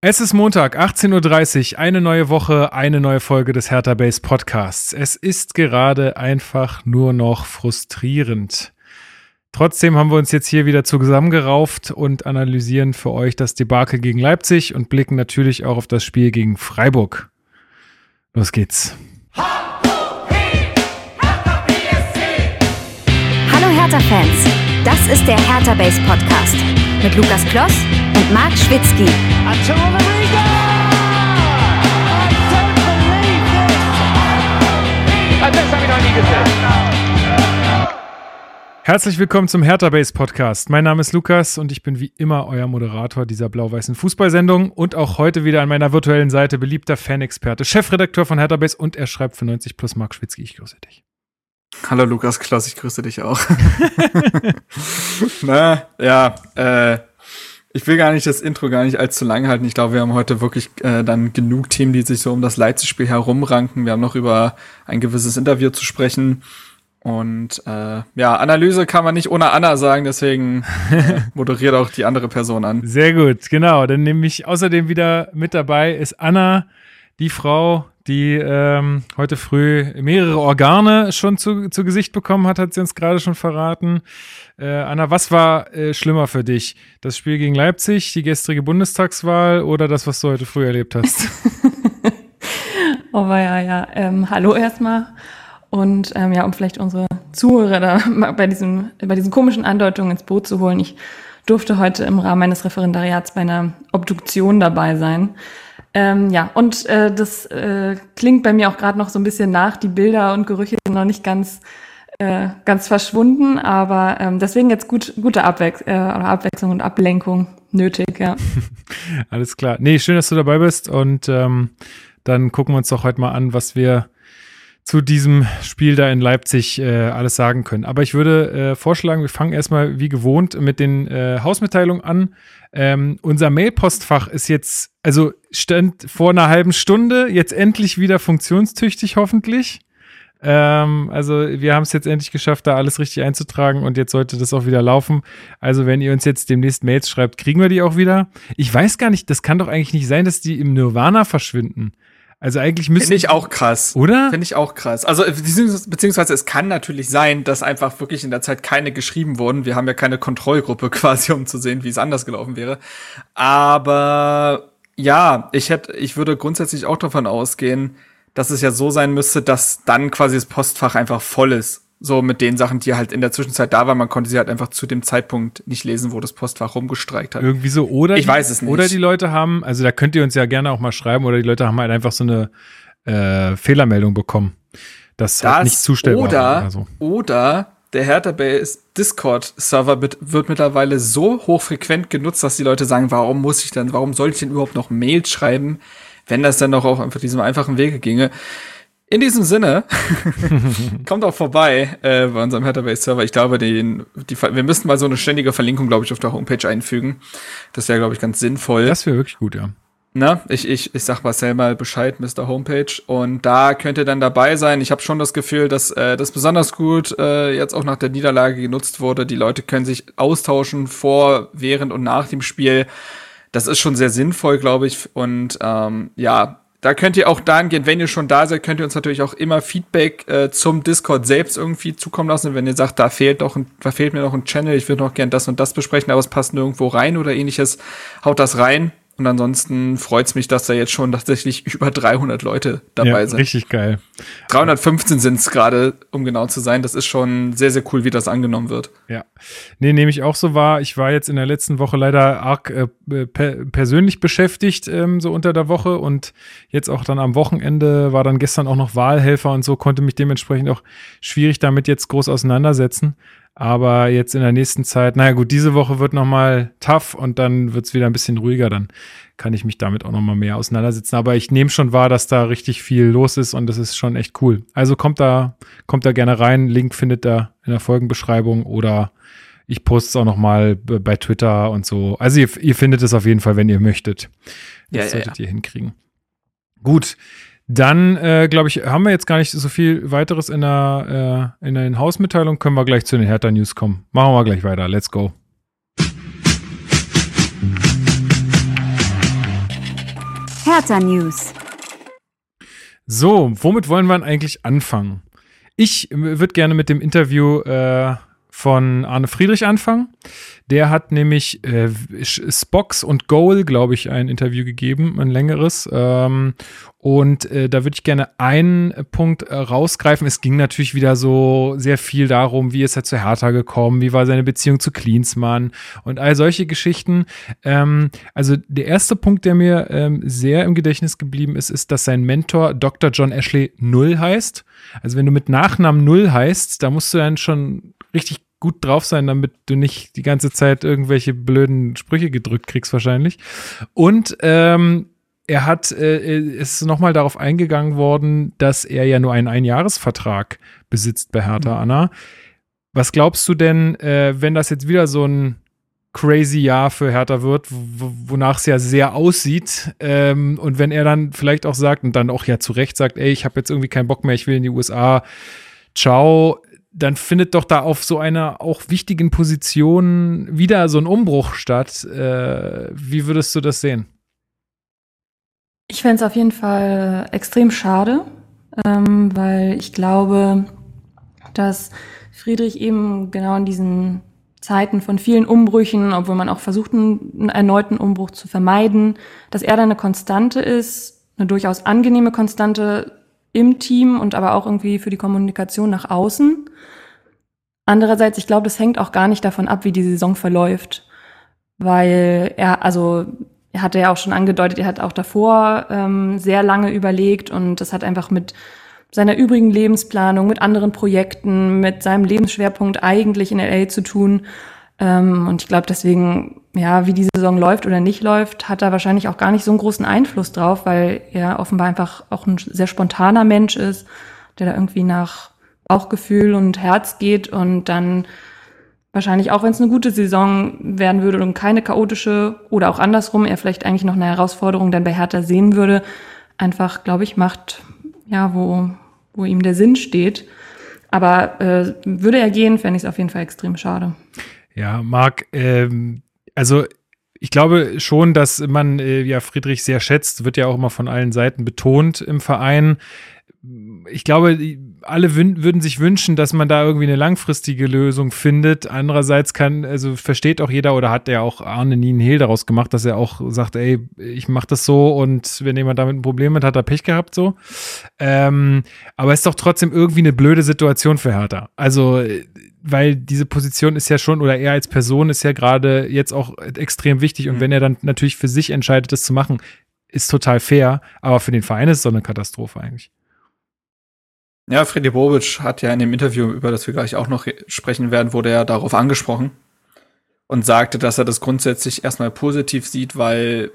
Es ist Montag, 18.30 Uhr, eine neue Woche, eine neue Folge des Hertha Base Podcasts. Es ist gerade einfach nur noch frustrierend. Trotzdem haben wir uns jetzt hier wieder zusammengerauft und analysieren für euch das Debakel gegen Leipzig und blicken natürlich auch auf das Spiel gegen Freiburg. Los geht's. Hallo Hertha-Fans, das ist der Hertha Base Podcast mit Lukas Kloss und Marc Schwitzky. Herzlich willkommen zum Hertha Base Podcast. Mein Name ist Lukas und ich bin wie immer euer Moderator dieser blau-weißen Fußballsendung und auch heute wieder an meiner virtuellen Seite beliebter Fanexperte, Chefredakteur von Hertha Base und er schreibt für 90 plus Marc Schwitzky. Ich grüße dich. Hallo Lukas Klaus, ich grüße dich auch. Na, ja, äh, ich will gar nicht das Intro gar nicht allzu lang halten. Ich glaube, wir haben heute wirklich äh, dann genug Themen, die sich so um das Leipzig-Spiel herumranken. Wir haben noch über ein gewisses Interview zu sprechen. Und äh, ja, Analyse kann man nicht ohne Anna sagen, deswegen äh, moderiert auch die andere Person an. Sehr gut, genau. Dann nehme ich außerdem wieder mit dabei ist Anna, die Frau, die ähm, heute früh mehrere Organe schon zu, zu Gesicht bekommen hat, hat sie uns gerade schon verraten. Äh, Anna, was war äh, schlimmer für dich? Das Spiel gegen Leipzig, die gestrige Bundestagswahl oder das, was du heute früh erlebt hast? oh ja, ja. Ähm, hallo erstmal. Und ähm, ja, um vielleicht unsere Zuhörer da bei, diesem, bei diesen komischen Andeutungen ins Boot zu holen, ich durfte heute im Rahmen meines Referendariats bei einer Obduktion dabei sein. Ähm, ja, und äh, das äh, klingt bei mir auch gerade noch so ein bisschen nach. Die Bilder und Gerüche sind noch nicht ganz, äh, ganz verschwunden, aber ähm, deswegen jetzt gut, gute Abwech äh, Abwechslung und Ablenkung nötig, ja. Alles klar. Nee, schön, dass du dabei bist und ähm, dann gucken wir uns doch heute mal an, was wir zu diesem Spiel da in Leipzig äh, alles sagen können. Aber ich würde äh, vorschlagen, wir fangen erstmal wie gewohnt mit den äh, Hausmitteilungen an. Ähm, unser Mailpostfach ist jetzt, also stand vor einer halben Stunde, jetzt endlich wieder funktionstüchtig, hoffentlich. Ähm, also wir haben es jetzt endlich geschafft, da alles richtig einzutragen und jetzt sollte das auch wieder laufen. Also wenn ihr uns jetzt demnächst Mails schreibt, kriegen wir die auch wieder. Ich weiß gar nicht, das kann doch eigentlich nicht sein, dass die im Nirvana verschwinden. Also eigentlich müssen. Finde ich auch krass. Oder? Finde ich auch krass. Also, beziehungsweise es kann natürlich sein, dass einfach wirklich in der Zeit keine geschrieben wurden. Wir haben ja keine Kontrollgruppe quasi, um zu sehen, wie es anders gelaufen wäre. Aber ja, ich hätte, ich würde grundsätzlich auch davon ausgehen, dass es ja so sein müsste, dass dann quasi das Postfach einfach voll ist. So mit den Sachen, die halt in der Zwischenzeit da waren. Man konnte sie halt einfach zu dem Zeitpunkt nicht lesen, wo das Postfach rumgestreikt hat. Irgendwie so. Oder ich die, weiß es nicht. Oder die Leute haben, also da könnt ihr uns ja gerne auch mal schreiben, oder die Leute haben halt einfach so eine äh, Fehlermeldung bekommen. Das, das halt nicht zustellbar oder, war. Also. Oder der Hertha Base Discord-Server wird mittlerweile so hochfrequent genutzt, dass die Leute sagen, warum muss ich denn, warum soll ich denn überhaupt noch Mails schreiben, wenn das dann doch auch einfach diesem einfachen Wege ginge. In diesem Sinne, kommt auch vorbei äh, bei unserem Headerbase-Server. Ich glaube, den, die, wir müssten mal so eine ständige Verlinkung, glaube ich, auf der Homepage einfügen. Das wäre, glaube ich, ganz sinnvoll. Das wäre wirklich gut, ja. Na, ich, ich, ich sag Marcel mal Bescheid, Mr. Homepage. Und da könnt ihr dann dabei sein. Ich habe schon das Gefühl, dass äh, das besonders gut äh, jetzt auch nach der Niederlage genutzt wurde. Die Leute können sich austauschen vor, während und nach dem Spiel. Das ist schon sehr sinnvoll, glaube ich. Und ähm, ja, da könnt ihr auch dahingehend, wenn ihr schon da seid, könnt ihr uns natürlich auch immer Feedback äh, zum Discord selbst irgendwie zukommen lassen. Wenn ihr sagt, da fehlt doch ein, da fehlt mir noch ein Channel, ich würde noch gern das und das besprechen, aber es passt nirgendwo rein oder ähnliches, haut das rein. Und ansonsten freut's mich, dass da jetzt schon tatsächlich über 300 Leute dabei ja, sind. Richtig geil. 315 sind es gerade, um genau zu sein. Das ist schon sehr, sehr cool, wie das angenommen wird. Ja. Nee, nehme ich auch so wahr. Ich war jetzt in der letzten Woche leider arg äh, per persönlich beschäftigt, ähm, so unter der Woche. Und jetzt auch dann am Wochenende war dann gestern auch noch Wahlhelfer und so, konnte mich dementsprechend auch schwierig damit jetzt groß auseinandersetzen. Aber jetzt in der nächsten Zeit, naja gut, diese Woche wird nochmal tough und dann wird es wieder ein bisschen ruhiger. Dann kann ich mich damit auch nochmal mehr auseinandersetzen. Aber ich nehme schon wahr, dass da richtig viel los ist und das ist schon echt cool. Also kommt da, kommt da gerne rein. Link findet ihr in der Folgenbeschreibung oder ich poste es auch nochmal bei Twitter und so. Also ihr, ihr, findet es auf jeden Fall, wenn ihr möchtet. Das ja, solltet ja, ja. ihr hinkriegen. Gut, dann, äh, glaube ich, haben wir jetzt gar nicht so viel weiteres in der, äh, in den Hausmitteilungen. Können wir gleich zu den Hertha-News kommen. Machen wir gleich weiter. Let's go. Hertha News. So, womit wollen wir eigentlich anfangen? Ich würde gerne mit dem Interview äh, von Arne Friedrich anfangen. Der hat nämlich äh, Spox und Goal, glaube ich, ein Interview gegeben, ein längeres. Ähm, und äh, da würde ich gerne einen Punkt äh, rausgreifen. Es ging natürlich wieder so sehr viel darum, wie ist er zu Hertha gekommen, wie war seine Beziehung zu Klinsmann und all solche Geschichten. Ähm, also der erste Punkt, der mir ähm, sehr im Gedächtnis geblieben ist, ist, dass sein Mentor Dr. John Ashley Null heißt. Also wenn du mit Nachnamen Null heißt, da musst du dann schon richtig gut drauf sein, damit du nicht die ganze Zeit irgendwelche blöden Sprüche gedrückt kriegst wahrscheinlich. Und ähm, er hat äh, ist nochmal darauf eingegangen worden, dass er ja nur einen Einjahresvertrag besitzt bei Hertha mhm. Anna. Was glaubst du denn, äh, wenn das jetzt wieder so ein crazy Jahr für Hertha wird, wonach es ja sehr aussieht. Ähm, und wenn er dann vielleicht auch sagt und dann auch ja zu Recht sagt, ey, ich habe jetzt irgendwie keinen Bock mehr, ich will in die USA, ciao, dann findet doch da auf so einer auch wichtigen Position wieder so ein Umbruch statt. Äh, wie würdest du das sehen? Ich fände es auf jeden Fall extrem schade, ähm, weil ich glaube, dass Friedrich eben genau in diesen Zeiten von vielen Umbrüchen, obwohl man auch versucht, einen erneuten Umbruch zu vermeiden, dass er da eine Konstante ist, eine durchaus angenehme Konstante im Team und aber auch irgendwie für die Kommunikation nach außen. Andererseits, ich glaube, das hängt auch gar nicht davon ab, wie die Saison verläuft, weil er, also er hatte ja auch schon angedeutet, er hat auch davor ähm, sehr lange überlegt und das hat einfach mit seiner übrigen Lebensplanung, mit anderen Projekten, mit seinem Lebensschwerpunkt eigentlich in LA zu tun. Ähm, und ich glaube deswegen, ja, wie die Saison läuft oder nicht läuft, hat er wahrscheinlich auch gar nicht so einen großen Einfluss drauf, weil er offenbar einfach auch ein sehr spontaner Mensch ist, der da irgendwie nach Bauchgefühl und Herz geht und dann wahrscheinlich auch, wenn es eine gute Saison werden würde und keine chaotische oder auch andersrum, er vielleicht eigentlich noch eine Herausforderung dann bei Hertha sehen würde, einfach, glaube ich, macht, ja, wo, wo ihm der Sinn steht. Aber äh, würde er gehen, fände ich es auf jeden Fall extrem schade. Ja, Marc, ähm, also ich glaube schon, dass man äh, ja Friedrich sehr schätzt, wird ja auch immer von allen Seiten betont im Verein ich glaube, alle würden sich wünschen, dass man da irgendwie eine langfristige Lösung findet. Andererseits kann, also versteht auch jeder oder hat ja auch Arne nie einen Hehl daraus gemacht, dass er auch sagt, ey, ich mache das so und wenn jemand damit ein Problem hat, hat er Pech gehabt so. Ähm, aber es ist doch trotzdem irgendwie eine blöde Situation für Hertha. Also, weil diese Position ist ja schon, oder er als Person ist ja gerade jetzt auch extrem wichtig und mhm. wenn er dann natürlich für sich entscheidet, das zu machen, ist total fair, aber für den Verein ist es so eine Katastrophe eigentlich. Ja, Freddy Bobic hat ja in dem Interview, über das wir gleich auch noch sprechen werden, wurde er darauf angesprochen und sagte, dass er das grundsätzlich erstmal positiv sieht, weil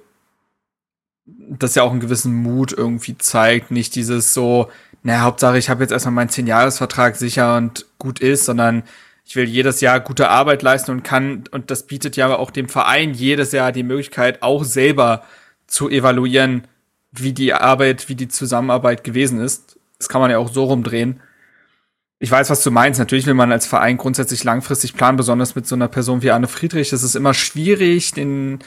das ja auch einen gewissen Mut irgendwie zeigt, nicht dieses so, naja, Hauptsache ich habe jetzt erstmal meinen 10-Jahres-Vertrag sicher und gut ist, sondern ich will jedes Jahr gute Arbeit leisten und kann, und das bietet ja auch dem Verein jedes Jahr die Möglichkeit, auch selber zu evaluieren, wie die Arbeit, wie die Zusammenarbeit gewesen ist das kann man ja auch so rumdrehen. Ich weiß, was du meinst. Natürlich will man als Verein grundsätzlich langfristig planen, besonders mit so einer Person wie Anne Friedrich. Es ist immer schwierig, den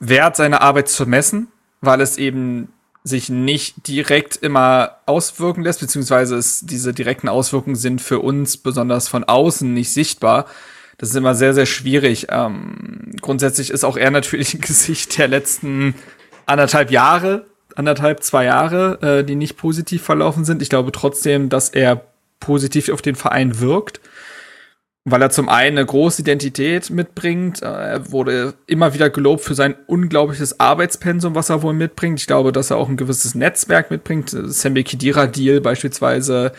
Wert seiner Arbeit zu messen, weil es eben sich nicht direkt immer auswirken lässt, beziehungsweise es, diese direkten Auswirkungen sind für uns besonders von außen nicht sichtbar. Das ist immer sehr, sehr schwierig. Ähm, grundsätzlich ist auch er natürlich ein Gesicht der letzten anderthalb Jahre anderthalb, zwei Jahre, äh, die nicht positiv verlaufen sind. Ich glaube trotzdem, dass er positiv auf den Verein wirkt, weil er zum einen eine große Identität mitbringt. Äh, er wurde immer wieder gelobt für sein unglaubliches Arbeitspensum, was er wohl mitbringt. Ich glaube, dass er auch ein gewisses Netzwerk mitbringt. Sembe Kidira Deal beispielsweise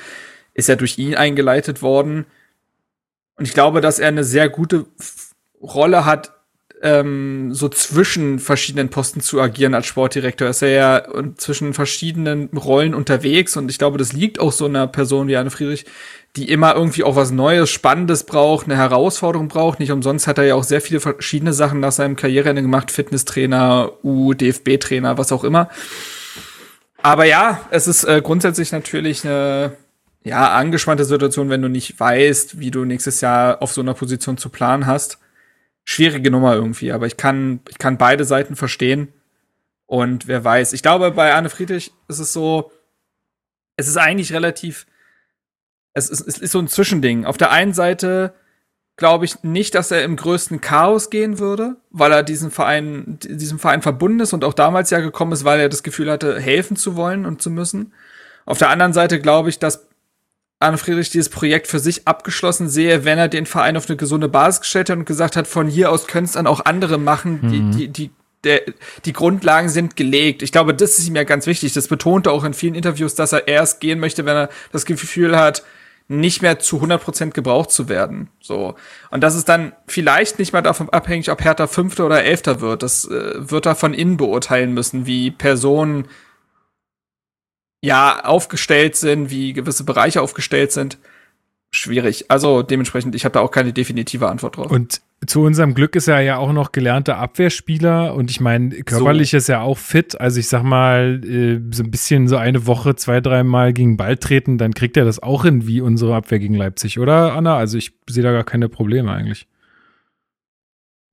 ist ja durch ihn eingeleitet worden. Und ich glaube, dass er eine sehr gute Rolle hat ähm, so zwischen verschiedenen Posten zu agieren als Sportdirektor. Ist er ja zwischen verschiedenen Rollen unterwegs und ich glaube, das liegt auch so einer Person wie Anne Friedrich, die immer irgendwie auch was Neues, Spannendes braucht, eine Herausforderung braucht. Nicht umsonst hat er ja auch sehr viele verschiedene Sachen nach seinem Karriereende gemacht, Fitnesstrainer, U, DFB-Trainer, was auch immer. Aber ja, es ist äh, grundsätzlich natürlich eine ja, angespannte Situation, wenn du nicht weißt, wie du nächstes Jahr auf so einer Position zu planen hast schwierige Nummer irgendwie, aber ich kann, ich kann beide Seiten verstehen. Und wer weiß, ich glaube, bei Arne Friedrich ist es so, es ist eigentlich relativ, es ist, es ist so ein Zwischending. Auf der einen Seite glaube ich nicht, dass er im größten Chaos gehen würde, weil er diesen Verein, diesem Verein verbunden ist und auch damals ja gekommen ist, weil er das Gefühl hatte, helfen zu wollen und zu müssen. Auf der anderen Seite glaube ich, dass Arne Friedrich dieses Projekt für sich abgeschlossen sehe, wenn er den Verein auf eine gesunde Basis gestellt hat und gesagt hat, von hier aus können es dann auch andere machen, die, mhm. die, die, der, die Grundlagen sind gelegt. Ich glaube, das ist ihm ja ganz wichtig. Das betonte auch in vielen Interviews, dass er erst gehen möchte, wenn er das Gefühl hat, nicht mehr zu 100% gebraucht zu werden. So. Und das ist dann vielleicht nicht mal davon abhängig, ob Hertha Fünfter oder Elfter wird. Das äh, wird er von innen beurteilen müssen, wie Personen ja aufgestellt sind, wie gewisse Bereiche aufgestellt sind. Schwierig. Also dementsprechend, ich habe da auch keine definitive Antwort drauf. Und zu unserem Glück ist er ja auch noch gelernter Abwehrspieler und ich meine, körperlich so. ist er auch fit. Also ich sag mal, äh, so ein bisschen so eine Woche, zwei, dreimal gegen Ball treten, dann kriegt er das auch hin wie unsere Abwehr gegen Leipzig, oder Anna? Also ich sehe da gar keine Probleme eigentlich.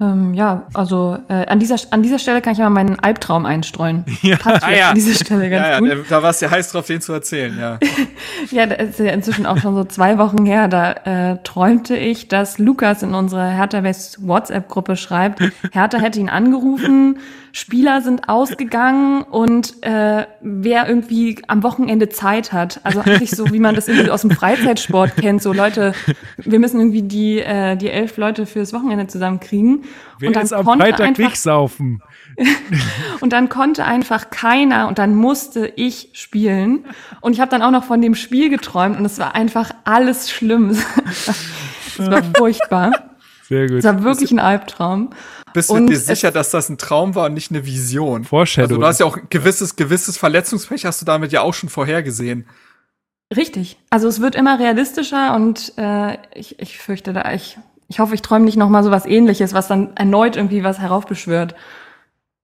Ähm, ja, also äh, an, dieser, an dieser Stelle kann ich mal meinen Albtraum einstreuen. Ja, ah, ja. an dieser Stelle ganz ja, ja, gut. Da warst du ja heiß drauf, den zu erzählen, ja. ja, das ist ja inzwischen auch schon so zwei Wochen her. Da äh, träumte ich, dass Lukas in unserer Hertha West WhatsApp-Gruppe schreibt, Hertha hätte ihn angerufen, Spieler sind ausgegangen und äh, wer irgendwie am Wochenende Zeit hat. Also eigentlich so, wie man das irgendwie aus dem Freizeitsport kennt. So Leute, wir müssen irgendwie die, äh, die elf Leute fürs Wochenende zusammenkriegen. Wer und dann ist am Freitag einfach, nicht saufen? und dann konnte einfach keiner und dann musste ich spielen. Und ich habe dann auch noch von dem Spiel geträumt und es war einfach alles schlimm. es war furchtbar. Sehr gut. Es war wirklich ein Albtraum. Bist du dir sicher, dass das ein Traum war und nicht eine Vision? Foreshadow. Also du hast ja auch gewisses, gewisses Verletzungspech hast du damit ja auch schon vorhergesehen. Richtig. Also es wird immer realistischer und äh, ich, ich fürchte da, ich, ich hoffe, ich träume nicht noch mal so was ähnliches, was dann erneut irgendwie was heraufbeschwört.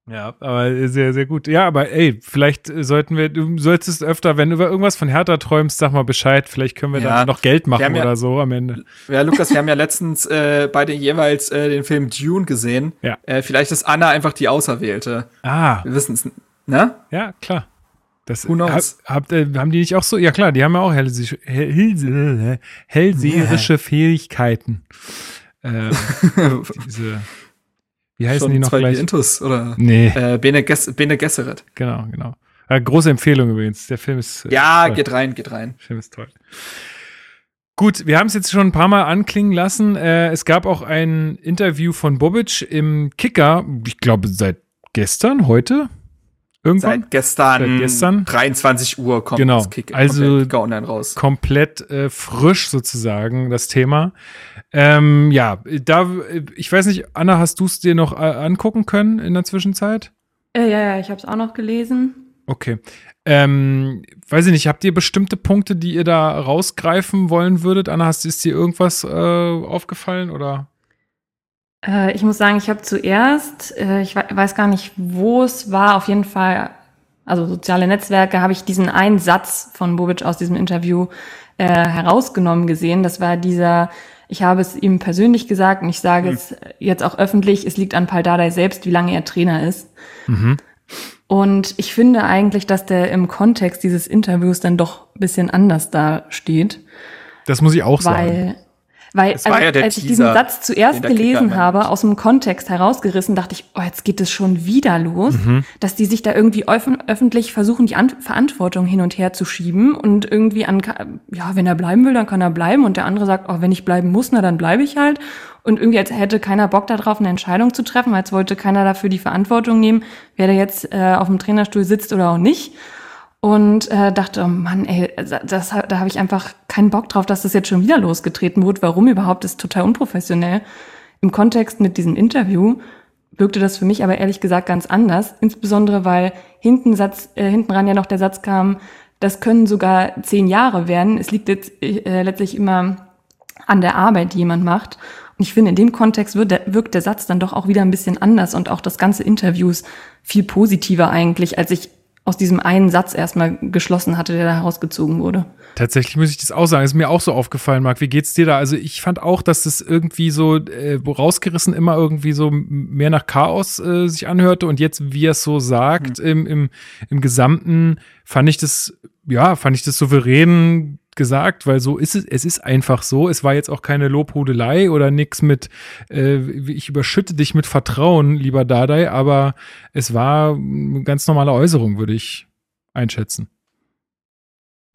Ja, aber sehr, sehr gut. Ja, aber ey, vielleicht sollten wir, du solltest öfter, wenn du über irgendwas von Hertha träumst, sag mal Bescheid. Vielleicht können wir ja, dann noch Geld machen ja, oder so am Ende. Ja, Lukas, wir haben ja letztens äh, beide jeweils äh, den Film Dune gesehen. Ja. Äh, vielleicht ist Anna einfach die Auserwählte. Ah. Wir wissen es, ne? Ja, klar. Das, hab, habt, äh, haben die nicht auch so? Ja klar, die haben ja auch hellseherische, hell, hellseherische Fähigkeiten. Ähm, diese wie heißen Schon die noch zwei gleich? Intus oder nee. äh, Bene, Gess Bene Gesserit. Genau, genau. Äh, große Empfehlung übrigens. Der Film ist. Äh, ja, toll. geht rein, geht rein. Der Film ist toll. Gut, wir haben es jetzt schon ein paar Mal anklingen lassen. Äh, es gab auch ein Interview von Bobic im Kicker, ich glaube seit gestern, heute, Irgendwann? Seit gestern, Seit gestern 23 Uhr kommt genau. das Kick, also Kicker online raus. Komplett äh, frisch sozusagen das Thema. Ähm, ja, da ich weiß nicht, Anna, hast du es dir noch äh, angucken können in der Zwischenzeit? Äh, ja, ja, ich habe es auch noch gelesen. Okay. Ähm, weiß ich nicht, habt ihr bestimmte Punkte, die ihr da rausgreifen wollen würdet? Anna, hast, ist dir irgendwas äh, aufgefallen oder? Äh, ich muss sagen, ich habe zuerst, äh, ich weiß gar nicht, wo es war, auf jeden Fall, also soziale Netzwerke, habe ich diesen einen Satz von Bobic aus diesem Interview äh, herausgenommen gesehen. Das war dieser, ich habe es ihm persönlich gesagt und ich sage mhm. es jetzt auch öffentlich, es liegt an Paldadei selbst, wie lange er Trainer ist. Mhm. Und ich finde eigentlich, dass der im Kontext dieses Interviews dann doch ein bisschen anders da steht. Das muss ich auch weil, sagen. Weil also, ja als ich diesen Satz zuerst gelesen habe, aus dem Kontext herausgerissen, dachte ich, oh, jetzt geht es schon wieder los, mhm. dass die sich da irgendwie öffentlich versuchen, die An Verantwortung hin und her zu schieben und irgendwie an, ja, wenn er bleiben will, dann kann er bleiben und der andere sagt, oh, wenn ich bleiben muss, na, dann bleibe ich halt. Und irgendwie als hätte keiner Bock darauf, eine Entscheidung zu treffen, als wollte keiner dafür die Verantwortung nehmen, wer da jetzt äh, auf dem Trainerstuhl sitzt oder auch nicht und äh, dachte, oh Mann, ey, das, da habe ich einfach keinen Bock drauf, dass das jetzt schon wieder losgetreten wird. Warum überhaupt? Das ist total unprofessionell. Im Kontext mit diesem Interview wirkte das für mich aber ehrlich gesagt ganz anders, insbesondere weil hinten Satz, äh, hinten ran ja noch der Satz kam, das können sogar zehn Jahre werden. Es liegt jetzt äh, letztlich immer an der Arbeit, die jemand macht. Und ich finde, in dem Kontext wird der, wirkt der Satz dann doch auch wieder ein bisschen anders und auch das ganze Interviews viel positiver eigentlich, als ich aus diesem einen Satz erstmal geschlossen hatte, der da herausgezogen wurde. Tatsächlich muss ich das auch sagen. Ist mir auch so aufgefallen, Marc. Wie geht's dir da? Also ich fand auch, dass das irgendwie so äh, rausgerissen immer irgendwie so mehr nach Chaos äh, sich anhörte und jetzt, wie er es so sagt, mhm. im, im, im Gesamten fand ich das, ja, fand ich das souverän gesagt, weil so ist es, es ist einfach so. Es war jetzt auch keine Lobhudelei oder nix mit, äh, ich überschütte dich mit Vertrauen, lieber Dadai, aber es war eine ganz normale Äußerung, würde ich einschätzen.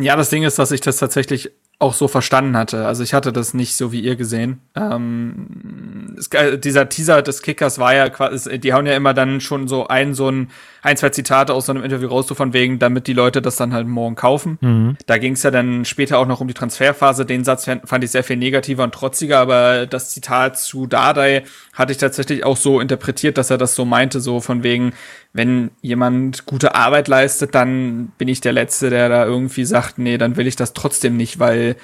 Ja, das Ding ist, dass ich das tatsächlich auch so verstanden hatte. Also ich hatte das nicht so wie ihr gesehen. Ähm, es, dieser Teaser des Kickers war ja quasi, die hauen ja immer dann schon so ein, so ein, ein, zwei Zitate aus so einem Interview raus, so von wegen, damit die Leute das dann halt morgen kaufen. Mhm. Da ging es ja dann später auch noch um die Transferphase. Den Satz fand ich sehr viel negativer und trotziger, aber das Zitat zu Dardai hatte ich tatsächlich auch so interpretiert, dass er das so meinte, so von wegen, wenn jemand gute Arbeit leistet, dann bin ich der Letzte, der da irgendwie sagt, nee, dann will ich das trotzdem nicht, weil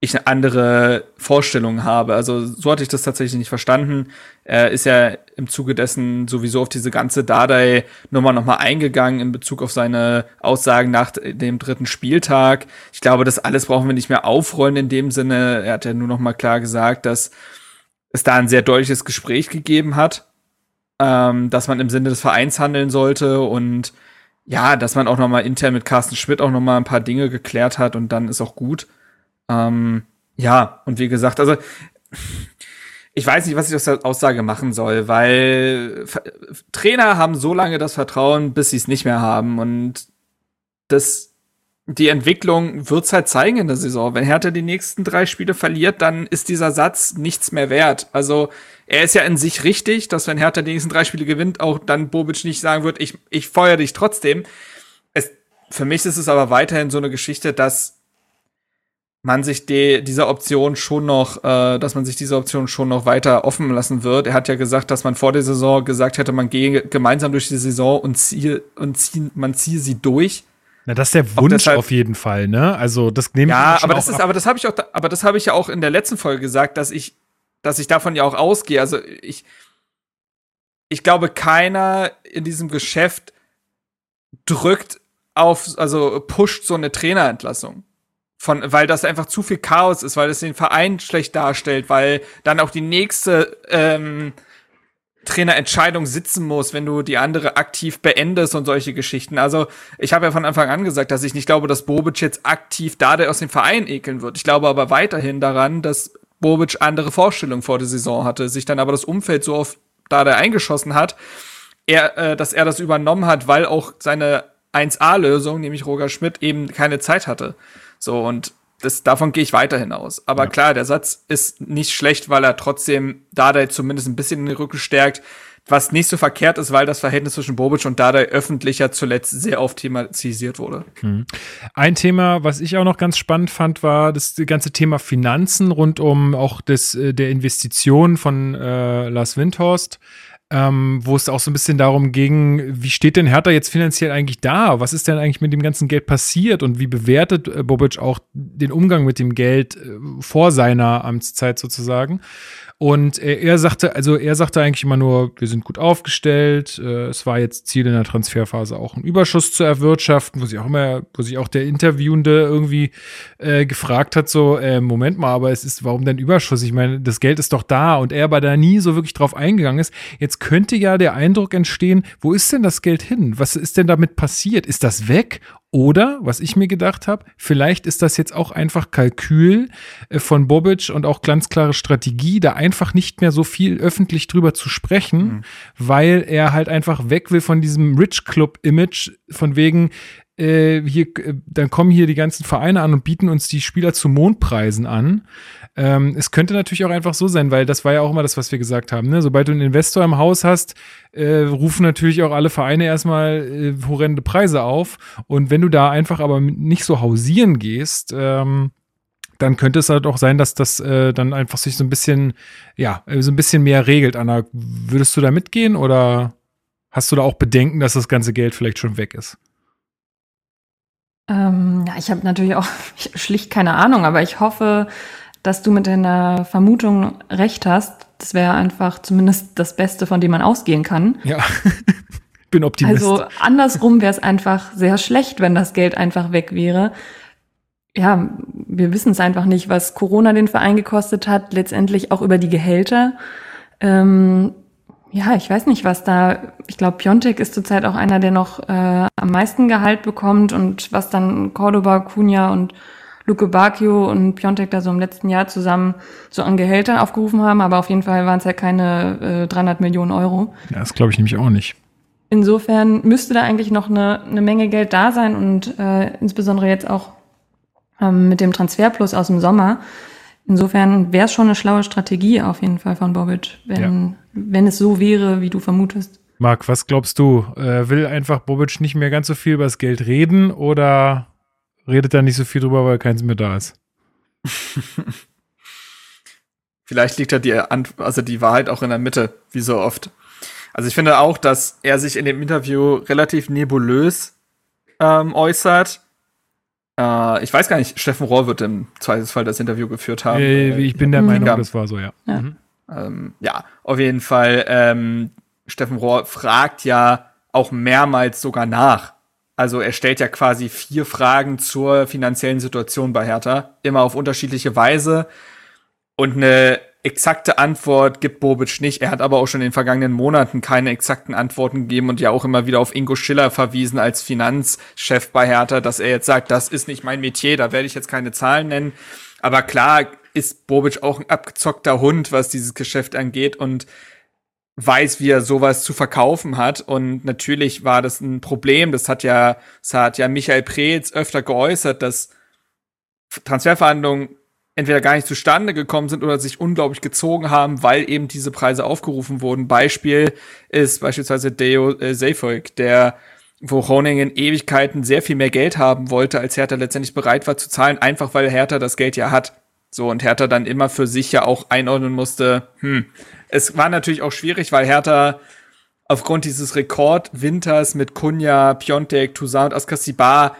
ich eine andere Vorstellung habe. Also so hatte ich das tatsächlich nicht verstanden. Er ist ja im Zuge dessen sowieso auf diese ganze Dardai-Nummer nochmal eingegangen in Bezug auf seine Aussagen nach dem dritten Spieltag. Ich glaube, das alles brauchen wir nicht mehr aufrollen in dem Sinne. Er hat ja nur nochmal klar gesagt, dass es da ein sehr deutliches Gespräch gegeben hat ähm, dass man im Sinne des Vereins handeln sollte und ja, dass man auch noch mal intern mit Carsten Schmidt auch noch mal ein paar Dinge geklärt hat und dann ist auch gut. Ähm, ja, und wie gesagt, also ich weiß nicht, was ich aus der Aussage machen soll, weil Trainer haben so lange das Vertrauen, bis sie es nicht mehr haben und das die Entwicklung wird's halt zeigen in der Saison. Wenn Hertha die nächsten drei Spiele verliert, dann ist dieser Satz nichts mehr wert. Also er ist ja in sich richtig, dass wenn Hertha die nächsten drei Spiele gewinnt, auch dann Bobic nicht sagen wird, ich, ich feuer dich trotzdem. Es, für mich ist es aber weiterhin so eine Geschichte, dass man sich die, dieser Option schon noch, äh, dass man sich diese Option schon noch weiter offen lassen wird. Er hat ja gesagt, dass man vor der Saison gesagt hätte, man gehe gemeinsam durch die Saison und ziehe und ziehe, man ziehe sie durch. Na, das ist der Wunsch deshalb, auf jeden Fall, ne? Also das nehme ja, ich Ja, aber das ist, ab. aber das habe ich auch, aber das habe ich ja auch in der letzten Folge gesagt, dass ich, dass ich davon ja auch ausgehe. Also ich, ich glaube, keiner in diesem Geschäft drückt auf, also pusht so eine Trainerentlassung. Von, weil das einfach zu viel Chaos ist, weil es den Verein schlecht darstellt, weil dann auch die nächste ähm, Trainerentscheidung sitzen muss, wenn du die andere aktiv beendest und solche Geschichten. Also ich habe ja von Anfang an gesagt, dass ich nicht glaube, dass Bobic jetzt aktiv Dade aus dem Verein ekeln wird. Ich glaube aber weiterhin daran, dass Bobic andere Vorstellungen vor der Saison hatte, sich dann aber das Umfeld so auf Dade eingeschossen hat, er, äh, dass er das übernommen hat, weil auch seine 1A-Lösung, nämlich Roger Schmidt, eben keine Zeit hatte. So und das, davon gehe ich weiterhin aus. Aber ja. klar, der Satz ist nicht schlecht, weil er trotzdem Dardai zumindest ein bisschen in den Rücken stärkt. Was nicht so verkehrt ist, weil das Verhältnis zwischen Bobic und Dardai öffentlicher zuletzt sehr oft thematisiert wurde. Hm. Ein Thema, was ich auch noch ganz spannend fand, war das ganze Thema Finanzen rund um auch das, äh, der Investition von äh, Lars Windhorst ähm, wo es auch so ein bisschen darum ging, wie steht denn Hertha jetzt finanziell eigentlich da? Was ist denn eigentlich mit dem ganzen Geld passiert und wie bewertet äh, Bobic auch den Umgang mit dem Geld äh, vor seiner Amtszeit sozusagen? Und er, er, sagte, also er sagte eigentlich immer nur, wir sind gut aufgestellt. Äh, es war jetzt Ziel in der Transferphase auch einen Überschuss zu erwirtschaften, wo sich auch immer, wo sich auch der Interviewende irgendwie äh, gefragt hat, so, äh, Moment mal, aber es ist, warum denn Überschuss? Ich meine, das Geld ist doch da und er aber da nie so wirklich drauf eingegangen ist. Jetzt könnte ja der Eindruck entstehen, wo ist denn das Geld hin? Was ist denn damit passiert? Ist das weg? Oder, was ich mir gedacht habe, vielleicht ist das jetzt auch einfach Kalkül äh, von Bobic und auch ganz klare Strategie, da einfach nicht mehr so viel öffentlich drüber zu sprechen, mhm. weil er halt einfach weg will von diesem Rich Club Image, von wegen, äh, hier, äh, dann kommen hier die ganzen Vereine an und bieten uns die Spieler zu Mondpreisen an. Ähm, es könnte natürlich auch einfach so sein, weil das war ja auch immer das, was wir gesagt haben. Ne? Sobald du einen Investor im Haus hast, äh, rufen natürlich auch alle Vereine erstmal äh, horrende Preise auf. Und wenn du da einfach aber nicht so hausieren gehst, ähm, dann könnte es halt auch sein, dass das äh, dann einfach sich so ein bisschen, ja, äh, so ein bisschen mehr regelt. Anna, würdest du da mitgehen oder hast du da auch Bedenken, dass das ganze Geld vielleicht schon weg ist? Ähm, ja, ich habe natürlich auch schlicht keine Ahnung, aber ich hoffe, dass du mit deiner Vermutung recht hast. Das wäre einfach zumindest das Beste, von dem man ausgehen kann. Ja. bin Optimist. Also andersrum wäre es einfach sehr schlecht, wenn das Geld einfach weg wäre. Ja, wir wissen es einfach nicht, was Corona den Verein gekostet hat, letztendlich auch über die Gehälter. Ähm, ja, ich weiß nicht, was da. Ich glaube, Piontek ist zurzeit auch einer, der noch äh, am meisten Gehalt bekommt und was dann Cordoba, Cunha und Luke Bacchio und Piontek da so im letzten Jahr zusammen so an Gehältern aufgerufen haben, aber auf jeden Fall waren es ja keine äh, 300 Millionen Euro. Ja, das glaube ich nämlich auch nicht. Insofern müsste da eigentlich noch eine, eine Menge Geld da sein und äh, insbesondere jetzt auch ähm, mit dem Transferplus aus dem Sommer. Insofern wäre es schon eine schlaue Strategie auf jeden Fall von Bobic, wenn, ja. wenn es so wäre, wie du vermutest. Marc, was glaubst du? Äh, will einfach Bobic nicht mehr ganz so viel über das Geld reden oder redet er nicht so viel drüber, weil keins mehr da ist? Vielleicht liegt da die, also die Wahrheit auch in der Mitte, wie so oft. Also ich finde auch, dass er sich in dem Interview relativ nebulös ähm, äußert. Äh, ich weiß gar nicht, Steffen Rohr wird im Zweifelsfall das Interview geführt haben. Äh, ich bin der Meinung, das war so, ja. Ja, mhm. ähm, ja auf jeden Fall. Ähm, Steffen Rohr fragt ja auch mehrmals sogar nach. Also er stellt ja quasi vier Fragen zur finanziellen Situation bei Hertha, immer auf unterschiedliche Weise. Und eine exakte Antwort gibt Bobic nicht. Er hat aber auch schon in den vergangenen Monaten keine exakten Antworten gegeben und ja auch immer wieder auf Ingo Schiller verwiesen als Finanzchef bei Hertha, dass er jetzt sagt, das ist nicht mein Metier, da werde ich jetzt keine Zahlen nennen. Aber klar ist Bobic auch ein abgezockter Hund, was dieses Geschäft angeht und weiß, wie er sowas zu verkaufen hat. Und natürlich war das ein Problem. Das hat ja, das hat ja Michael Preetz öfter geäußert, dass Transferverhandlungen entweder gar nicht zustande gekommen sind oder sich unglaublich gezogen haben, weil eben diese Preise aufgerufen wurden. Beispiel ist beispielsweise Deo äh, Seyfolk, der wo Groningen Ewigkeiten sehr viel mehr Geld haben wollte, als Hertha letztendlich bereit war zu zahlen, einfach weil Hertha das Geld ja hat. So, und Hertha dann immer für sich ja auch einordnen musste, hm. Es war natürlich auch schwierig, weil Hertha aufgrund dieses Rekordwinters mit Kunja, Piontek, Toussaint und Askasibar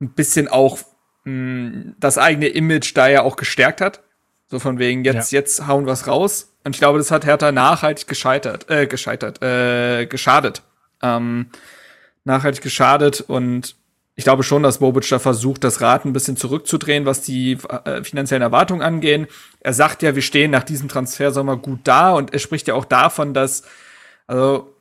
ein bisschen auch mh, das eigene Image da ja auch gestärkt hat. So von wegen, jetzt, ja. jetzt hauen was raus. Und ich glaube, das hat Hertha nachhaltig gescheitert, äh, gescheitert, äh, geschadet. Ähm, nachhaltig geschadet und ich glaube schon, dass Bobic da versucht, das Rad ein bisschen zurückzudrehen, was die äh, finanziellen Erwartungen angehen. Er sagt ja, wir stehen nach diesem Transfersommer gut da und er spricht ja auch davon, dass, also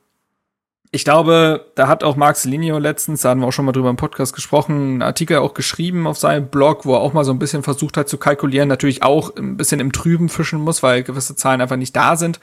ich glaube, da hat auch Marx Linio letztens, da haben wir auch schon mal drüber im Podcast gesprochen, einen Artikel auch geschrieben auf seinem Blog, wo er auch mal so ein bisschen versucht hat zu kalkulieren, natürlich auch ein bisschen im Trüben fischen muss, weil gewisse Zahlen einfach nicht da sind.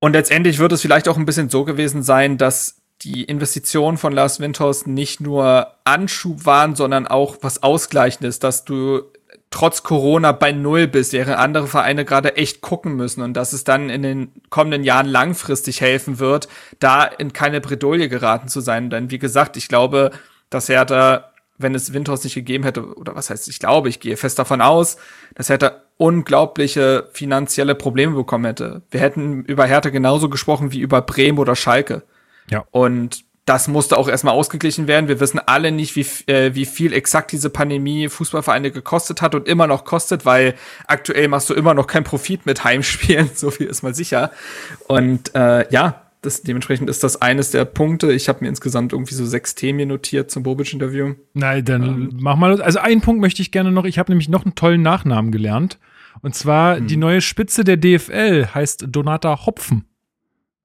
Und letztendlich wird es vielleicht auch ein bisschen so gewesen sein, dass die Investitionen von Lars Windhorst nicht nur Anschub waren, sondern auch was Ausgleichendes, dass du trotz Corona bei Null bist, während andere Vereine gerade echt gucken müssen und dass es dann in den kommenden Jahren langfristig helfen wird, da in keine Bredouille geraten zu sein. Denn wie gesagt, ich glaube, dass Hertha, wenn es Windhorst nicht gegeben hätte, oder was heißt, ich glaube, ich gehe fest davon aus, dass Hertha unglaubliche finanzielle Probleme bekommen hätte. Wir hätten über Hertha genauso gesprochen wie über Bremen oder Schalke. Ja. Und das musste auch erstmal ausgeglichen werden. Wir wissen alle nicht, wie, äh, wie viel exakt diese Pandemie Fußballvereine gekostet hat und immer noch kostet, weil aktuell machst du immer noch keinen Profit mit Heimspielen, so viel ist mal sicher. Und äh, ja, das, dementsprechend ist das eines der Punkte. Ich habe mir insgesamt irgendwie so sechs Themen notiert zum Bobic-Interview. Nein, dann ähm. mach mal. Also einen Punkt möchte ich gerne noch. Ich habe nämlich noch einen tollen Nachnamen gelernt. Und zwar hm. die neue Spitze der DFL heißt Donata Hopfen.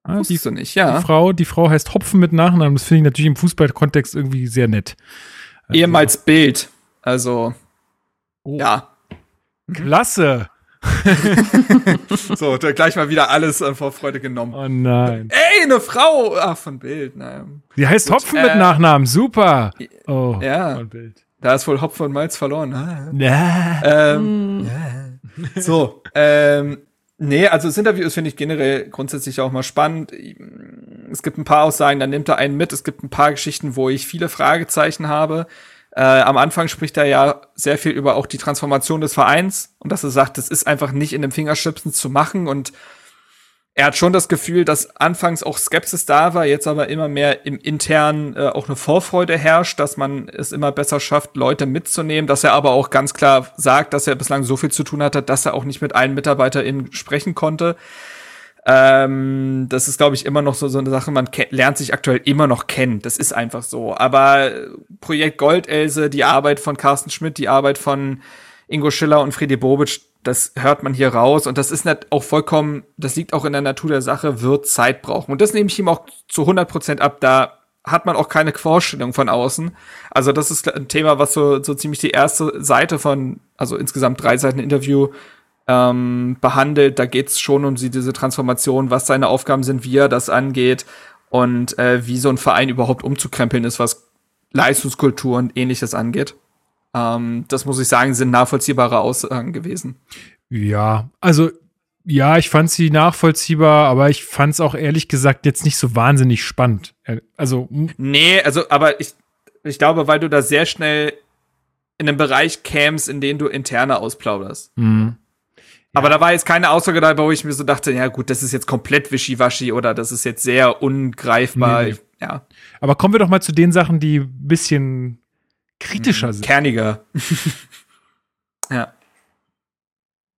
Ja, die, du nicht, ja. Die Frau, die Frau heißt Hopfen mit Nachnamen. Das finde ich natürlich im Fußballkontext irgendwie sehr nett. Also, Ehemals Bild. Also, oh. ja. Klasse. so, gleich mal wieder alles äh, vor Freude genommen. Oh nein. Ey, eine Frau! Ach, von Bild. Naja. Die heißt Gut, Hopfen äh, mit Nachnamen. Super. Oh, ja. Von Bild. Da ist wohl Hopfen und Malz verloren. Ah. Ja. Ähm, ja. So, ähm, Nee, also das Interview ist, finde ich, generell grundsätzlich auch mal spannend. Es gibt ein paar Aussagen, dann nimmt er einen mit. Es gibt ein paar Geschichten, wo ich viele Fragezeichen habe. Äh, am Anfang spricht er ja sehr viel über auch die Transformation des Vereins und dass er sagt, das ist einfach nicht in dem Fingerschnipsen zu machen und er hat schon das Gefühl, dass anfangs auch Skepsis da war, jetzt aber immer mehr im internen äh, auch eine Vorfreude herrscht, dass man es immer besser schafft, Leute mitzunehmen, dass er aber auch ganz klar sagt, dass er bislang so viel zu tun hatte, dass er auch nicht mit allen MitarbeiterInnen sprechen konnte. Ähm, das ist, glaube ich, immer noch so, so eine Sache, man lernt sich aktuell immer noch kennen. Das ist einfach so. Aber Projekt Goldelse, die Arbeit von Carsten Schmidt, die Arbeit von Ingo Schiller und Friedi Bobic, das hört man hier raus. Und das ist nicht auch vollkommen, das liegt auch in der Natur der Sache, wird Zeit brauchen. Und das nehme ich ihm auch zu 100 Prozent ab. Da hat man auch keine Vorstellung von außen. Also das ist ein Thema, was so, so ziemlich die erste Seite von, also insgesamt drei Seiten Interview ähm, behandelt. Da geht es schon um diese Transformation, was seine Aufgaben sind, wie er das angeht und äh, wie so ein Verein überhaupt umzukrempeln ist, was Leistungskultur und ähnliches angeht. Ähm, das muss ich sagen, sind nachvollziehbare Aussagen gewesen. Ja, also ja, ich fand sie nachvollziehbar, aber ich fand es auch ehrlich gesagt jetzt nicht so wahnsinnig spannend. Also. Nee, also, aber ich, ich glaube, weil du da sehr schnell in einen Bereich kämst, in den du interne ausplauderst. Mhm. Aber da war jetzt keine Aussage dabei, wo ich mir so dachte, ja gut, das ist jetzt komplett wischiwaschi oder das ist jetzt sehr ungreifbar. Nee, nee. Ja. Aber kommen wir doch mal zu den Sachen, die ein bisschen kritischer hm, sind. Kerniger. ja.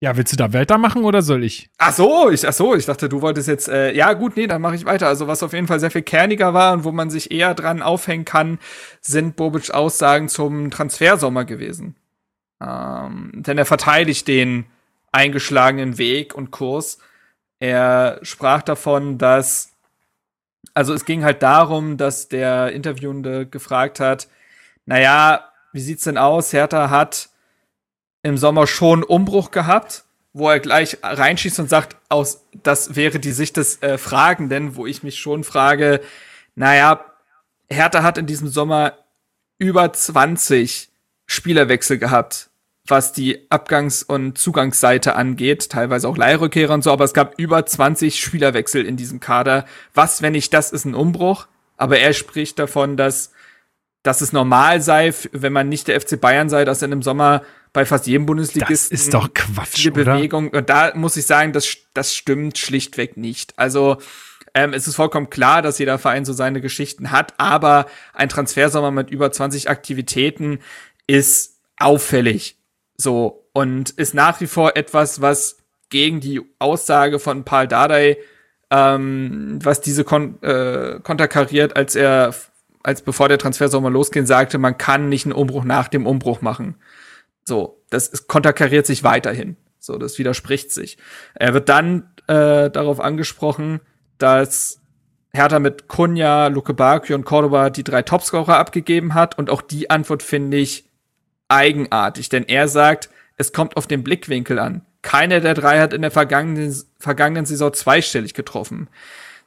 Ja, willst du da weitermachen oder soll ich? Ach so, ich, ach so, ich dachte, du wolltest jetzt, äh, ja gut, nee, dann mache ich weiter. Also was auf jeden Fall sehr viel kerniger war und wo man sich eher dran aufhängen kann, sind Bobic Aussagen zum Transfersommer gewesen. Ähm, denn er verteidigt den eingeschlagenen Weg und Kurs. Er sprach davon, dass, also es ging halt darum, dass der Interviewende gefragt hat, naja, wie sieht's denn aus? Hertha hat im Sommer schon Umbruch gehabt, wo er gleich reinschießt und sagt, aus, das wäre die Sicht des äh, Fragenden, wo ich mich schon frage, naja, Hertha hat in diesem Sommer über 20 Spielerwechsel gehabt was die Abgangs- und Zugangsseite angeht, teilweise auch Leihrückkehrer und so, aber es gab über 20 Spielerwechsel in diesem Kader. Was, wenn nicht das ist ein Umbruch? Aber er spricht davon, dass, dass es normal sei, wenn man nicht der FC Bayern sei, dass er im Sommer bei fast jedem Bundesligisten das ist doch Quatsch, viel Bewegung. Oder? Und da muss ich sagen, das, das stimmt schlichtweg nicht. Also ähm, es ist vollkommen klar, dass jeder Verein so seine Geschichten hat, aber ein Transfersommer mit über 20 Aktivitäten ist auffällig. So, und ist nach wie vor etwas, was gegen die Aussage von Paul Dardai, ähm, was diese kon äh, konterkariert, als er, als bevor der Transfersommer losging, sagte, man kann nicht einen Umbruch nach dem Umbruch machen. So, das ist, konterkariert sich weiterhin. So, das widerspricht sich. Er wird dann äh, darauf angesprochen, dass Hertha mit Kunja, Luke Bakio und Cordoba die drei Topscorer abgegeben hat und auch die Antwort finde ich eigenartig, denn er sagt, es kommt auf den Blickwinkel an. Keiner der drei hat in der vergangenen, vergangenen Saison zweistellig getroffen.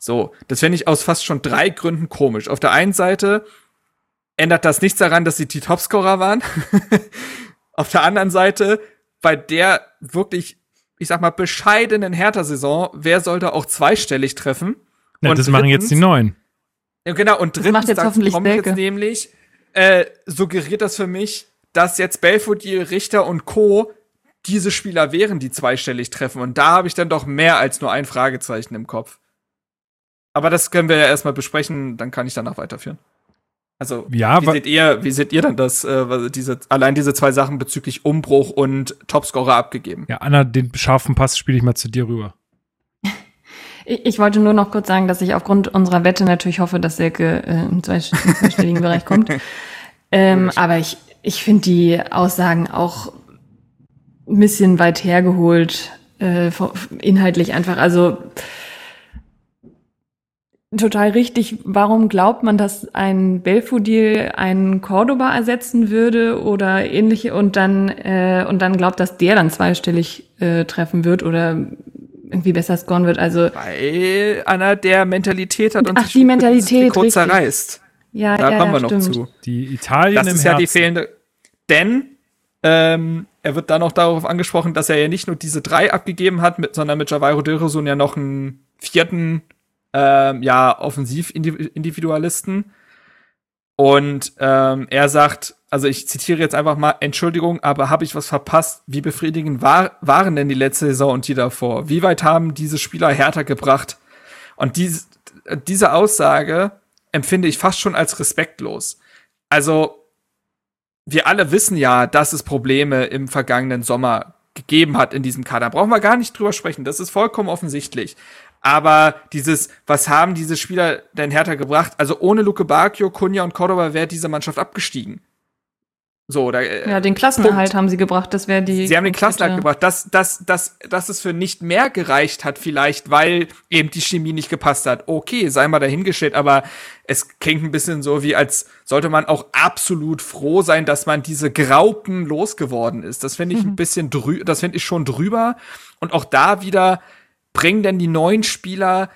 So, das finde ich aus fast schon drei Gründen komisch. Auf der einen Seite ändert das nichts daran, dass sie die Topscorer waren. auf der anderen Seite, bei der wirklich, ich sag mal, bescheidenen Hertha-Saison, wer sollte auch zweistellig treffen? Ja, und das machen jetzt die Neuen. Ja, genau, und drittens, das macht jetzt hoffentlich jetzt nämlich, äh, suggeriert das für mich, dass jetzt Belfodil, Richter und Co. diese Spieler wären, die zweistellig treffen. Und da habe ich dann doch mehr als nur ein Fragezeichen im Kopf. Aber das können wir ja erstmal besprechen, dann kann ich danach weiterführen. Also, ja, wie seht ihr, wie seht ihr dann das, äh, diese, allein diese zwei Sachen bezüglich Umbruch und Topscorer abgegeben? Ja, Anna, den scharfen Pass spiele ich mal zu dir rüber. Ich, ich wollte nur noch kurz sagen, dass ich aufgrund unserer Wette natürlich hoffe, dass Silke äh, im zweistelligen Bereich kommt. Ähm, aber ich, ich finde die Aussagen auch ein bisschen weit hergeholt, äh, inhaltlich einfach. Also total richtig. Warum glaubt man, dass ein Belfodil einen Cordoba ersetzen würde oder ähnliche und dann äh, und dann glaubt, dass der dann zweistellig äh, treffen wird oder irgendwie besser scoren wird? Also weil einer der Mentalität hat und ach die Mentalität kurz zerreißt. Ja, da ja, kommen ja, wir stimmt. noch zu. Die Italien das im ist Herzen. ja die fehlende. Denn ähm, er wird dann auch darauf angesprochen, dass er ja nicht nur diese drei abgegeben hat, mit, sondern mit Javairo Dilrosun ja noch einen vierten, ähm, ja, Offensivindividualisten. Und ähm, er sagt, also ich zitiere jetzt einfach mal, Entschuldigung, aber habe ich was verpasst? Wie befriedigend war, waren denn die letzte Saison und die davor? Wie weit haben diese Spieler härter gebracht? Und dies, diese Aussage empfinde ich fast schon als respektlos. Also, wir alle wissen ja, dass es Probleme im vergangenen Sommer gegeben hat in diesem Kader. Brauchen wir gar nicht drüber sprechen. Das ist vollkommen offensichtlich. Aber dieses, was haben diese Spieler denn Hertha gebracht? Also ohne Luke Bacchio, Kunja und Cordoba wäre diese Mannschaft abgestiegen. So, da, äh, ja, den Klassenerhalt Punkt. haben sie gebracht, das wäre die. Sie haben den Klassenerhalt gebracht, dass, dass, dass, dass es für nicht mehr gereicht hat, vielleicht, weil eben die Chemie nicht gepasst hat. Okay, sei mal dahingestellt, aber es klingt ein bisschen so, wie als sollte man auch absolut froh sein, dass man diese Graupen losgeworden ist. Das finde ich mhm. ein bisschen drü das finde ich schon drüber. Und auch da wieder bringen denn die neuen Spieler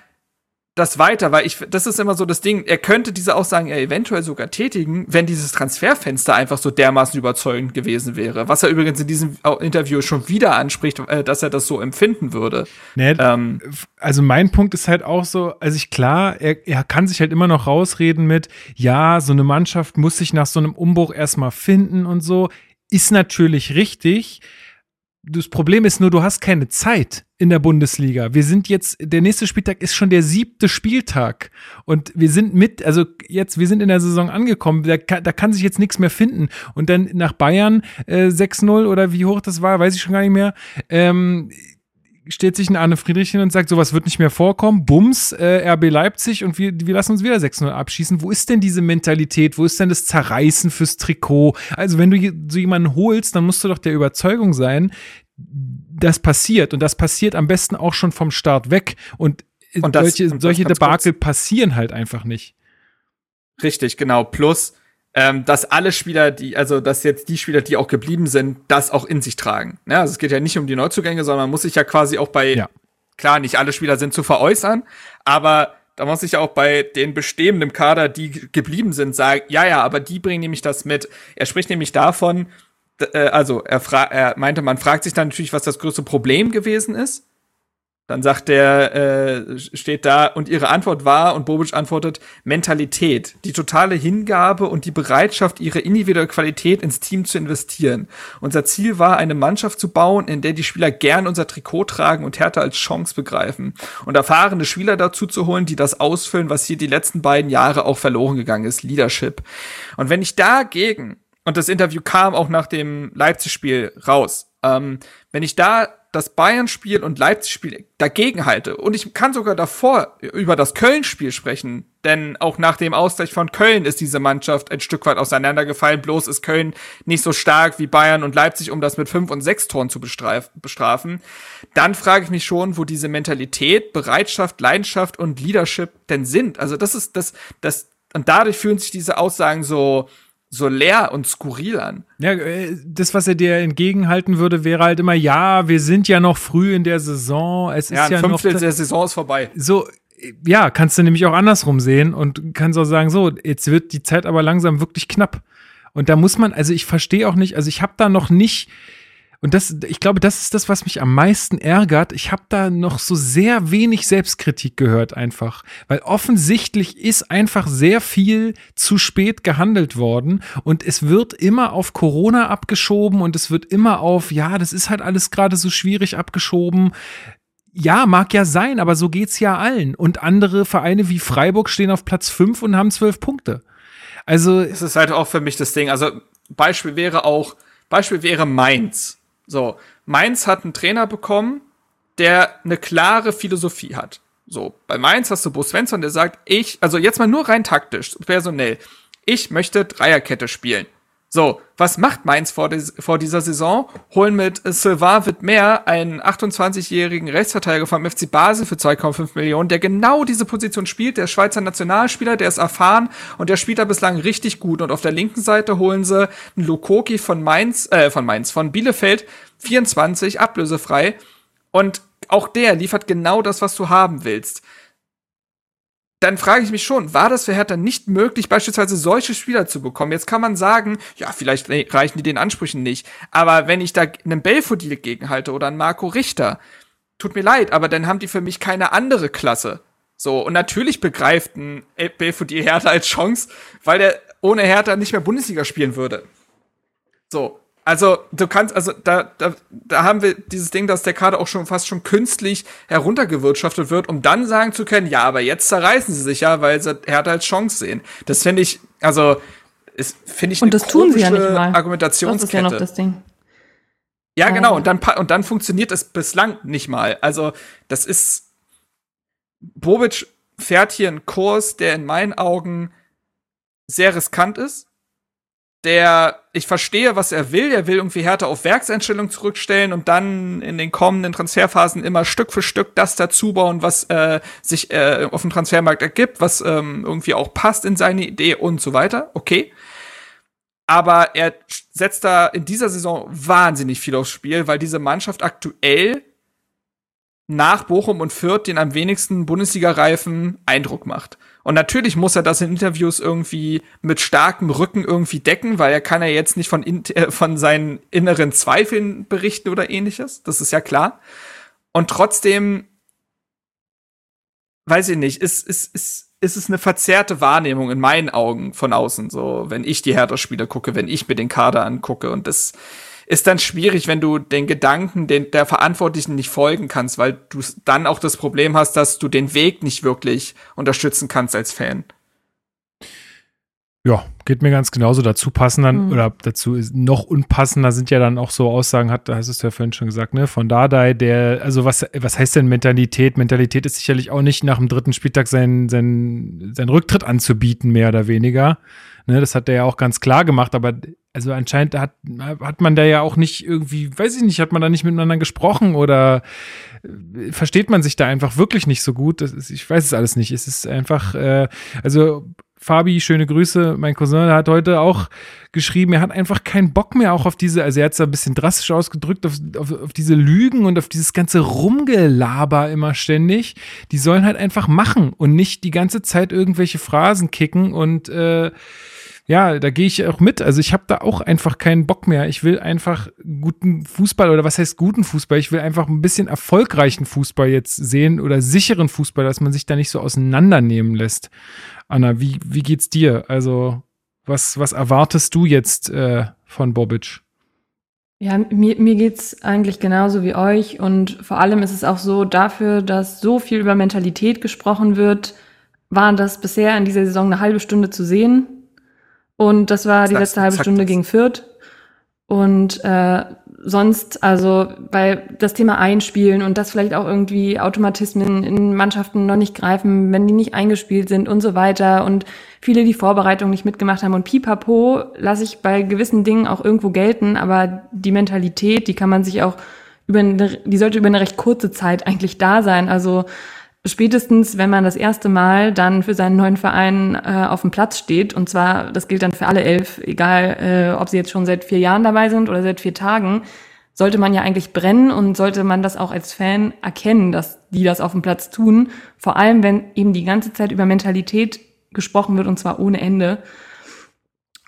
das weiter, weil ich, das ist immer so das Ding, er könnte diese Aussagen ja eventuell sogar tätigen, wenn dieses Transferfenster einfach so dermaßen überzeugend gewesen wäre. Was er übrigens in diesem Interview schon wieder anspricht, äh, dass er das so empfinden würde. Nee, ähm, also mein Punkt ist halt auch so, also ich klar, er, er kann sich halt immer noch rausreden mit, ja, so eine Mannschaft muss sich nach so einem Umbruch erstmal finden und so. Ist natürlich richtig das Problem ist nur, du hast keine Zeit in der Bundesliga. Wir sind jetzt, der nächste Spieltag ist schon der siebte Spieltag. Und wir sind mit, also jetzt, wir sind in der Saison angekommen. Da, da kann sich jetzt nichts mehr finden. Und dann nach Bayern äh, 6-0 oder wie hoch das war, weiß ich schon gar nicht mehr. Ähm, stellt sich ein Arne Friedrich hin und sagt, sowas wird nicht mehr vorkommen. Bums, äh, RB Leipzig und wir, wir lassen uns wieder 6-0 abschießen. Wo ist denn diese Mentalität? Wo ist denn das Zerreißen fürs Trikot? Also, wenn du so jemanden holst, dann musst du doch der Überzeugung sein, das passiert. Und das passiert am besten auch schon vom Start weg. Und, und das, solche, solche Debakel kurz. passieren halt einfach nicht. Richtig, genau. Plus, ähm, dass alle Spieler, die, also dass jetzt die Spieler, die auch geblieben sind, das auch in sich tragen. Ja, also es geht ja nicht um die Neuzugänge, sondern man muss sich ja quasi auch bei, ja. klar, nicht alle Spieler sind zu veräußern, aber da muss ich auch bei den bestehenden Kader, die geblieben sind, sagen, ja, ja, aber die bringen nämlich das mit. Er spricht nämlich davon, äh, also er, er meinte, man fragt sich dann natürlich, was das größte Problem gewesen ist. Dann sagt der, äh, steht da, und ihre Antwort war, und Bobic antwortet, Mentalität, die totale Hingabe und die Bereitschaft, ihre individuelle Qualität ins Team zu investieren. Unser Ziel war, eine Mannschaft zu bauen, in der die Spieler gern unser Trikot tragen und Härte als Chance begreifen. Und erfahrene Spieler dazu zu holen, die das ausfüllen, was hier die letzten beiden Jahre auch verloren gegangen ist, Leadership. Und wenn ich dagegen, und das Interview kam auch nach dem Leipzig-Spiel raus, ähm, wenn ich da das Bayern-Spiel und Leipzig-Spiel dagegen halte. Und ich kann sogar davor über das Köln-Spiel sprechen, denn auch nach dem Ausgleich von Köln ist diese Mannschaft ein Stück weit auseinandergefallen. Bloß ist Köln nicht so stark wie Bayern und Leipzig, um das mit fünf und sechs Toren zu bestrafen. Dann frage ich mich schon, wo diese Mentalität, Bereitschaft, Leidenschaft und Leadership denn sind. Also das ist das, das, und dadurch fühlen sich diese Aussagen so, so leer und skurril an. Ja, äh, das, was er dir entgegenhalten würde, wäre halt immer, ja, wir sind ja noch früh in der Saison. Es ja, ist ja Fünftel noch der Saison ist vorbei. So, ja, kannst du nämlich auch andersrum sehen und kannst auch sagen, so, jetzt wird die Zeit aber langsam wirklich knapp. Und da muss man, also ich verstehe auch nicht, also ich habe da noch nicht und das, ich glaube, das ist das, was mich am meisten ärgert. Ich habe da noch so sehr wenig Selbstkritik gehört einfach, weil offensichtlich ist einfach sehr viel zu spät gehandelt worden und es wird immer auf Corona abgeschoben und es wird immer auf, ja, das ist halt alles gerade so schwierig abgeschoben. Ja, mag ja sein, aber so geht's ja allen. Und andere Vereine wie Freiburg stehen auf Platz 5 und haben zwölf Punkte. Also. Es ist halt auch für mich das Ding. Also, Beispiel wäre auch, Beispiel wäre Mainz. So, Mainz hat einen Trainer bekommen, der eine klare Philosophie hat. So, bei Mainz hast du Bo Svensson, der sagt, ich, also jetzt mal nur rein taktisch, personell, ich möchte Dreierkette spielen. So, was macht Mainz vor, des, vor dieser Saison? Holen mit Sylvain Wittmer einen 28-jährigen Rechtsverteidiger vom FC Basel für 2,5 Millionen, der genau diese Position spielt, der Schweizer Nationalspieler, der ist erfahren und der spielt da bislang richtig gut. Und auf der linken Seite holen sie einen Lukoki von Mainz, äh, von Mainz, von Bielefeld, 24, ablösefrei. Und auch der liefert genau das, was du haben willst dann frage ich mich schon, war das für Hertha nicht möglich, beispielsweise solche Spieler zu bekommen? Jetzt kann man sagen, ja, vielleicht reichen die den Ansprüchen nicht. Aber wenn ich da einen Belfodil gegenhalte oder einen Marco Richter, tut mir leid, aber dann haben die für mich keine andere Klasse. So, und natürlich begreift ein Belfodil Hertha als Chance, weil der ohne Hertha nicht mehr Bundesliga spielen würde. So, also du kannst, also da, da, da haben wir dieses Ding, dass der Kader auch schon fast schon künstlich heruntergewirtschaftet wird, um dann sagen zu können, ja, aber jetzt zerreißen sie sich ja, weil sie Hertha als Chance sehen. Das finde ich, also finde ich und das tun sie ja nicht mal. Argumentationskette. Das ist ja noch das Ding. Ja, genau. Und dann und dann funktioniert es bislang nicht mal. Also das ist Bobic fährt hier einen Kurs, der in meinen Augen sehr riskant ist. Der, ich verstehe, was er will. Er will irgendwie Härte auf Werkseinstellung zurückstellen und dann in den kommenden Transferphasen immer Stück für Stück das dazubauen, was äh, sich äh, auf dem Transfermarkt ergibt, was ähm, irgendwie auch passt in seine Idee und so weiter. Okay. Aber er setzt da in dieser Saison wahnsinnig viel aufs Spiel, weil diese Mannschaft aktuell nach Bochum und Fürth den am wenigsten Bundesliga-reifen Eindruck macht. Und natürlich muss er das in Interviews irgendwie mit starkem Rücken irgendwie decken, weil er kann ja jetzt nicht von, äh, von seinen inneren Zweifeln berichten oder ähnliches. Das ist ja klar. Und trotzdem, weiß ich nicht, ist, ist, ist, ist es eine verzerrte Wahrnehmung in meinen Augen von außen, so, wenn ich die Hertha-Spieler gucke, wenn ich mir den Kader angucke. Und das, ist dann schwierig, wenn du den Gedanken den, der Verantwortlichen nicht folgen kannst, weil du dann auch das Problem hast, dass du den Weg nicht wirklich unterstützen kannst als Fan. Ja, geht mir ganz genauso. Dazu passen dann, mhm. oder dazu ist noch unpassender sind ja dann auch so Aussagen, hat, da hast es ja vorhin schon gesagt, ne, von Dardai, der, also was, was heißt denn Mentalität? Mentalität ist sicherlich auch nicht nach dem dritten Spieltag sein, sein, sein Rücktritt anzubieten, mehr oder weniger. Ne, das hat er ja auch ganz klar gemacht, aber also anscheinend hat, hat man da ja auch nicht irgendwie, weiß ich nicht, hat man da nicht miteinander gesprochen oder äh, versteht man sich da einfach wirklich nicht so gut? Ist, ich weiß es alles nicht. Es ist einfach, äh, also Fabi, schöne Grüße. Mein Cousin hat heute auch geschrieben, er hat einfach keinen Bock mehr auch auf diese, also er hat es ein bisschen drastisch ausgedrückt, auf, auf, auf, diese Lügen und auf dieses ganze Rumgelaber immer ständig. Die sollen halt einfach machen und nicht die ganze Zeit irgendwelche Phrasen kicken und äh, ja, da gehe ich auch mit. Also ich habe da auch einfach keinen Bock mehr. Ich will einfach guten Fußball oder was heißt guten Fußball? Ich will einfach ein bisschen erfolgreichen Fußball jetzt sehen oder sicheren Fußball, dass man sich da nicht so auseinandernehmen lässt. Anna, wie, wie geht's dir? Also was, was erwartest du jetzt äh, von Bobic? Ja, mir, mir geht's eigentlich genauso wie euch und vor allem ist es auch so dafür, dass so viel über Mentalität gesprochen wird, war das bisher in dieser Saison eine halbe Stunde zu sehen und das war die letzte halbe Stunde das. gegen Fürth. Und äh, sonst, also, weil das Thema Einspielen und das vielleicht auch irgendwie Automatismen in Mannschaften noch nicht greifen, wenn die nicht eingespielt sind und so weiter und viele die Vorbereitung nicht mitgemacht haben und pipapo lasse ich bei gewissen Dingen auch irgendwo gelten, aber die Mentalität, die kann man sich auch über eine, die sollte über eine recht kurze Zeit eigentlich da sein. Also spätestens, wenn man das erste Mal dann für seinen neuen Verein äh, auf dem Platz steht. Und zwar, das gilt dann für alle elf, egal äh, ob sie jetzt schon seit vier Jahren dabei sind oder seit vier Tagen, sollte man ja eigentlich brennen und sollte man das auch als Fan erkennen, dass die das auf dem Platz tun. Vor allem, wenn eben die ganze Zeit über Mentalität gesprochen wird und zwar ohne Ende.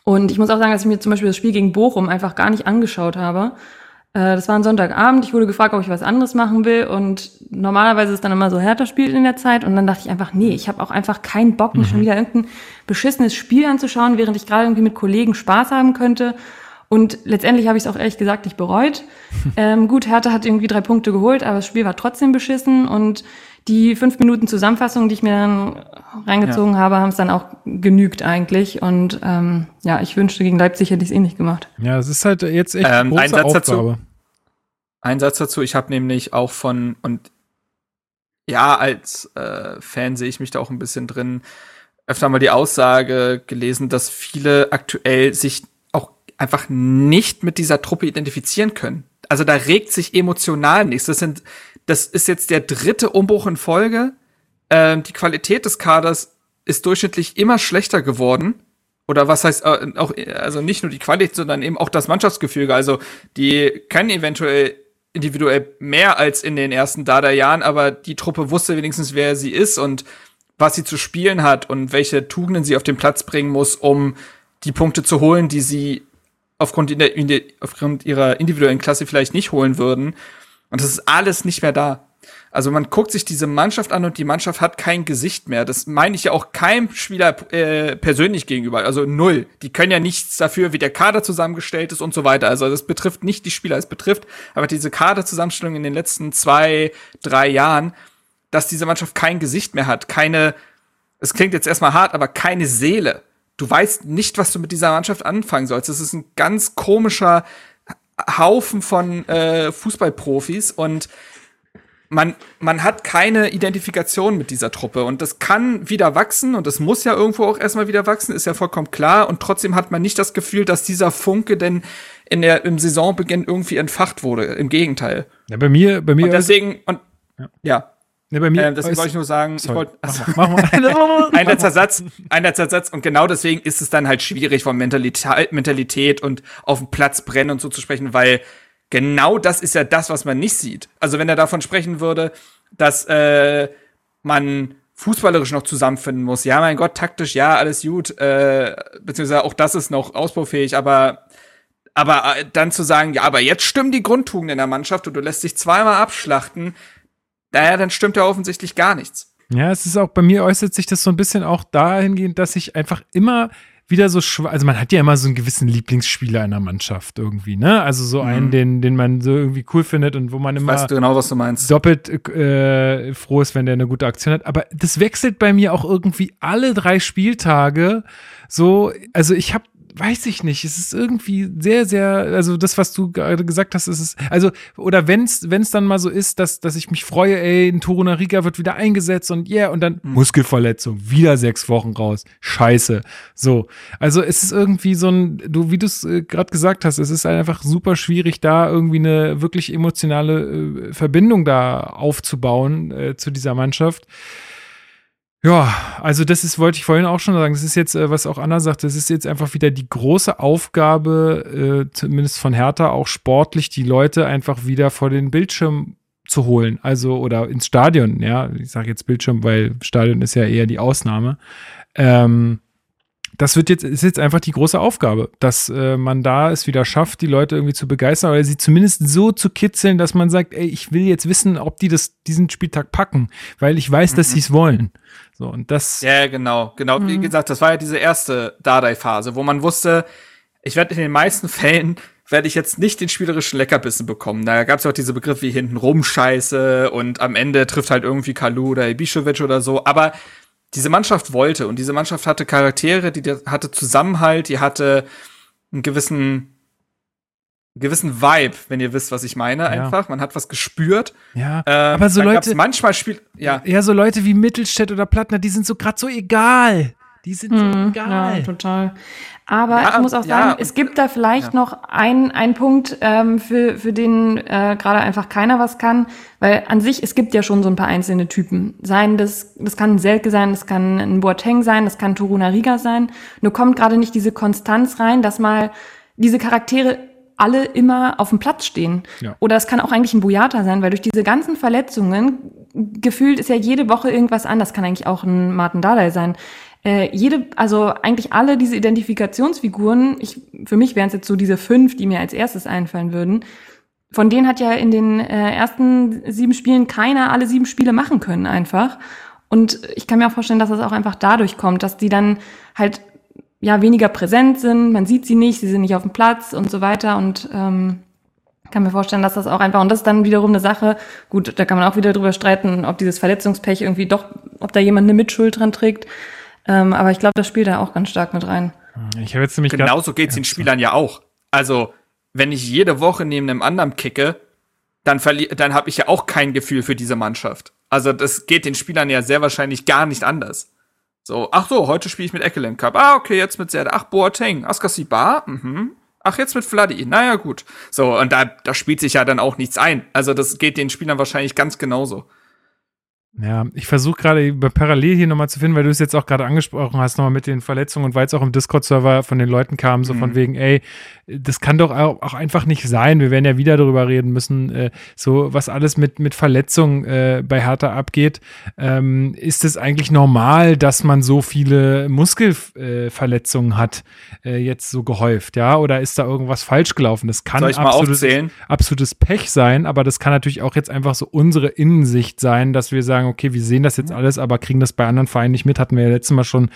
Und ich muss auch sagen, dass ich mir zum Beispiel das Spiel gegen Bochum einfach gar nicht angeschaut habe, das war ein Sonntagabend. Ich wurde gefragt, ob ich was anderes machen will. Und normalerweise ist dann immer so Hertha spielt in der Zeit. Und dann dachte ich einfach, nee, ich habe auch einfach keinen Bock, mir mhm. schon wieder irgendein beschissenes Spiel anzuschauen, während ich gerade irgendwie mit Kollegen Spaß haben könnte. Und letztendlich habe ich es auch ehrlich gesagt nicht bereut. ähm, gut, Hertha hat irgendwie drei Punkte geholt, aber das Spiel war trotzdem beschissen. Und die fünf Minuten Zusammenfassung, die ich mir dann reingezogen ja. habe, haben es dann auch genügt eigentlich. Und ähm, ja, ich wünschte, gegen Leipzig hätte ich es eh nicht gemacht. Ja, es ist halt jetzt echt ähm, große ein Satz Aufgabe. Dazu, ein Satz dazu, ich habe nämlich auch von, und ja, als äh, Fan sehe ich mich da auch ein bisschen drin, öfter mal die Aussage gelesen, dass viele aktuell sich auch einfach nicht mit dieser Truppe identifizieren können. Also da regt sich emotional nichts. Das sind das ist jetzt der dritte Umbruch in Folge. Ähm, die Qualität des Kaders ist durchschnittlich immer schlechter geworden. Oder was heißt äh, auch, also nicht nur die Qualität, sondern eben auch das Mannschaftsgefüge. Also die können eventuell individuell mehr als in den ersten Dada-Jahren, aber die Truppe wusste wenigstens, wer sie ist und was sie zu spielen hat und welche Tugenden sie auf den Platz bringen muss, um die Punkte zu holen, die sie aufgrund, in der, aufgrund ihrer individuellen Klasse vielleicht nicht holen würden. Und das ist alles nicht mehr da. Also man guckt sich diese Mannschaft an und die Mannschaft hat kein Gesicht mehr. Das meine ich ja auch keinem Spieler äh, persönlich gegenüber. Also null. Die können ja nichts dafür, wie der Kader zusammengestellt ist und so weiter. Also das betrifft nicht die Spieler, es betrifft aber diese Kaderzusammenstellung in den letzten zwei, drei Jahren, dass diese Mannschaft kein Gesicht mehr hat. Keine, es klingt jetzt erstmal hart, aber keine Seele. Du weißt nicht, was du mit dieser Mannschaft anfangen sollst. Das ist ein ganz komischer Haufen von äh, Fußballprofis und man, man hat keine Identifikation mit dieser Truppe und das kann wieder wachsen und das muss ja irgendwo auch erstmal wieder wachsen, ist ja vollkommen klar und trotzdem hat man nicht das Gefühl, dass dieser Funke denn in der, im Saisonbeginn irgendwie entfacht wurde. Im Gegenteil. Ja, bei mir, bei mir. Und deswegen, und, ja. ja. Ja, bei mir äh, deswegen wollte ich nur sagen, Sorry. ich wollte, Mach mal, mach mal. ein letzter Satz, ein letzter Satz und genau deswegen ist es dann halt schwierig von Mentalität, Mentalität und auf dem Platz brennen und so zu sprechen, weil genau das ist ja das, was man nicht sieht. Also wenn er davon sprechen würde, dass äh, man fußballerisch noch zusammenfinden muss, ja, mein Gott, taktisch, ja, alles gut, äh, beziehungsweise auch das ist noch ausbaufähig, aber aber äh, dann zu sagen, ja, aber jetzt stimmen die Grundtugenden in der Mannschaft und du lässt dich zweimal abschlachten, naja, dann stimmt ja offensichtlich gar nichts. Ja, es ist auch, bei mir äußert sich das so ein bisschen auch dahingehend, dass ich einfach immer wieder so schwach, also man hat ja immer so einen gewissen Lieblingsspieler in der Mannschaft irgendwie, ne? Also so einen, Mhm. den, den man so irgendwie cool findet und wo man immer Weißt du genau, was du meinst? doppelt äh, froh ist, wenn der eine gute Aktion hat. Aber das wechselt bei mir auch irgendwie alle drei Spieltage. So, also ich habe, weiß ich nicht, es ist irgendwie sehr, sehr, also das, was du gerade gesagt hast, ist es, also, oder wenn's, wenn's dann mal so ist, dass, dass ich mich freue, ey, ein Toruna Riga wird wieder eingesetzt und yeah, und dann Muskelverletzung, wieder sechs Wochen raus. Scheiße. So. Also es ist irgendwie so ein, du, wie du es äh, gerade gesagt hast, es ist einfach super schwierig, da irgendwie eine wirklich emotionale äh, Verbindung da aufzubauen äh, zu dieser Mannschaft. Ja, also das ist, wollte ich vorhin auch schon sagen, das ist jetzt, äh, was auch Anna sagt, das ist jetzt einfach wieder die große Aufgabe, äh, zumindest von Hertha, auch sportlich, die Leute einfach wieder vor den Bildschirm zu holen, also oder ins Stadion, ja, ich sage jetzt Bildschirm, weil Stadion ist ja eher die Ausnahme. Ähm, das wird jetzt, ist jetzt einfach die große Aufgabe, dass äh, man da es wieder schafft, die Leute irgendwie zu begeistern oder sie zumindest so zu kitzeln, dass man sagt, ey, ich will jetzt wissen, ob die das, diesen Spieltag packen, weil ich weiß, dass sie es wollen. So, und das, Ja, genau, genau. Wie gesagt, das war ja diese erste Dardai-Phase, wo man wusste, ich werde in den meisten Fällen werde ich jetzt nicht den spielerischen Leckerbissen bekommen. Da gab es ja auch diese Begriffe wie hinten Scheiße und am Ende trifft halt irgendwie Kalu oder Ibišević oder so. Aber diese Mannschaft wollte und diese Mannschaft hatte Charaktere, die hatte Zusammenhalt, die hatte einen gewissen, einen gewissen Vibe, wenn ihr wisst, was ich meine, Ja. einfach. Man hat was gespürt. ja, Ähm, aber so Leute, manchmal Spiel, ja, ja, so Leute wie Mittelstädt oder Plattner, die sind so gerade so egal. Die sind so Mhm, egal. Ja, total. Aber Ja, ich muss auch ja, sagen, und- es gibt da vielleicht ja. noch einen, einen Punkt, ähm, für, für den äh, gerade einfach keiner was kann, weil an sich, es gibt ja schon so ein paar einzelne Typen. Sein, das, das kann ein Selke sein, das kann ein Boateng sein, das kann Toruna Riga sein. Nur kommt gerade nicht diese Konstanz rein, dass mal diese Charaktere alle immer auf dem Platz stehen. Ja. Oder es kann auch eigentlich ein Boyata sein, weil durch diese ganzen Verletzungen gefühlt ist ja jede Woche irgendwas anders. Kann eigentlich auch ein Martin Dardai sein. Äh, jede, also eigentlich alle diese Identifikationsfiguren, ich, für mich wären es jetzt so diese fünf, die mir als erstes einfallen würden. Von denen hat ja in den äh, ersten sieben Spielen keiner alle sieben Spiele machen können einfach. Und ich kann mir auch vorstellen, dass das auch einfach dadurch kommt, dass die dann halt ja weniger präsent sind, man sieht sie nicht, sie sind nicht auf dem Platz und so weiter. Und ähm, kann mir vorstellen, dass das auch einfach, und das ist dann wiederum eine Sache, gut, da kann man auch wieder drüber streiten, ob dieses Verletzungspech irgendwie doch, ob da jemand eine Mitschuld dran trägt. Ähm, aber ich glaube, das spielt da auch ganz stark mit rein. Ich habe jetzt nämlich Genauso geht's den Spielern ja auch. Also, wenn ich jede Woche neben einem anderen kicke, dann, verli- dann habe ich ja auch kein Gefühl für diese Mannschaft. Also, das geht den Spielern ja sehr wahrscheinlich gar nicht anders. So, ach so, heute spiele ich mit Eckel im Cup. Ah, okay, jetzt mit Serde. Ach, Boateng. Askasibar. Mhm. Ach, jetzt mit Vladi. Naja, gut. So, und da, da spielt sich ja dann auch nichts ein. Also, das geht den Spielern wahrscheinlich ganz genauso. Ja, ich versuche gerade über parallel hier nochmal zu finden, weil du es jetzt auch gerade angesprochen hast, nochmal mit den Verletzungen und weil es auch im Discord-Server von den Leuten kam, so von wegen, ey, das kann doch auch, einfach nicht sein. Wir werden ja wieder darüber reden müssen, äh, so was alles mit, mit Verletzungen äh, bei Hertha abgeht. Ähm, ist es eigentlich normal, dass man so viele Muskelverletzungen äh, hat, jetzt so gehäuft, ja? Oder ist da irgendwas falsch gelaufen? Das kann Soll ich mal absolutes- absolutes Pech sein, aber das kann natürlich auch jetzt einfach so unsere Innensicht sein, dass wir sagen, okay, wir sehen das jetzt alles, aber kriegen das bei anderen Vereinen nicht mit, hatten wir ja letztes Mal schon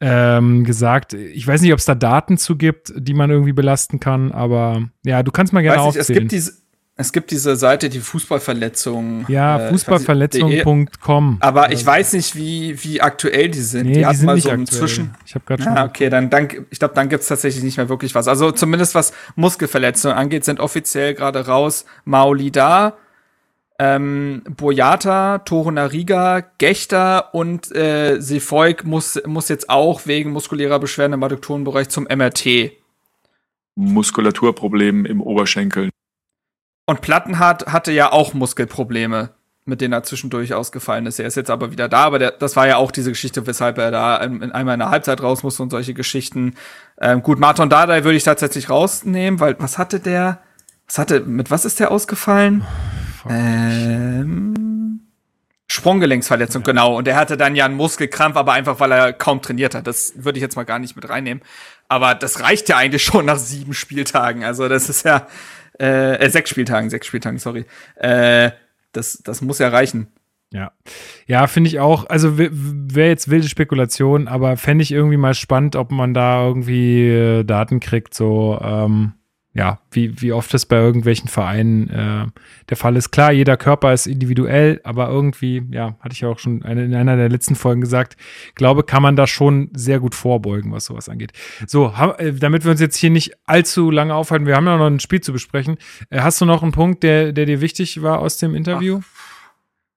ähm, gesagt. Ich weiß nicht, ob es da Daten zu gibt, die man irgendwie belasten kann, aber ja, du kannst mal gerne Weiß nicht, es aufzählen. gibt diese, es gibt diese Seite, die Fußballverletzungen. ja, äh, fußballverletzung.com. Aber ich weiß nicht, wie, wie aktuell die sind. nee, die die hatten sind mal so aktuell. Zwischen. Ich habe gerade schon. Ja, okay, dann, dann ich glaube, dann gibt's tatsächlich nicht mehr wirklich was. Also zumindest was Muskelverletzungen angeht, sind offiziell gerade raus Maoli da, ähm, Boyata, Torunariga, Gechter und äh, Sefolk muss, muss jetzt auch wegen muskulärer Beschwerden im Adduktorenbereich zum MRT. Muskulaturproblem im Oberschenkel. Und Plattenhardt hatte ja auch Muskelprobleme, mit denen er zwischendurch ausgefallen ist. Er ist jetzt aber wieder da, aber der, das war ja auch diese Geschichte, weshalb er da in, in einmal in der Halbzeit raus musste und solche Geschichten. Ähm, gut, Martin Dardai würde ich tatsächlich rausnehmen, weil was hatte der? Was hatte, mit was ist der ausgefallen? Ähm, Sprunggelenksverletzung, ja. genau. Und er hatte dann ja einen Muskelkrampf, aber einfach, weil er kaum trainiert hat. Das würde ich jetzt mal gar nicht mit reinnehmen. Aber das reicht ja eigentlich schon nach sieben Spieltagen. Also das ist ja, äh, äh sechs Spieltagen, sechs Spieltagen, sorry. Äh, das, das muss ja reichen. Ja, ja, finde ich auch. Also wäre jetzt wilde Spekulation, aber fände ich irgendwie mal spannend, ob man da irgendwie äh, Daten kriegt, so ähm, ja, wie, wie oft das bei irgendwelchen Vereinen äh, der Fall ist. Klar, jeder Körper ist individuell, aber irgendwie, ja, hatte ich ja auch schon eine, in einer der letzten Folgen gesagt, glaube, kann man da schon sehr gut vorbeugen, was sowas angeht. So, ha, äh, damit wir uns jetzt hier nicht allzu lange aufhalten, wir haben ja noch ein Spiel zu besprechen. Äh, hast du noch einen Punkt, der, der dir wichtig war aus dem Interview?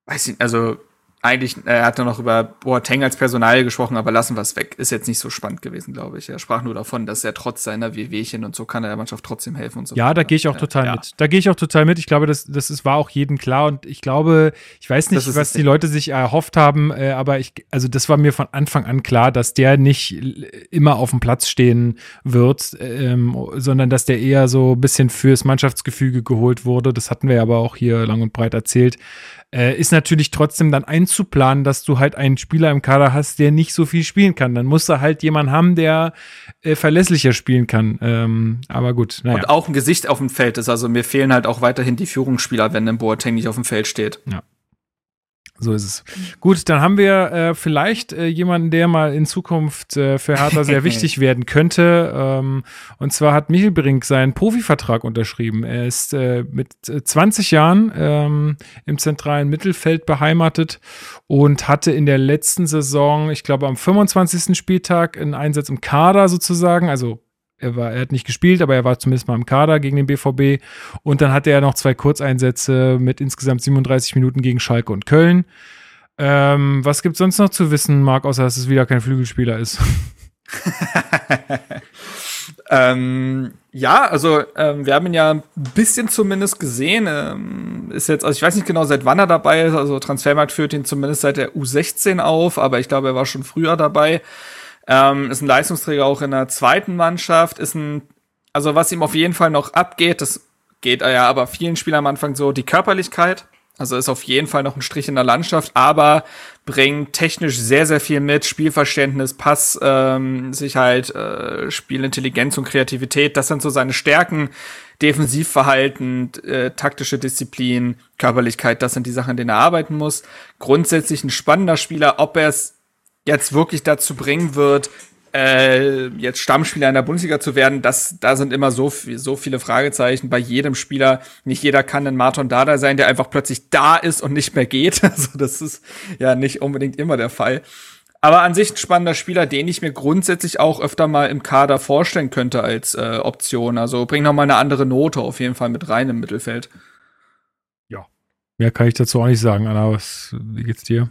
Ach, weiß ich, also eigentlich, er hat noch über Boateng als Personal gesprochen, aber lassen wir es weg. Ist jetzt nicht so spannend gewesen, glaube ich. Er sprach nur davon, dass er trotz seiner Wehwehchen und so kann er der Mannschaft trotzdem helfen und so. Ja, da gehe ich auch total ja. mit. Da gehe ich auch total mit. Ich glaube, das, das ist, war auch jedem klar und ich glaube, ich weiß nicht, was die Leute sich erhofft haben, äh, aber ich, also das war mir von Anfang an klar, dass der nicht immer auf dem Platz stehen wird, ähm, sondern dass der eher so ein bisschen fürs Mannschaftsgefüge geholt wurde. Das hatten wir aber auch hier lang und breit erzählt äh, ist natürlich trotzdem dann einzuplanen, dass du halt einen Spieler im Kader hast, der nicht so viel spielen kann. Dann musst du halt jemanden haben, der äh, verlässlicher spielen kann. Ähm, aber gut, naja. Und auch ein Gesicht auf dem Feld ist. Also mir fehlen halt auch weiterhin die Führungsspieler, wenn ein Boateng nicht auf dem Feld steht. Ja. So ist es. Gut, dann haben wir äh, vielleicht äh, jemanden, der mal in Zukunft äh, für Hertha sehr wichtig werden könnte. Ähm, und zwar hat Michel Brink seinen Profivertrag unterschrieben. Er ist äh, mit 20 äh, Jahren ähm, im zentralen Mittelfeld beheimatet und hatte in der letzten Saison, ich glaube am 25. Spieltag, einen Einsatz im Kader sozusagen, also er, war, er hat nicht gespielt, aber er war zumindest mal im Kader gegen den BVB. Und dann hatte er noch zwei Kurzeinsätze mit insgesamt 37 Minuten gegen Schalke und Köln. Ähm, was gibt es sonst noch zu wissen, Marc, außer dass es wieder kein Flügelspieler ist? ähm, ja, also ähm, wir haben ihn ja ein bisschen zumindest gesehen. Ähm, ist jetzt, also ich weiß nicht genau, seit wann er dabei ist. Also Transfermarkt führt ihn zumindest seit der U16 auf, aber ich glaube, er war schon früher dabei. Ähm, ist ein Leistungsträger auch in der zweiten Mannschaft, ist ein, also was ihm auf jeden Fall noch abgeht, das geht ja aber vielen Spielern am Anfang so, die Körperlichkeit. Also ist auf jeden Fall noch ein Strich in der Landschaft, aber bringt technisch sehr, sehr viel mit. Spielverständnis, Pass, ähm, Sicherheit, äh, Spielintelligenz und Kreativität. Das sind so seine Stärken. Defensivverhalten, äh, taktische Disziplin, Körperlichkeit, das sind die Sachen, an denen er arbeiten muss. Grundsätzlich ein spannender Spieler. Ob er es jetzt wirklich dazu bringen wird, äh, jetzt Stammspieler in der Bundesliga zu werden, das, da sind immer so, so viele Fragezeichen bei jedem Spieler. Nicht jeder kann ein Martin Dada sein, der einfach plötzlich da ist und nicht mehr geht. Also das ist ja nicht unbedingt immer der Fall. Aber an sich ein spannender Spieler, den ich mir grundsätzlich auch öfter mal im Kader vorstellen könnte als äh, Option. Also bring noch mal eine andere Note auf jeden Fall mit rein im Mittelfeld. Ja, mehr kann ich dazu auch nicht sagen. Anna, was, wie geht's dir?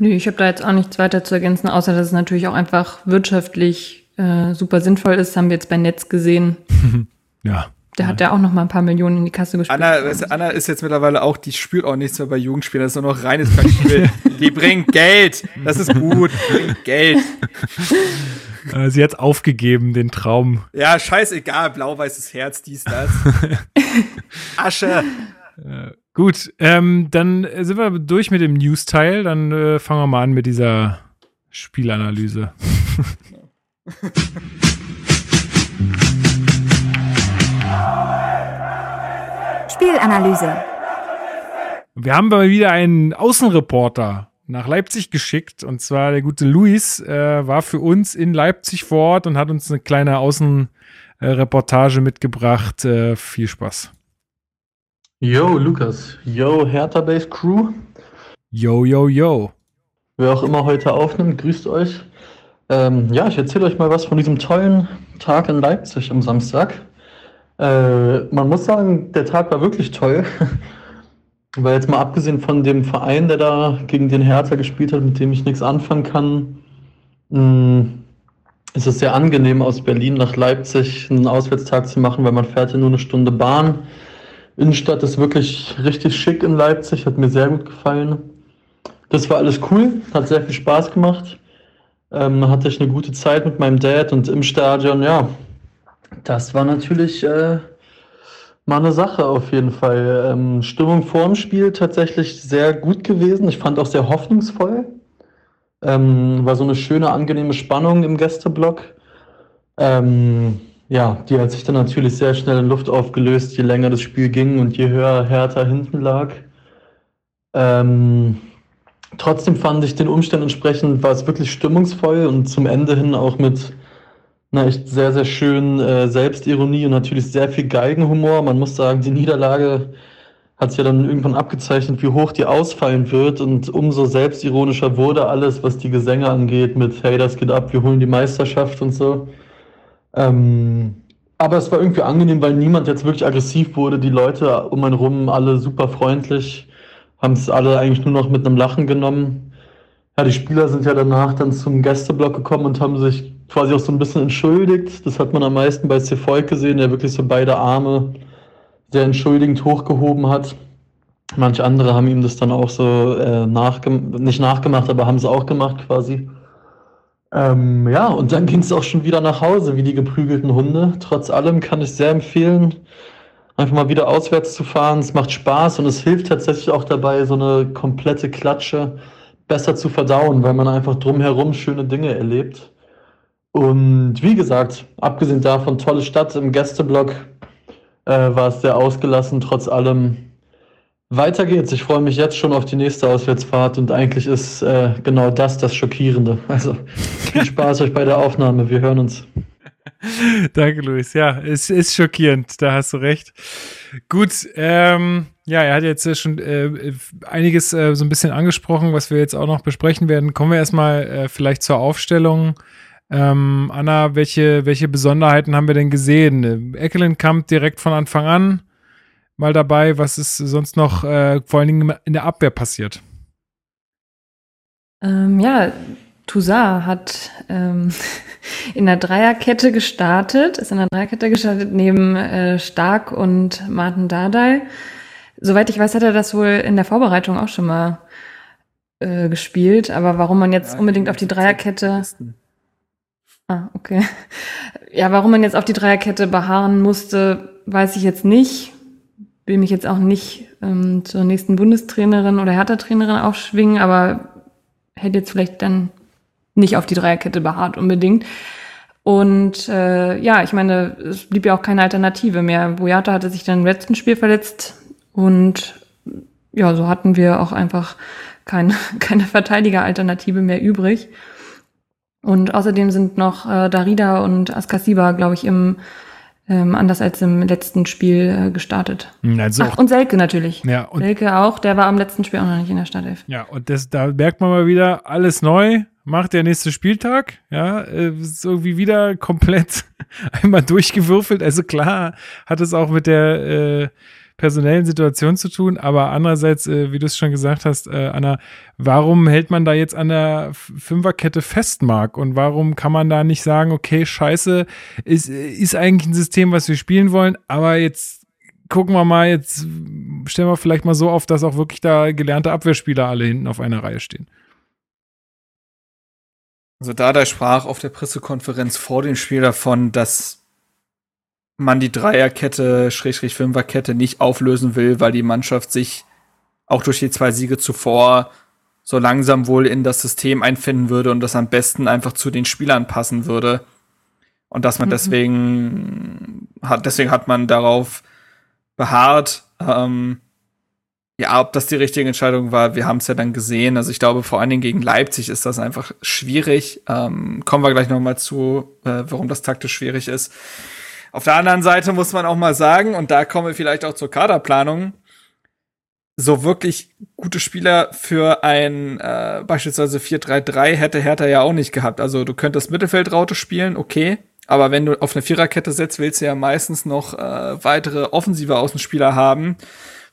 Nö, ich habe da jetzt auch nichts weiter zu ergänzen, außer dass es natürlich auch einfach wirtschaftlich äh, super sinnvoll ist. Haben wir jetzt bei Netz gesehen. ja. Der hat ja auch noch mal ein paar Millionen in die Kasse gespielt. Anna, ist, Anna ist jetzt mittlerweile auch, die spürt auch nichts mehr bei Jugendspielern. Das ist nur noch reines Kackspiel. die bringt Geld. Das ist gut. Die bringt Geld. Äh, sie hat aufgegeben, den Traum. Ja, scheißegal. Blau-weißes Herz, dies, das. Asche. Äh, Gut, ähm, dann sind wir durch mit dem News-Teil. Dann äh, fangen wir mal an mit dieser Spielanalyse. Spielanalyse. Wir haben mal wieder einen Außenreporter nach Leipzig geschickt. Und zwar der gute Luis äh, war für uns in Leipzig vor Ort und hat uns eine kleine Außenreportage mitgebracht. Äh, viel Spaß. Yo, Lukas. Yo, Hertha Base Crew. Yo, yo, yo. Wer auch immer heute aufnimmt, grüßt euch. Ähm, ja, ich erzähle euch mal was von diesem tollen Tag in Leipzig am Samstag. Äh, man muss sagen, der Tag war wirklich toll. weil jetzt mal abgesehen von dem Verein, der da gegen den Hertha gespielt hat, mit dem ich nichts anfangen kann, mh, mm, ist es sehr angenehm, aus Berlin nach Leipzig einen Auswärtstag zu machen, weil man fährt ja nur eine Stunde Bahn. Innenstadt ist wirklich richtig schick in Leipzig, hat mir sehr gut gefallen. Das war alles cool, hat sehr viel Spaß gemacht. Ähm, hatte ich eine gute Zeit mit meinem Dad und im Stadion, ja. Das war natürlich äh, mal eine Sache auf jeden Fall. Ähm, Stimmung vor dem Spiel tatsächlich sehr gut gewesen. Ich fand auch sehr hoffnungsvoll. Ähm, war so eine schöne, angenehme Spannung im Gästeblock. Ähm, ja, die hat sich dann natürlich sehr schnell in Luft aufgelöst, je länger das Spiel ging und je höher Hertha hinten lag. Ähm, trotzdem fand ich den Umständen entsprechend, war es wirklich stimmungsvoll und zum Ende hin auch mit einer echt sehr, sehr schönen äh, Selbstironie und natürlich sehr viel Geigenhumor. Man muss sagen, die Niederlage hat sich ja dann irgendwann abgezeichnet, wie hoch die ausfallen wird. Und umso selbstironischer wurde alles, was die Gesänge angeht, mit Hey, das geht ab, wir holen die Meisterschaft und so. Ähm, aber es war irgendwie angenehm, weil niemand jetzt wirklich aggressiv wurde. Die Leute um einen rum, alle super freundlich, haben es alle eigentlich nur noch mit einem Lachen genommen. Ja, die Spieler sind ja danach dann zum Gästeblock gekommen und haben sich quasi auch so ein bisschen entschuldigt. Das hat man am meisten bei Cefoy gesehen, der wirklich so beide Arme sehr entschuldigend hochgehoben hat. Manche andere haben ihm das dann auch so äh, nachgem nicht nachgemacht, aber haben es auch gemacht quasi. Ähm, ja, und dann ging es auch schon wieder nach Hause, wie die geprügelten Hunde. Trotz allem kann ich sehr empfehlen, einfach mal wieder auswärts zu fahren. Es macht Spaß und es hilft tatsächlich auch dabei, so eine komplette Klatsche besser zu verdauen, weil man einfach drumherum schöne Dinge erlebt. Und wie gesagt, abgesehen davon, tolle Stadt im Gästeblock, äh, war es sehr ausgelassen, trotz allem. Weiter geht's. Ich freue mich jetzt schon auf die nächste Auswärtsfahrt und eigentlich ist äh, genau das das Schockierende. Also viel Spaß euch bei der Aufnahme. Wir hören uns. Danke, Luis. Ja, es ist schockierend. Da hast du recht. Gut, ähm, ja, er hat jetzt schon äh, einiges äh, so ein bisschen angesprochen, was wir jetzt auch noch besprechen werden. Kommen wir erstmal äh, vielleicht zur Aufstellung ähm, Anna, welche, welche Besonderheiten haben wir denn gesehen? Eckelenkamp direkt von Anfang an mal dabei. Was ist sonst noch äh, vor allen Dingen in der Abwehr passiert? Ähm, ja, Toussaint hat ähm, in der Dreierkette gestartet, ist in der Dreierkette gestartet neben äh, Stark und Martin Dardai. Soweit ich weiß, hat er das wohl in der Vorbereitung auch schon mal äh, gespielt. Aber warum man jetzt ja, unbedingt auf die Dreierkette Ah, okay. Ja, warum man jetzt auf die Dreierkette beharren musste, weiß ich jetzt nicht. Will mich jetzt auch nicht ähm, zur nächsten Bundestrainerin oder Hertha-Trainerin aufschwingen, aber hätte jetzt vielleicht dann nicht auf die Dreierkette beharrt unbedingt. Und äh, ja, ich meine, es blieb ja auch keine Alternative mehr. Boyata hatte sich dann im letzten Spiel verletzt und ja, so hatten wir auch einfach keine, keine Verteidiger-Alternative mehr übrig. Und außerdem sind noch äh, Darida und Askasiba, glaube ich, im ähm, anders als im letzten Spiel äh, gestartet. Also Ach, und Selke natürlich. Ja, und Selke auch, der war am letzten Spiel auch noch nicht in der Startelf. Ja, und das, da merkt man mal wieder, alles neu, macht der nächste Spieltag, ja, äh, so wie wieder komplett einmal durchgewürfelt. Also klar hat es auch mit der äh, personellen Situation zu tun, aber andererseits, äh, wie du es schon gesagt hast, äh, Anna, warum hält man da jetzt an der Fünferkette fest, Marc? Und warum kann man da nicht sagen, okay, scheiße, ist, ist eigentlich ein System, was wir spielen wollen, aber jetzt gucken wir mal, jetzt stellen wir vielleicht mal so auf, dass auch wirklich da gelernte Abwehrspieler alle hinten auf einer Reihe stehen. Also da sprach auf der Pressekonferenz vor dem Spiel davon, dass man die Dreierkette, Schrägstrich Fünferkette nicht auflösen will, weil die Mannschaft sich auch durch die zwei Siege zuvor so langsam wohl in das System einfinden würde und das am besten einfach zu den Spielern passen würde. Und dass man mhm. deswegen hat, deswegen hat man darauf beharrt. Ähm, ja, ob das die richtige Entscheidung war, wir haben es ja dann gesehen. Also ich glaube, vor allen Dingen gegen Leipzig ist das einfach schwierig. Ähm, kommen wir gleich noch mal zu, äh, warum das taktisch schwierig ist. Auf der anderen Seite muss man auch mal sagen, und da kommen wir vielleicht auch zur Kaderplanung, so wirklich gute Spieler für ein äh, beispielsweise 4-3-3 hätte Hertha ja auch nicht gehabt. Also du könntest Mittelfeldraute spielen, okay. Aber wenn du auf eine Viererkette setzt, willst du ja meistens noch äh, weitere offensive Außenspieler haben.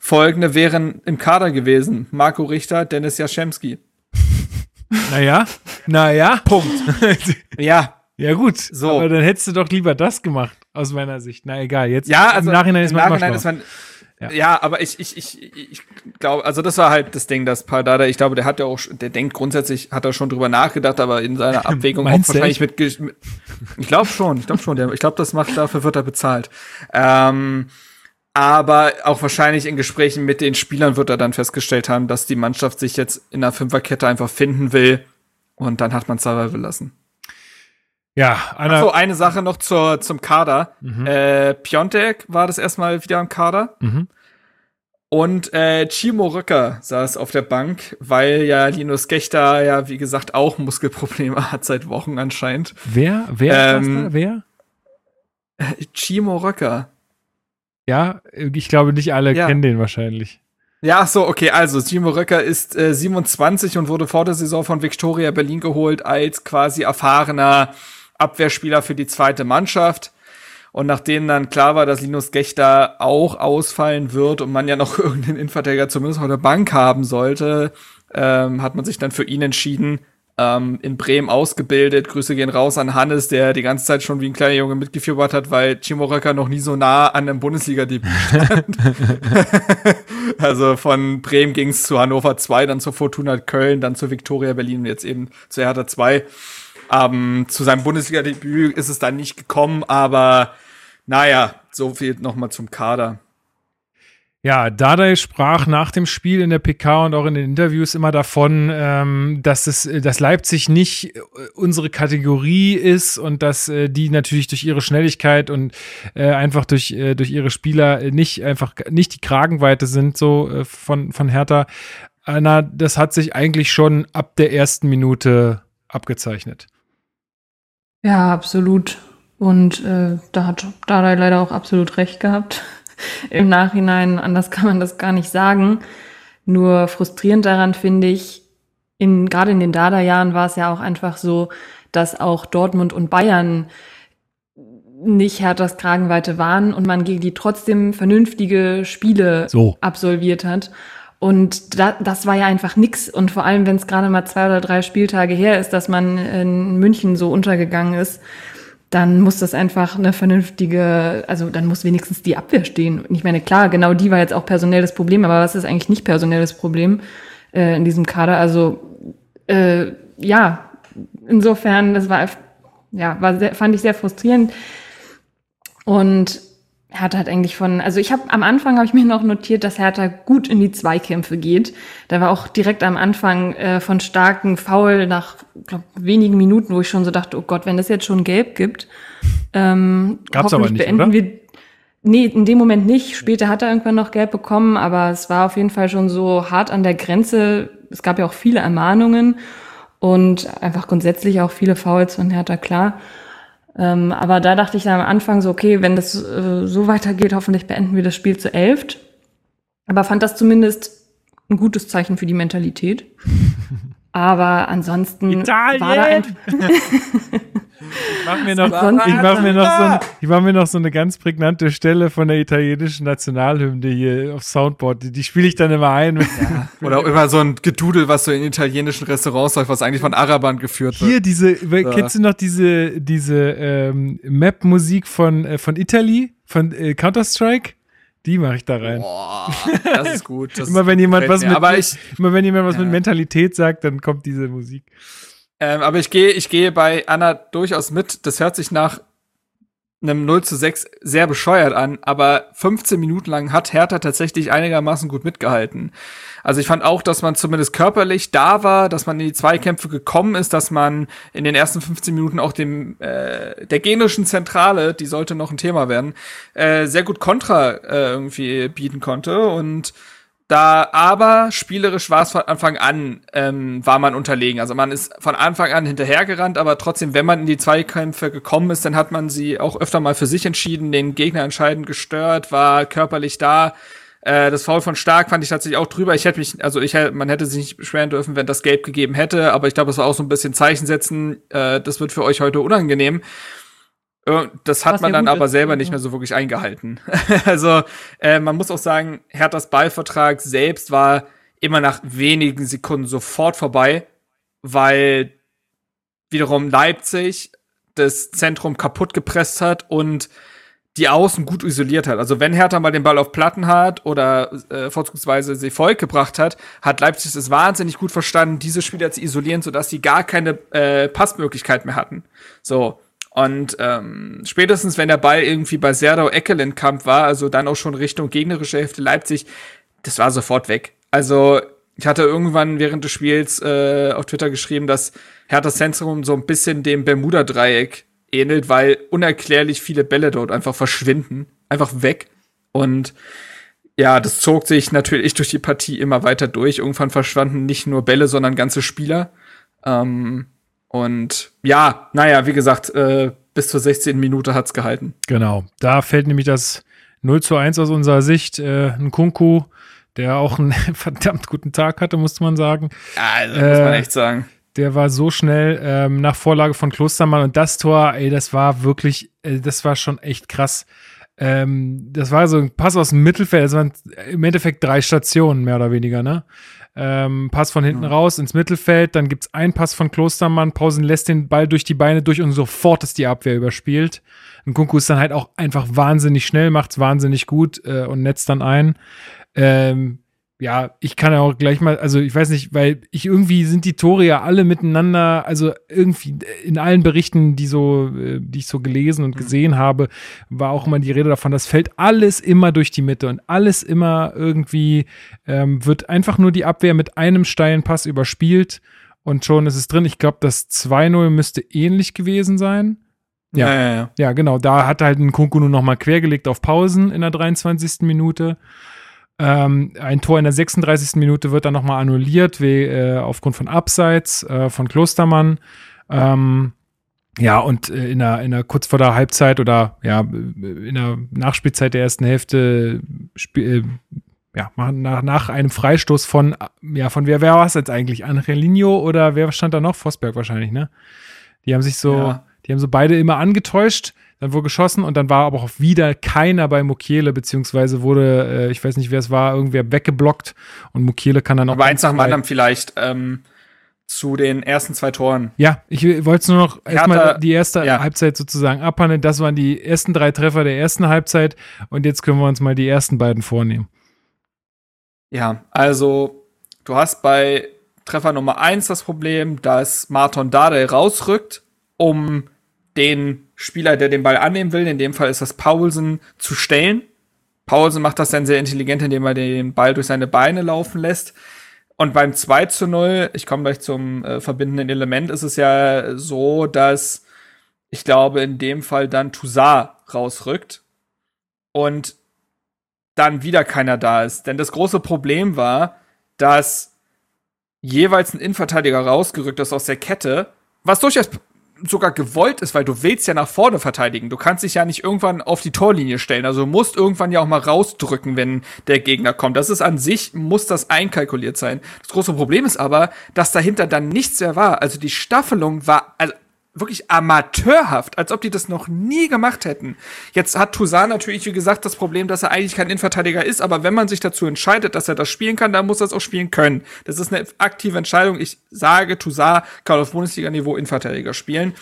folgende wären im Kader gewesen. Marco Richter, Dennis Jaschemski. Naja, naja. Punkt. ja, Ja, gut. So. Aber dann hättest du doch lieber das gemacht, aus meiner Sicht. Na egal, jetzt Ja, also im Nachhinein ist im man Nachhinein immer ist man, Ja. ja. aber ich, ich, ich, ich glaube, also das war halt das Ding, dass Pardada, ich glaube, der hat ja auch, der denkt grundsätzlich, hat er schon drüber nachgedacht, aber in seiner Abwägung auch wahrscheinlich mit, mit, ich glaube schon, ich glaube schon, der, ich glaube, das macht, dafür wird er bezahlt. Ähm, aber auch wahrscheinlich in Gesprächen mit den Spielern wird er dann festgestellt haben, dass die Mannschaft sich jetzt in der Fünferkette einfach finden will und dann hat man es dabei belassen. Ja, Anna. So, eine Sache noch zur, zum Kader. Äh, Piontek war das erstmal wieder im Kader. Mhm. Und äh, Chimo Röcker saß auf der Bank, weil ja Linus Gechter ja, wie gesagt, auch Muskelprobleme hat seit Wochen anscheinend. Wer? Wer? Ähm, da? Wer? Chimo Röcker. Ja, ich glaube nicht alle Ja. kennen den wahrscheinlich. Ja, so, okay, also Chimo Röcker ist äh, 27 und wurde vor der Saison von Victoria Berlin geholt als quasi erfahrener Abwehrspieler für die zweite Mannschaft. Und nachdem dann klar war, dass Linus Gechter auch ausfallen wird und man ja noch irgendeinen Innenverteidiger zumindest auf der Bank haben sollte, ähm, hat man sich dann für ihn entschieden. Ähm, in Bremen ausgebildet. Grüße gehen raus an Hannes, der die ganze Zeit schon wie ein kleiner Junge mitgefiebert hat, weil Chimo Röcker noch nie so nah an einem Bundesliga-Debüt stand. also von Bremen ging es zu Hannover 2, dann zur Fortuna Köln, dann zur Viktoria Berlin und jetzt eben zu Hertha 2. Ähm, zu seinem Bundesliga-Debüt ist es dann nicht gekommen, aber naja, so viel nochmal zum Kader. Ja, Dardai sprach nach dem Spiel in der PK und auch in den Interviews immer davon, ähm, dass es, dass Leipzig nicht äh, unsere Kategorie ist und dass äh, die natürlich durch ihre Schnelligkeit und äh, einfach durch äh, durch ihre Spieler nicht einfach nicht die Kragenweite sind so äh, von von Hertha. Na, das hat sich eigentlich schon ab der ersten Minute abgezeichnet. Ja, absolut. Und äh, da hat Dardai leider auch absolut recht gehabt. Im Nachhinein, anders kann man das gar nicht sagen. Nur frustrierend daran finde ich, in, gerade in den Dada-Jahren war es ja auch einfach so, dass auch Dortmund und Bayern nicht Herthas Kragenweite waren und man gegen die trotzdem vernünftige Spiele So. absolviert hat. Und da, das war ja einfach nix. Und vor allem, wenn es gerade mal zwei oder drei Spieltage her ist, dass man in München so untergegangen ist, dann muss das einfach eine vernünftige, also dann muss wenigstens die Abwehr stehen. Und ich meine, klar, genau die war jetzt auch personelles Problem, aber was ist eigentlich nicht personelles Problem äh, in diesem Kader? Also äh, ja, insofern, das war ja, war sehr, fand ich sehr frustrierend. Und Hertha hat eigentlich von, also ich habe am Anfang habe ich mir noch notiert, dass Hertha gut in die Zweikämpfe geht. Da war auch direkt am Anfang äh, von starken Foul nach glaub, wenigen Minuten, wo ich schon so dachte, oh Gott, wenn das jetzt schon gelb gibt, ähm, Gab's aber nicht, beenden oder? wir. Nee, in dem Moment nicht. Später hat er irgendwann noch gelb bekommen, aber es war auf jeden Fall schon so hart an der Grenze. Es gab ja auch viele Ermahnungen und einfach grundsätzlich auch viele Fouls von Hertha, klar. Ähm, aber da dachte ich dann am Anfang so, okay, wenn das äh, so weitergeht, hoffentlich beenden wir das Spiel zu elft. Aber fand das zumindest ein gutes Zeichen für die Mentalität. Aber ansonsten Italien! war da einfach, Ich mach mir noch, Sonst- ich mach mir noch so, ich mach mir noch so eine ganz prägnante Stelle von der italienischen Nationalhymne hier auf Soundboard. Die, die spiele ich dann immer ein. Oder auch immer so ein Gedudel, was so in italienischen Restaurants läuft, was eigentlich von Arabern geführt wird. Hier diese, kennst du noch diese, diese ähm, Map-Musik von, äh, von Italy, von äh, Counter-Strike? Die mache ich da rein. Boah, das ist gut. Das immer wenn jemand was mir. mit, ich, immer wenn jemand was Ja. mit Mentalität sagt, dann kommt diese Musik. ähm, aber ich gehe, ich gehe bei Anna durchaus mit. Das hört sich nach einem 0 zu 6 sehr bescheuert an, aber 15 Minuten lang hat Hertha tatsächlich einigermaßen gut mitgehalten. Also ich fand auch, dass man zumindest körperlich da war, dass man in die Zweikämpfe gekommen ist, dass man in den ersten 15 Minuten auch dem äh, der genischen Zentrale, die sollte noch ein Thema werden, äh, sehr gut Kontra äh, irgendwie bieten konnte und da aber spielerisch war es von Anfang an, ähm, war man unterlegen. Also man ist von Anfang an hinterhergerannt, aber trotzdem, wenn man in die Zweikämpfe gekommen ist, dann hat man sie auch öfter mal für sich entschieden, den Gegner entscheidend gestört, war körperlich da. Äh, das Foul von Stark fand ich tatsächlich auch drüber. Ich hätte mich, also ich hätte, man hätte sich nicht beschweren dürfen, wenn das Gelb gegeben hätte, aber ich glaube, es war auch so ein bisschen Zeichen setzen, äh, das wird für euch heute unangenehm. Das hat Was man dann aber ist, selber nicht mehr so wirklich eingehalten. also äh, man muss auch sagen, Herthas Ballvertrag selbst war immer nach wenigen Sekunden sofort vorbei, weil wiederum Leipzig das Zentrum kaputt gepresst hat und die Außen gut isoliert hat. Also wenn Hertha mal den Ball auf Platten hat oder äh, vorzugsweise sie Volk gebracht hat, hat Leipzig es wahnsinnig gut verstanden, diese Spieler zu isolieren, sodass sie gar keine äh, Passmöglichkeit mehr hatten. So. Und ähm, spätestens, wenn der Ball irgendwie bei Serdau Eckelenkamp war, also dann auch schon Richtung gegnerische Hälfte Leipzig, das war sofort weg. Also ich hatte irgendwann während des Spiels äh, auf Twitter geschrieben, dass Herthas Zentrum so ein bisschen dem Bermuda-Dreieck ähnelt, weil unerklärlich viele Bälle dort einfach verschwinden, einfach weg. Und ja, das zog sich natürlich durch die Partie immer weiter durch. Irgendwann verschwanden nicht nur Bälle, sondern ganze Spieler. Ähm, und ja, naja, wie gesagt, äh, bis zur 16. Minute hat's gehalten. Genau. Da fällt nämlich das 0 zu 1 aus unserer Sicht. Äh, ein Kunku, der auch einen verdammt guten Tag hatte, musste man sagen. Also, muss man Äh, echt sagen. Der war so schnell ähm, nach Vorlage von Klostermann und das Tor, ey, das war wirklich, äh, das war schon echt krass. Ähm, das war so ein Pass aus dem Mittelfeld, das waren im Endeffekt drei Stationen, mehr oder weniger, ne? Ähm, Pass von hinten raus ins Mittelfeld, dann gibt's einen Pass von Klostermann, Pausen lässt den Ball durch die Beine durch und sofort ist die Abwehr überspielt. Und Kunku ist dann halt auch einfach wahnsinnig schnell, macht's wahnsinnig gut äh, und netzt dann ein. Ähm, ja, ich kann ja auch gleich mal, also ich weiß nicht, weil ich irgendwie sind die Tore ja alle miteinander, also irgendwie in allen Berichten, die so, äh, die ich so gelesen und gesehen habe, war auch immer die Rede davon, das fällt alles immer durch die Mitte und alles immer irgendwie ähm, wird einfach nur die Abwehr mit einem steilen Pass überspielt und schon ist es drin. Ich glaube, das 2-0 müsste ähnlich gewesen sein. Ja. ja, ja. Ja, genau. Da hat halt ein Kunku nur noch mal quergelegt auf Pausen in der 23. Minute. Ähm, ein Tor in der 36. Minute wird dann noch mal annulliert, wie, äh, aufgrund von Abseits äh, von Klostermann. Ähm, ja, und äh, in der, in der kurz vor der Halbzeit oder ja, in der Nachspielzeit der ersten Hälfte spiel, äh, ja, nach, nach einem Freistoß von, äh, ja, von wer, wer war es jetzt eigentlich? Angelino oder wer stand da noch? Vosberg wahrscheinlich, ne? Die haben sich so, Ja. die haben so beide immer angetäuscht, dann wurde geschossen und dann war aber auch wieder keiner bei Mukiele, beziehungsweise wurde, äh, ich weiß nicht, wer es war, irgendwer weggeblockt und Mukiele kann dann auch. Aber eins nach dem anderen vielleicht ähm, zu den ersten zwei Toren. Ja, ich wollte es nur noch erstmal die erste ja. Halbzeit sozusagen abhandeln. Das waren die ersten drei Treffer der ersten Halbzeit und jetzt können wir uns mal die ersten beiden vornehmen. Ja, also du hast bei Treffer Nummer eins das Problem, dass Marton Dade rausrückt, um den Spieler, der den Ball annehmen will, in dem Fall ist das Paulsen, zu stellen. Paulsen macht das dann sehr intelligent, indem er den Ball durch seine Beine laufen lässt. Und beim 2 zu 0, ich komme gleich zum äh, verbindenden Element, ist es ja so, dass ich glaube, in dem Fall dann Toussaint rausrückt und dann wieder keiner da ist. Denn das große Problem war, dass jeweils ein Innenverteidiger rausgerückt ist aus der Kette, was durchaus sogar gewollt ist, weil du willst ja nach vorne verteidigen. Du kannst dich ja nicht irgendwann auf die Torlinie stellen. Also du musst irgendwann ja auch mal rausdrücken, wenn der Gegner kommt. Das ist an sich, muss das einkalkuliert sein. Das große Problem ist aber, dass dahinter dann nichts mehr war. Also die Staffelung war also wirklich amateurhaft, als ob die das noch nie gemacht hätten. Jetzt hat Toussaint natürlich, wie gesagt, das Problem, dass er eigentlich kein Innenverteidiger ist, aber wenn man sich dazu entscheidet, dass er das spielen kann, dann muss er es auch spielen können. Das ist eine aktive Entscheidung. Ich sage, Toussaint kann auf Bundesliga-Niveau Innenverteidiger spielen.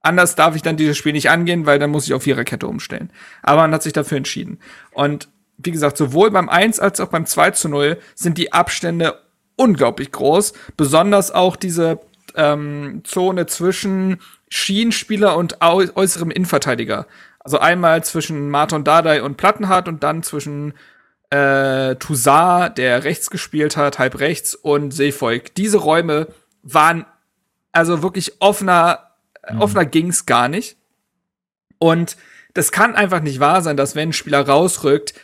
Anders darf ich dann dieses Spiel nicht angehen, weil dann muss ich auf Viererkette umstellen. Aber man hat sich dafür entschieden. Und wie gesagt, sowohl beim 1 als auch beim 2 zu 0 sind die Abstände unglaublich groß. Besonders auch diese ähm, Zone zwischen Schienenspieler und au äußerem Innenverteidiger. Also einmal zwischen Marton Dardai und Plattenhardt und dann zwischen äh, Toussaint, der rechts gespielt hat, halb rechts, und Seefolk. Diese Räume waren also wirklich offener, Mhm. offener ging's gar nicht. Und das kann einfach nicht wahr sein, dass wenn ein Spieler rausrückt,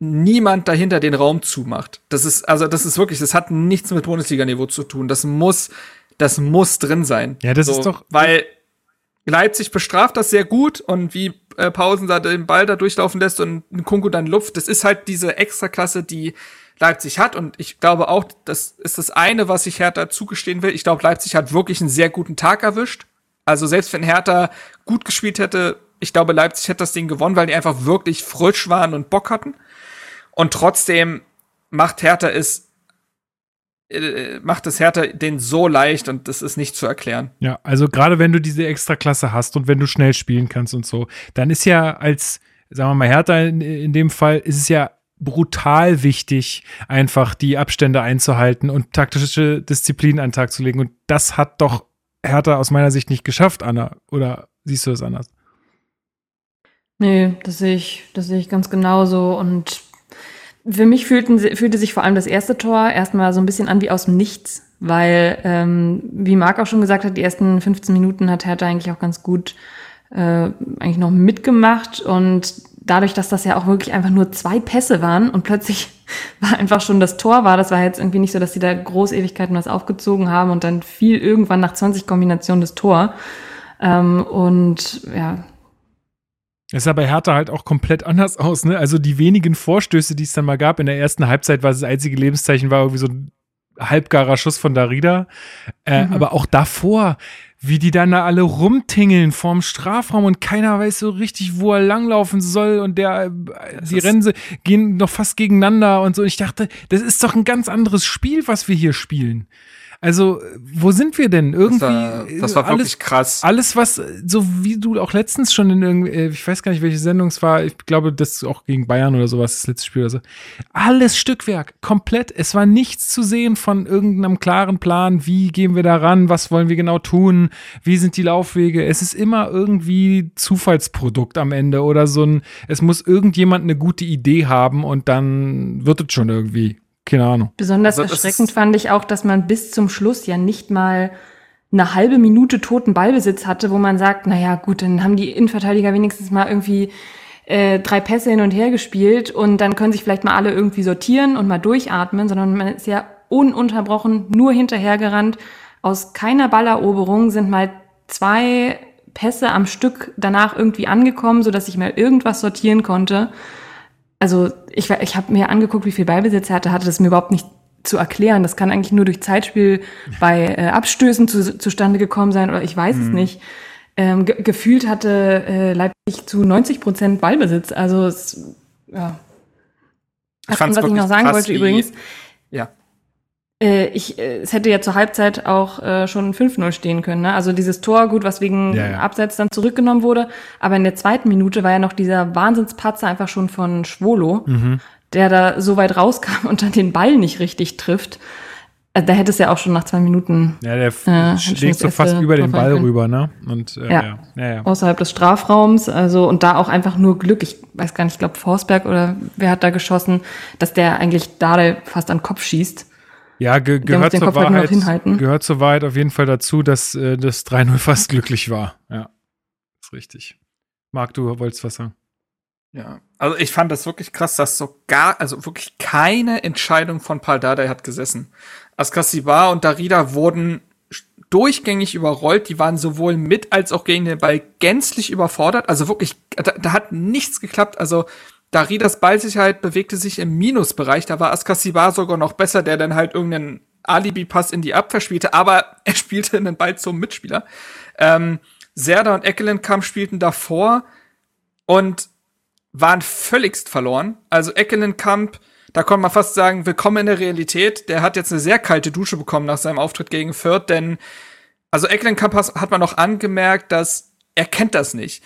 niemand dahinter den Raum zumacht. Das ist, also das ist wirklich, das hat nichts mit Bundesliga-Niveau zu tun. Das muss, das muss drin sein. Ja, das ist doch- Weil Leipzig bestraft das sehr gut und wie äh, Pausen da den Ball da durchlaufen lässt und Kunku dann Luft, das ist halt diese Extraklasse, die Leipzig hat und ich glaube auch, das ist das eine, was ich Hertha zugestehen will. Ich glaube, Leipzig hat wirklich einen sehr guten Tag erwischt. Also selbst wenn Hertha gut gespielt hätte, Ich glaube, Leipzig hätte das Ding gewonnen, weil die einfach wirklich frisch waren und Bock hatten. Und trotzdem macht Hertha es macht es Hertha den so leicht und das ist nicht zu erklären. Ja, also gerade wenn du diese Extraklasse hast und wenn du schnell spielen kannst und so, dann ist ja als, sagen wir mal, Hertha in, in dem Fall, ist es ja brutal wichtig, einfach die Abstände einzuhalten und taktische Disziplin an den Tag zu legen. Und das hat doch Hertha aus meiner Sicht nicht geschafft, Anna. Oder siehst du das anders? Nee, das sehe ich, das sehe ich ganz genauso. Und für mich fühlten, fühlte sich vor allem das erste Tor erstmal so ein bisschen an wie aus dem Nichts, weil, ähm, wie Marc auch schon gesagt hat, die ersten 15 Minuten hat Hertha eigentlich auch ganz gut äh, eigentlich noch mitgemacht und dadurch, dass das ja auch wirklich einfach nur zwei Pässe waren und plötzlich war einfach schon das Tor war, das war jetzt irgendwie nicht so, dass sie da Großewigkeiten was aufgezogen haben und dann fiel irgendwann nach 20 Kombinationen das Tor. Ähm, und ja, es sah bei Hertha halt auch komplett anders aus, ne? Also die wenigen Vorstöße, die es dann mal gab in der ersten Halbzeit, war das einzige Lebenszeichen, war irgendwie so ein halbgarer Schuss von Darida. Äh, mhm. Aber auch davor, wie die dann da alle rumtingeln vorm Strafraum und keiner weiß so richtig, wo er langlaufen soll und der, das die Rennen gehen noch fast gegeneinander und so. Ich dachte, das ist doch ein ganz anderes Spiel, was wir hier spielen. Also, wo sind wir denn? Irgendwie. Das war, das war alles, wirklich krass. Alles, was, so wie du auch letztens schon in irgendwie, äh, ich weiß gar nicht, welche Sendung es war, ich glaube, das auch gegen Bayern oder sowas, das letzte Spiel oder so. Alles Stückwerk, komplett. Es war nichts zu sehen von irgendeinem klaren Plan. Wie gehen wir da ran? Was wollen wir genau tun? Wie sind die Laufwege? Es ist immer irgendwie Zufallsprodukt am Ende oder so ein, es muss irgendjemand eine gute Idee haben und dann wird es schon irgendwie. Keine Ahnung. Besonders also, erschreckend fand ich auch, dass man bis zum Schluss ja nicht mal eine halbe Minute toten Ballbesitz hatte, wo man sagt, naja, gut, dann haben die Innenverteidiger wenigstens mal irgendwie äh, drei Pässe hin und her gespielt und dann können sich vielleicht mal alle irgendwie sortieren und mal durchatmen, sondern man ist ja ununterbrochen nur hinterhergerannt. Aus keiner Balleroberung sind mal zwei Pässe am Stück danach irgendwie angekommen, so dass ich mal irgendwas sortieren konnte also ich, ich habe mir angeguckt, wie viel Ballbesitz er hatte, hatte das mir überhaupt nicht zu erklären. Das kann eigentlich nur durch Zeitspiel bei äh, Abstößen zu, zustande gekommen sein oder ich weiß mhm. es nicht. Ähm, ge gefühlt hatte äh, Leipzig zu 90 Prozent Ballbesitz. Also es, ja. Ach, was ich noch sagen wollte übrigens, ja. Äh, ich, äh, es hätte ja zur Halbzeit auch äh, schon 5-0 stehen können. Ne? Also dieses Tor, gut, was wegen ja, ja. Abseits dann zurückgenommen wurde. Aber in der zweiten Minute war ja noch dieser Wahnsinnspatzer einfach schon von Schwolo, mhm. der da so weit rauskam und dann den Ball nicht richtig trifft. Also, da hätte es ja auch schon nach zwei Minuten. Ja, der äh, schlägt so fast über den Ball können. rüber, ne? Und äh, ja. Ja, ja. außerhalb des Strafraums, also und da auch einfach nur Glück. Ich weiß gar nicht, ich glaube Forsberg oder wer hat da geschossen, dass der eigentlich da fast an den Kopf schießt. Ja, ge gehört, zur Kopf Wahrheit, gehört zur Wahrheit auf jeden Fall dazu, dass äh, das 3-0 fast glücklich war. Ja, ist richtig. Marc, du wolltest was sagen? Ja, also ich fand das wirklich krass, dass so gar, also wirklich keine Entscheidung von Paldada hat gesessen. Askasibar und Darida wurden durchgängig überrollt. Die waren sowohl mit als auch gegen den Ball gänzlich überfordert. Also wirklich, da, da hat nichts geklappt. Also Daridas Ballsicherheit bewegte sich im Minusbereich. Da war Askasibar sogar noch besser, der dann halt irgendeinen Alibi-Pass in die Abwehr spielte, aber er spielte einen Ball zum Mitspieler. Ähm, Serda und Eckelenkamp spielten davor und waren völligst verloren. Also Eckelenkamp, da kann man fast sagen, willkommen in der Realität. Der hat jetzt eine sehr kalte Dusche bekommen nach seinem Auftritt gegen Fürth, denn also Eckelenkamp hat man noch angemerkt, dass er kennt das nicht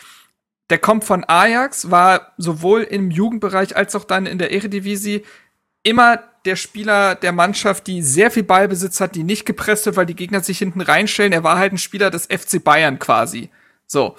der kommt von Ajax, war sowohl im Jugendbereich als auch dann in der Eredivisie immer der Spieler der Mannschaft, die sehr viel Ballbesitz hat, die nicht gepresst wird, weil die Gegner sich hinten reinstellen. Er war halt ein Spieler des FC Bayern quasi. So.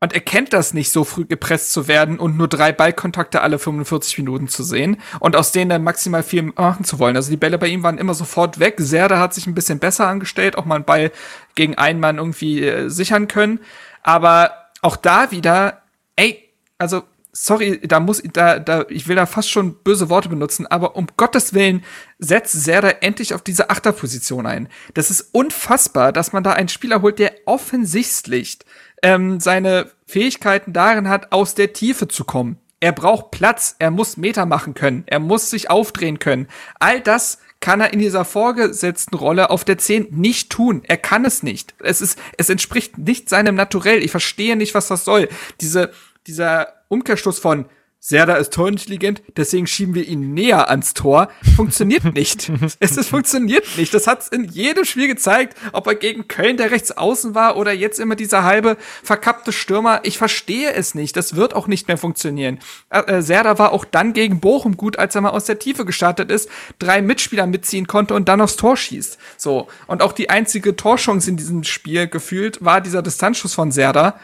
Und er kennt das nicht, so früh gepresst zu werden und nur drei Ballkontakte alle 45 Minuten zu sehen und aus denen dann maximal viel machen zu wollen. Also die Bälle bei ihm waren immer sofort weg. Serda hat sich ein bisschen besser angestellt, auch mal einen Ball gegen einen Mann irgendwie äh, sichern können. Aber auch da wieder ey, also sorry, da muss da da ich will da fast schon böse Worte benutzen, aber um Gottes Willen setzt Serda endlich auf diese Achterposition ein. Das ist unfassbar, dass man da einen Spieler holt, der offensichtlich ähm, seine Fähigkeiten darin hat, aus der Tiefe zu kommen. Er braucht Platz, er muss Meter machen können, er muss sich aufdrehen können. All das kann er in dieser vorgesetzten Rolle auf der 10 nicht tun. Er kann es nicht. Es ist, es entspricht nicht seinem Naturell. Ich verstehe nicht, was das soll. Diese, dieser Umkehrschluss von, Serda ist torintelligent, deswegen schieben wir ihn näher ans Tor. Funktioniert nicht. es ist, funktioniert nicht. Das hat's in jedem Spiel gezeigt, ob er gegen Köln der rechts außen war oder jetzt immer dieser halbe verkappte Stürmer. Ich verstehe es nicht. Das wird auch nicht mehr funktionieren. Äh, äh, Serda war auch dann gegen Bochum gut, als er mal aus der Tiefe gestartet ist, drei Mitspieler mitziehen konnte und dann aufs Tor schießt. So. Und auch die einzige Torchance in diesem Spiel gefühlt war dieser Distanzschuss von Serda.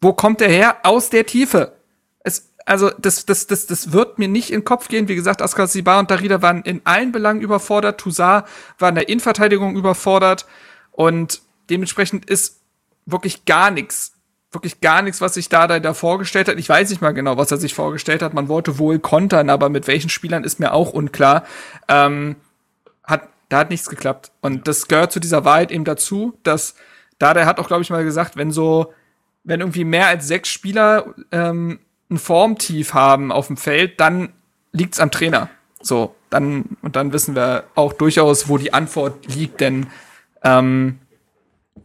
Wo kommt er her? Aus der Tiefe also das, das, das, das wird mir nicht in den Kopf gehen. Wie gesagt, Askar Sibar und Darida waren in allen Belangen überfordert. Toussaint war in der Innenverteidigung überfordert. Und dementsprechend ist wirklich gar nichts, wirklich gar nichts, was sich da, da vorgestellt hat. Ich weiß nicht mal genau, was er sich vorgestellt hat. Man wollte wohl kontern, aber mit welchen Spielern ist mir auch unklar. Ähm, hat, da hat nichts geklappt. Und das gehört zu dieser Wahrheit eben dazu, dass da der hat auch, glaube ich, mal gesagt, wenn so, wenn irgendwie mehr als sechs Spieler ähm, ein Formtief haben auf dem Feld, dann liegt's am Trainer. So, dann, und dann wissen wir auch durchaus, wo die Antwort liegt, denn ähm,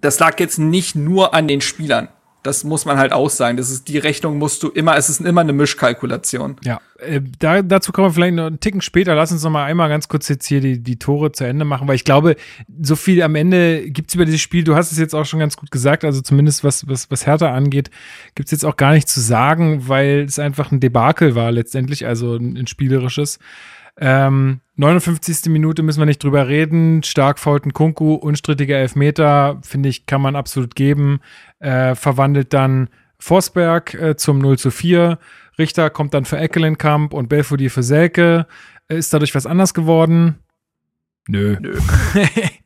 das lag jetzt nicht nur an den Spielern. Das muss man halt auch sagen. Das ist, die Rechnung musst du immer, es ist immer eine Mischkalkulation. Ja, äh, da, dazu kommen wir vielleicht noch einen Ticken später. Lass uns noch mal einmal ganz kurz jetzt hier die, die Tore zu Ende machen, weil ich glaube, so viel am Ende gibt's über dieses Spiel, du hast es jetzt auch schon ganz gut gesagt, also zumindest was, was, was Hertha angeht, gibt's jetzt auch gar nichts zu sagen, weil es einfach ein Debakel war letztendlich, also ein, ein spielerisches. Ähm, 59. Minute müssen wir nicht drüber reden. Stark faulten Kunku, unstrittiger Elfmeter, finde ich, kann man absolut geben. Äh, verwandelt dann Forsberg äh, zum 0 zu 4. Richter kommt dann für Eckelenkamp und Belfodil für Selke. Äh, ist dadurch was anders geworden? Nö. Nö.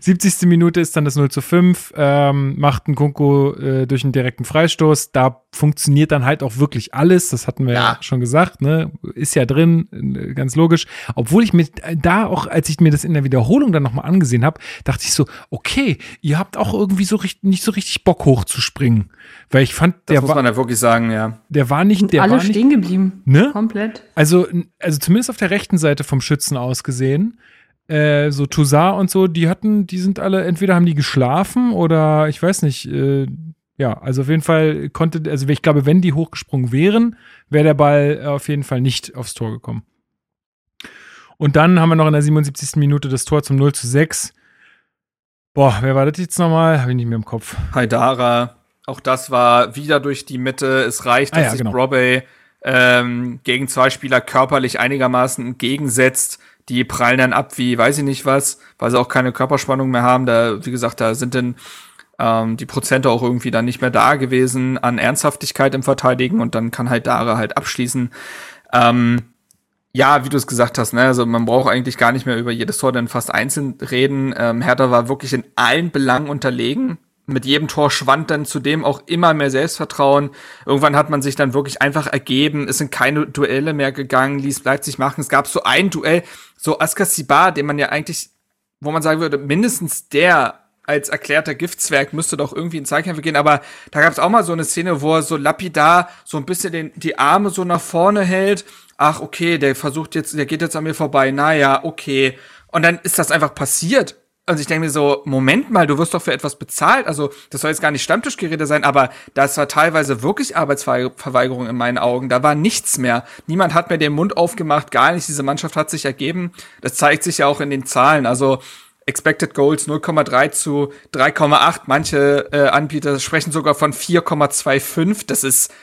70. Minute ist dann das 0 zu 5, ähm, macht ein Kunko äh, durch einen direkten Freistoß. Da funktioniert dann halt auch wirklich alles. Das hatten wir ja, ja schon gesagt, ne? Ist ja drin, äh, ganz logisch. Obwohl ich mir da auch, als ich mir das in der Wiederholung dann nochmal angesehen habe, dachte ich so, okay, ihr habt auch irgendwie so richtig, nicht so richtig Bock hochzuspringen. Weil ich fand, der das muss man ja wirklich sagen, ja. Der war nicht, der alle war nicht, stehen geblieben. Ne? Komplett. Also, also zumindest auf der rechten Seite vom Schützen aus gesehen äh, so Toussaint und so, die hatten, die sind alle, entweder haben die geschlafen oder ich weiß nicht, äh, ja, also auf jeden Fall konnte, also ich glaube, wenn die hochgesprungen wären, wäre der Ball auf jeden Fall nicht aufs Tor gekommen. Und dann haben wir noch in der 77. Minute das Tor zum 0 zu 6. Boah, wer war das jetzt nochmal? Habe ich nicht mehr im Kopf. Haidara. Auch das war wieder durch die Mitte. Es reicht, dass ah, ja, sich genau. Ähm, gegen zwei Spieler körperlich einigermaßen entgegensetzt die prallen dann ab wie weiß ich nicht was, weil sie auch keine Körperspannung mehr haben. Da, wie gesagt, da sind dann ähm, die Prozente auch irgendwie dann nicht mehr da gewesen an Ernsthaftigkeit im Verteidigen und dann kann halt Dara halt abschließen. Ähm, ja, wie du es gesagt hast, ne, also man braucht eigentlich gar nicht mehr über jedes Tor dann fast einzeln reden. Ähm, Hertha war wirklich in allen Belangen unterlegen mit jedem Tor schwand dann zudem auch immer mehr Selbstvertrauen. Irgendwann hat man sich dann wirklich einfach ergeben. Es sind keine Duelle mehr gegangen, ließ Leipzig machen. Es gab so ein Duell, so Askar den man ja eigentlich, wo man sagen würde, mindestens der als erklärter Giftzwerg müsste doch irgendwie in Zweikämpfe gehen, aber da gab es auch mal so eine Szene, wo er so lapidar so ein bisschen den, die Arme so nach vorne hält. Ach, okay, der versucht jetzt, der geht jetzt an mir vorbei. Naja, okay. Und dann ist das einfach passiert. Also ich denke mir so, Moment mal, du wirst doch für etwas bezahlt. Also das soll jetzt gar nicht Stammtischgerede sein, aber das war teilweise wirklich Arbeitsverweigerung in meinen Augen. Da war nichts mehr. Niemand hat mir den Mund aufgemacht, gar nicht. Diese Mannschaft hat sich ergeben. Das zeigt sich ja auch in den Zahlen. Also Expected Goals 0,3 zu 3,8. Manche äh, Anbieter sprechen sogar von 4,25. Das ist,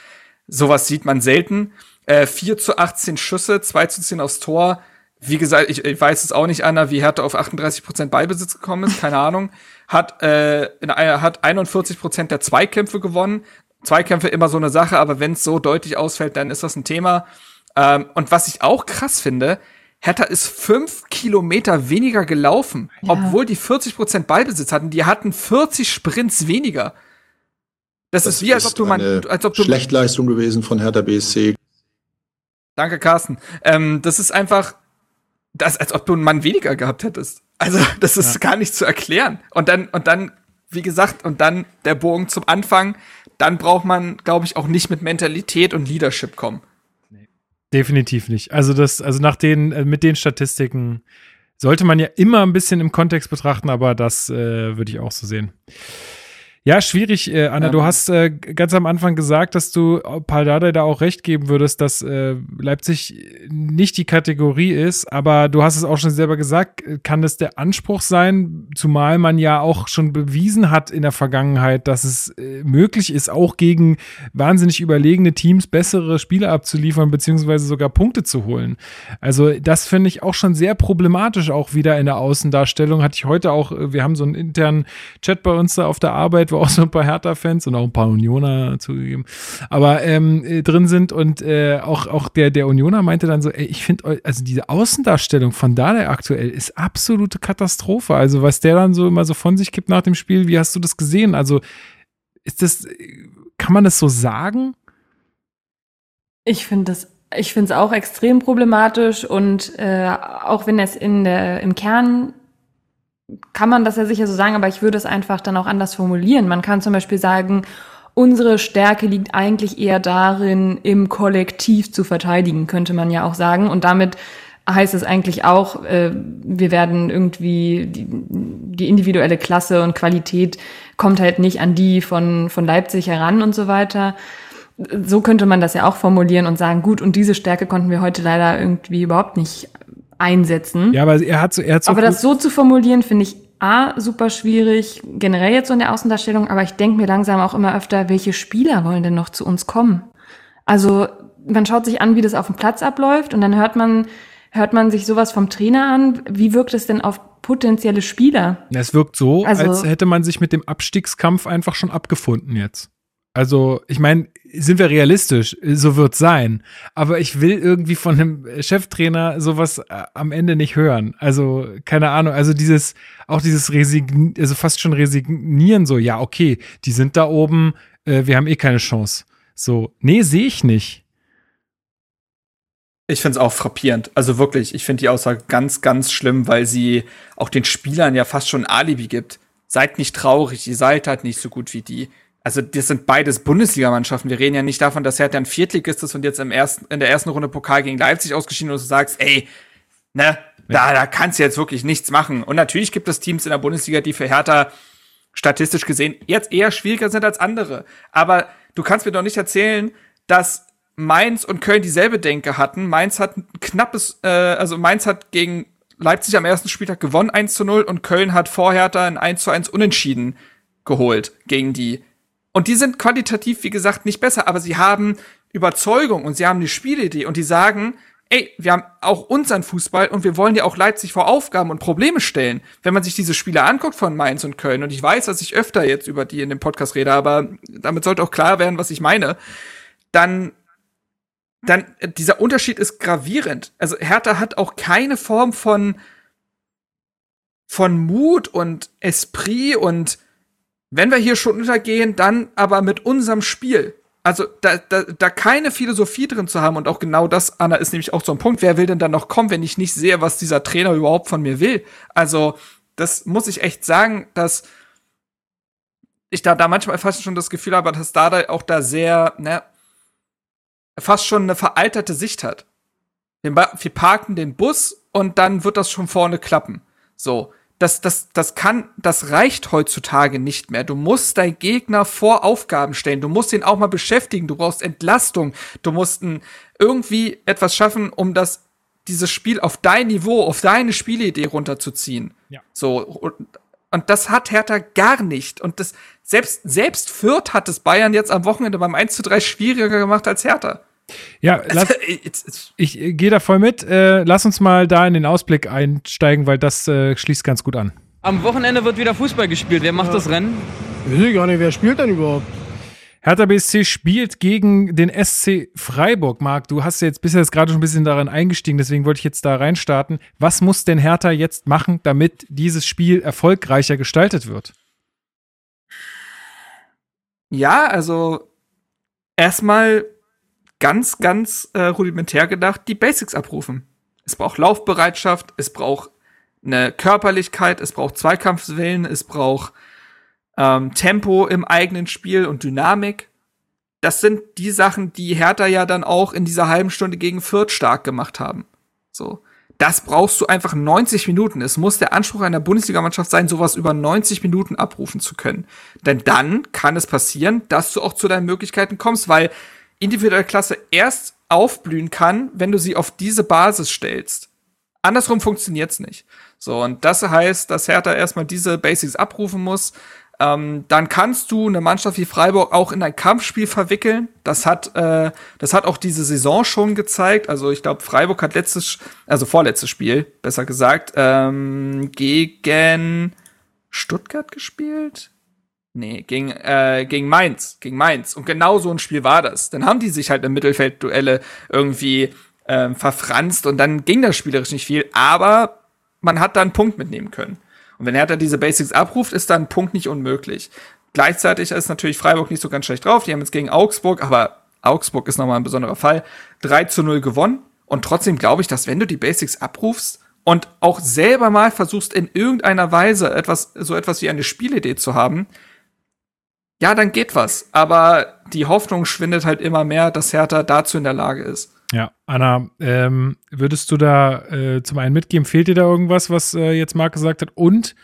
sowas sieht man selten. Äh, 4 zu 18 Schüsse, 2 zu 10 aufs Tor wie gesagt, ich, ich weiß es auch nicht, Anna, wie Hertha auf 38% Ballbesitz gekommen ist, keine Ahnung. Hat, äh, in, hat 41% der Zweikämpfe gewonnen. Zweikämpfe immer so eine Sache, aber wenn es so deutlich ausfällt, dann ist das ein Thema. Ähm, und was ich auch krass finde, Hertha ist fünf Kilometer weniger gelaufen, ja. obwohl die 40% Ballbesitz hatten. Die hatten 40 Sprints weniger. Das, das ist wie, als ob du man, als ob du Schlechtleistung gewesen von Hertha BSC. Danke, Carsten. Ähm, das ist einfach, das, als ob du einen Mann weniger gehabt hättest. Also, das ist ja. gar nicht zu erklären. Und dann, und dann, wie gesagt, und dann der Bogen zum Anfang, dann braucht man, glaube ich, auch nicht mit Mentalität und Leadership kommen. Nee. Definitiv nicht. Also, das, also nach den, äh, mit den Statistiken sollte man ja immer ein bisschen im Kontext betrachten, aber das äh, würde ich auch so sehen. Ja, schwierig, äh, Anna. Ähm. Du hast äh, ganz am Anfang gesagt, dass du Paul Dardai da auch recht geben würdest, dass äh, Leipzig nicht die Kategorie ist, aber du hast es auch schon selber gesagt, kann das der Anspruch sein, zumal man ja auch schon bewiesen hat in der Vergangenheit, dass es äh, möglich ist, auch gegen wahnsinnig überlegene Teams bessere Spiele abzuliefern, beziehungsweise sogar Punkte zu holen. Also das finde ich auch schon sehr problematisch, auch wieder in der Außendarstellung. Hatte ich heute auch, äh, wir haben so einen internen Chat bei uns da auf der Arbeit, wo auch so ein paar Hertha-Fans und auch ein paar Unioner zugegeben, aber ähm, äh, drin sind und äh, auch, auch der, der Unioner meinte dann so, ey, ich finde, also diese Außendarstellung von Dada aktuell ist absolute Katastrophe. Also was der dann so immer so von sich gibt nach dem Spiel, wie hast du das gesehen? Also ist das, kann man das so sagen? Ich finde das ich finde es auch extrem problematisch und äh, auch wenn es in der, im Kern kann man das ja sicher so sagen, aber ich würde es einfach dann auch anders formulieren. Man kann zum Beispiel sagen, unsere Stärke liegt eigentlich eher darin, im Kollektiv zu verteidigen, könnte man ja auch sagen. Und damit heißt es eigentlich auch, äh, wir werden irgendwie die, die individuelle Klasse und Qualität kommt halt nicht an die von, von Leipzig heran und so weiter. So könnte man das ja auch formulieren und sagen, gut, und diese Stärke konnten wir heute leider irgendwie überhaupt nicht einsetzen. Ja, aber er hat so, er hat so Aber das so zu formulieren, finde ich A, super schwierig, generell jetzt so in der Außendarstellung, aber ich denke mir langsam auch immer öfter, welche Spieler wollen denn noch zu uns kommen? Also, man schaut sich an, wie das auf dem Platz abläuft und dann hört man, hört man sich sowas vom Trainer an. Wie wirkt es denn auf potenzielle Spieler? Es wirkt so, also, als hätte man sich mit dem Abstiegskampf einfach schon abgefunden jetzt. Also, ich meine, sind wir realistisch, so wird's sein. Aber ich will irgendwie von einem Cheftrainer sowas äh, am Ende nicht hören. Also, keine Ahnung, also dieses, auch dieses Resignieren, also fast schon resignieren, so, ja, okay, die sind da oben, äh, wir haben eh keine Chance. So, nee, sehe ich nicht. Ich finde es auch frappierend. Also wirklich, ich finde die Aussage ganz, ganz schlimm, weil sie auch den Spielern ja fast schon ein Alibi gibt. Seid nicht traurig, ihr seid halt nicht so gut wie die also das sind beides Bundesligamannschaften. Wir reden ja nicht davon, dass Hertha ein Viertligist ist und jetzt im ersten, in der ersten Runde Pokal gegen Leipzig ausgeschieden ist und du sagst, ey, ne, da, da kannst du jetzt wirklich nichts machen. Und natürlich gibt es Teams in der Bundesliga, die für Hertha statistisch gesehen jetzt eher schwieriger sind als andere. Aber du kannst mir doch nicht erzählen, dass Mainz und Köln dieselbe Denke hatten. Mainz hat ein knappes, äh, also Mainz hat gegen Leipzig am ersten Spieltag gewonnen 1 zu 0 und Köln hat vor Hertha ein 1 zu 1 Unentschieden geholt gegen die. Und die sind qualitativ, wie gesagt, nicht besser, aber sie haben Überzeugung und sie haben eine Spielidee und die sagen, ey, wir haben auch unseren Fußball und wir wollen ja auch Leipzig vor Aufgaben und Probleme stellen. Wenn man sich diese Spiele anguckt von Mainz und Köln, und ich weiß, dass ich öfter jetzt über die in dem Podcast rede, aber damit sollte auch klar werden, was ich meine, dann, dann, dieser Unterschied ist gravierend. Also Hertha hat auch keine Form von, von Mut und Esprit und wenn wir hier schon untergehen, dann aber mit unserem Spiel. Also da, da, da keine Philosophie drin zu haben und auch genau das, Anna, ist nämlich auch so ein Punkt. Wer will denn dann noch kommen, wenn ich nicht sehe, was dieser Trainer überhaupt von mir will? Also das muss ich echt sagen, dass ich da, da manchmal fast schon das Gefühl habe, dass da auch da sehr, ne, fast schon eine veralterte Sicht hat. Wir parken den Bus und dann wird das schon vorne klappen. So das, das, das kann, das reicht heutzutage nicht mehr. Du musst deinen Gegner vor Aufgaben stellen. Du musst ihn auch mal beschäftigen. Du brauchst Entlastung. Du musst irgendwie etwas schaffen, um das, dieses Spiel auf dein Niveau, auf deine Spielidee runterzuziehen. Ja. So. Und, und das hat Hertha gar nicht. Und das, selbst, selbst Fürth hat es Bayern jetzt am Wochenende beim 1 zu 3 schwieriger gemacht als Hertha. Ja, lass, ich äh, gehe da voll mit. Äh, lass uns mal da in den Ausblick einsteigen, weil das äh, schließt ganz gut an. Am Wochenende wird wieder Fußball gespielt. Wer macht ja. das Rennen? Weiß ich gar nicht, wer spielt denn überhaupt? Hertha BSC spielt gegen den SC Freiburg. Marc, du hast ja jetzt bisher gerade schon ein bisschen daran eingestiegen, deswegen wollte ich jetzt da reinstarten. Was muss denn Hertha jetzt machen, damit dieses Spiel erfolgreicher gestaltet wird? Ja, also erstmal ganz, ganz äh, rudimentär gedacht, die Basics abrufen. Es braucht Laufbereitschaft, es braucht eine Körperlichkeit, es braucht Zweikampfswillen, es braucht ähm, Tempo im eigenen Spiel und Dynamik. Das sind die Sachen, die Hertha ja dann auch in dieser halben Stunde gegen Fürth stark gemacht haben. So. Das brauchst du einfach 90 Minuten. Es muss der Anspruch einer Bundesligamannschaft sein, sowas über 90 Minuten abrufen zu können. Denn dann kann es passieren, dass du auch zu deinen Möglichkeiten kommst, weil individuelle Klasse erst aufblühen kann, wenn du sie auf diese Basis stellst. Andersrum funktioniert's nicht. So, und das heißt, dass Hertha erstmal diese Basics abrufen muss. Ähm, dann kannst du eine Mannschaft wie Freiburg auch in ein Kampfspiel verwickeln. Das hat, äh, das hat auch diese Saison schon gezeigt. Also ich glaube, Freiburg hat letztes, also vorletztes Spiel, besser gesagt, ähm, gegen Stuttgart gespielt. Nee, gegen, äh, gegen Mainz, gegen Mainz. Und genau so ein Spiel war das. Dann haben die sich halt im Mittelfeldduelle irgendwie ähm, verfranst und dann ging das spielerisch nicht viel, aber man hat da einen Punkt mitnehmen können. Und wenn Hertha diese Basics abruft, ist da ein Punkt nicht unmöglich. Gleichzeitig ist natürlich Freiburg nicht so ganz schlecht drauf. Die haben jetzt gegen Augsburg, aber Augsburg ist nochmal ein besonderer Fall, 3 zu 0 gewonnen. Und trotzdem glaube ich, dass wenn du die Basics abrufst und auch selber mal versuchst, in irgendeiner Weise etwas, so etwas wie eine Spielidee zu haben, ja, dann geht was. Aber die Hoffnung schwindet halt immer mehr, dass Hertha dazu in der Lage ist. Ja, Anna, ähm, würdest du da äh, zum einen mitgeben, fehlt dir da irgendwas, was äh, jetzt Marc gesagt hat? Und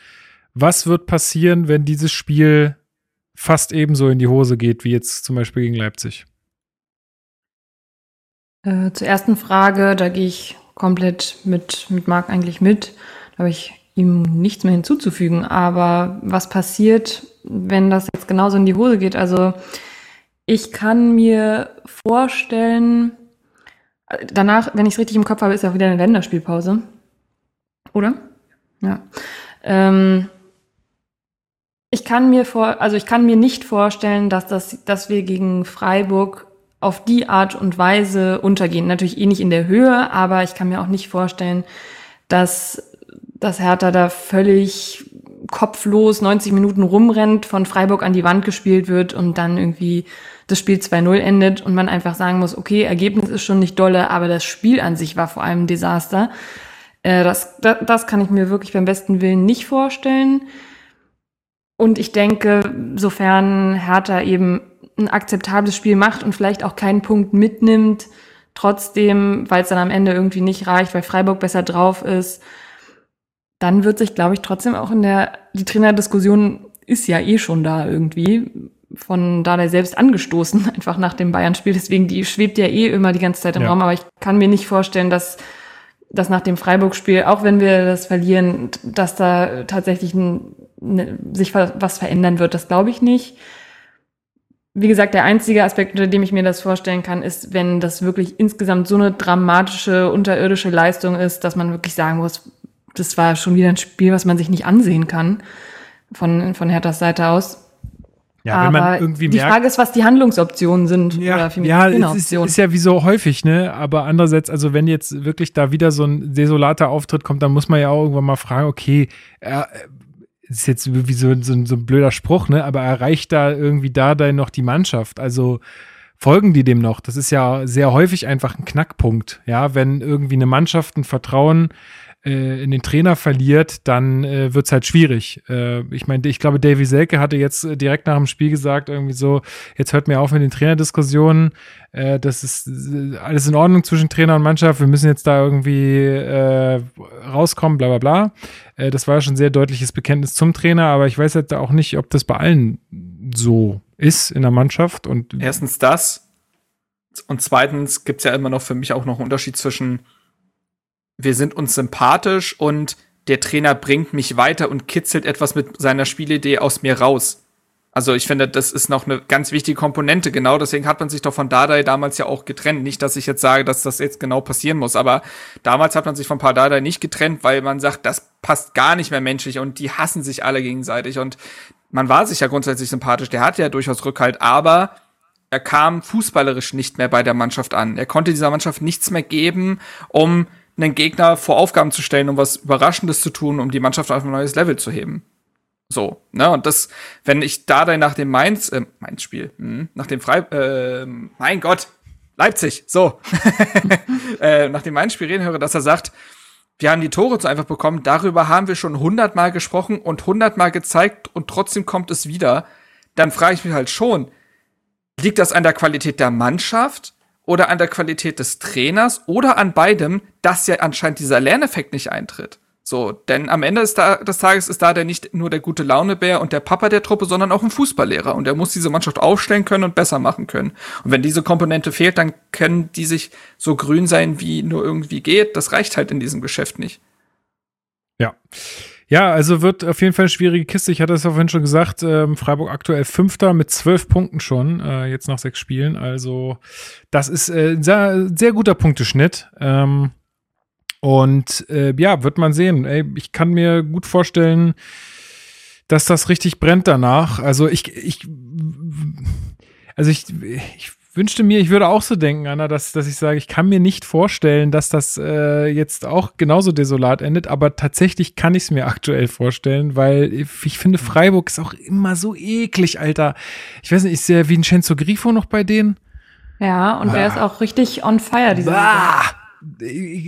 was wird passieren, wenn dieses Spiel fast ebenso in die Hose geht, wie jetzt zum Beispiel gegen Leipzig? Äh, zur ersten Frage, da gehe ich komplett mit, mit Marc eigentlich mit. Da habe ich ihm nichts mehr hinzuzufügen. Aber was passiert, wenn das jetzt genauso in die Hose geht? Also ich kann mir vorstellen, Danach, wenn ich es richtig im Kopf habe, ist ja auch wieder eine Länderspielpause. Oder? Ja. Ähm, ich kann mir vor, also ich kann mir nicht vorstellen, dass das, dass wir gegen Freiburg auf die Art und Weise untergehen. Natürlich eh nicht in der Höhe, aber ich kann mir auch nicht vorstellen, dass, dass Hertha da völlig kopflos 90 Minuten rumrennt, von Freiburg an die Wand gespielt wird und dann irgendwie das Spiel 2-0 endet und man einfach sagen muss, okay, Ergebnis ist schon nicht dolle, aber das Spiel an sich war vor allem ein Desaster. Äh, das, das, das kann ich mir wirklich beim besten Willen nicht vorstellen. Und ich denke, sofern Hertha eben ein akzeptables Spiel macht und vielleicht auch keinen Punkt mitnimmt, trotzdem, weil es dann am Ende irgendwie nicht reicht, weil Freiburg besser drauf ist, dann wird sich, glaube ich, trotzdem auch in der, die Trainerdiskussion ist ja eh schon da irgendwie, von Dardai selbst angestoßen, einfach nach dem Bayern-Spiel. Deswegen, die schwebt ja eh immer die ganze Zeit im ja. Raum. Aber ich kann mir nicht vorstellen, dass, dass nach dem Freiburg-Spiel, auch wenn wir das verlieren, dass da tatsächlich ein, ne, sich was verändern wird. Das glaube ich nicht. Wie gesagt, der einzige Aspekt, unter dem ich mir das vorstellen kann, ist, wenn das wirklich insgesamt so eine dramatische, unterirdische Leistung ist, dass man wirklich sagen muss, das war schon wieder ein Spiel, was man sich nicht ansehen kann von, von Herthas Seite aus ja, wenn man irgendwie die merkt, Frage ist, was die Handlungsoptionen sind. Ja, oder ja es ist, ist, ja wie so häufig, ne? Aber andererseits, also wenn jetzt wirklich da wieder so ein desolater Auftritt kommt, dann muss man ja auch irgendwann mal fragen, okay, er, ist jetzt wie so, so, so ein blöder Spruch, ne? Aber erreicht da irgendwie da dann noch die Mannschaft? Also folgen die dem noch? Das ist ja sehr häufig einfach ein Knackpunkt, ja, wenn irgendwie eine Mannschaft ein Vertrauen äh, in den Trainer verliert, dann äh, wird es halt schwierig. Äh, ich meine, ich glaube, Davy Selke hatte jetzt äh, direkt nach dem Spiel gesagt, irgendwie so, jetzt hört mir auf mit den Trainerdiskussionen. Äh, das ist äh, alles in Ordnung zwischen Trainer und Mannschaft. Wir müssen jetzt da irgendwie äh, rauskommen, bla bla bla. Äh, das war ja schon ein sehr deutliches Bekenntnis zum Trainer, aber ich weiß halt auch nicht, ob das bei allen so ist in der Mannschaft. Und Erstens das. Und zweitens gibt es ja immer noch für mich auch noch einen Unterschied zwischen wir sind uns sympathisch und der Trainer bringt mich weiter und kitzelt etwas mit seiner Spielidee aus mir raus. Also ich finde, das ist noch eine ganz wichtige Komponente. Genau deswegen hat man sich doch von Dardai damals ja auch getrennt. Nicht, dass ich jetzt sage, dass das jetzt genau passieren muss, aber damals hat man sich von Dardai nicht getrennt, weil man sagt, das passt gar nicht mehr menschlich und die hassen sich alle gegenseitig und man war sich ja grundsätzlich sympathisch. Der hatte ja durchaus Rückhalt, aber er kam fußballerisch nicht mehr bei der Mannschaft an. Er konnte dieser Mannschaft nichts mehr geben, um einen Gegner vor Aufgaben zu stellen, um was Überraschendes zu tun, um die Mannschaft auf ein neues Level zu heben. So, ne, und das, wenn ich da dann nach dem Mainz, äh, Mainz-Spiel, hm, nach dem Frei, äh, mein Gott, Leipzig, so, äh, nach dem Mainz-Spiel reden höre, dass er sagt, wir haben die Tore zu einfach bekommen, darüber haben wir schon hundertmal gesprochen und hundertmal gezeigt und trotzdem kommt es wieder, dann frage ich mich halt schon, liegt das an der Qualität der Mannschaft oder an der Qualität des Trainers oder an beidem, dass ja anscheinend dieser Lerneffekt nicht eintritt. So, denn am Ende des, des Tages ist da der nicht nur der gute Launebär und der Papa der Truppe, sondern auch ein Fußballlehrer. Und er muss diese Mannschaft aufstellen können und besser machen können. Und wenn diese Komponente fehlt, dann können die sich so grün sein, wie nur irgendwie geht. Das reicht halt in diesem Geschäft nicht. Ja. Ja, also wird auf jeden Fall eine schwierige Kiste. Ich hatte es vorhin schon gesagt, ähm, Freiburg aktuell Fünfter mit zwölf Punkten schon, äh, jetzt nach sechs Spielen. Also das ist äh, ein sehr, sehr guter Punkteschnitt. Ähm, und äh, ja, wird man sehen. Ey, ich kann mir gut vorstellen, dass das richtig brennt danach. Also ich, ich, also ich, ich wünschte mir, ich würde auch so denken, Anna, dass, dass ich sage, ich kann mir nicht vorstellen, dass das äh, jetzt auch genauso desolat endet, aber tatsächlich kann ich es mir aktuell vorstellen, weil ich finde, Freiburg ist auch immer so eklig, Alter. Ich weiß nicht, ist der Vincenzo Grifo noch bei denen? Ja, und ah. der ist auch richtig on fire, diese ah.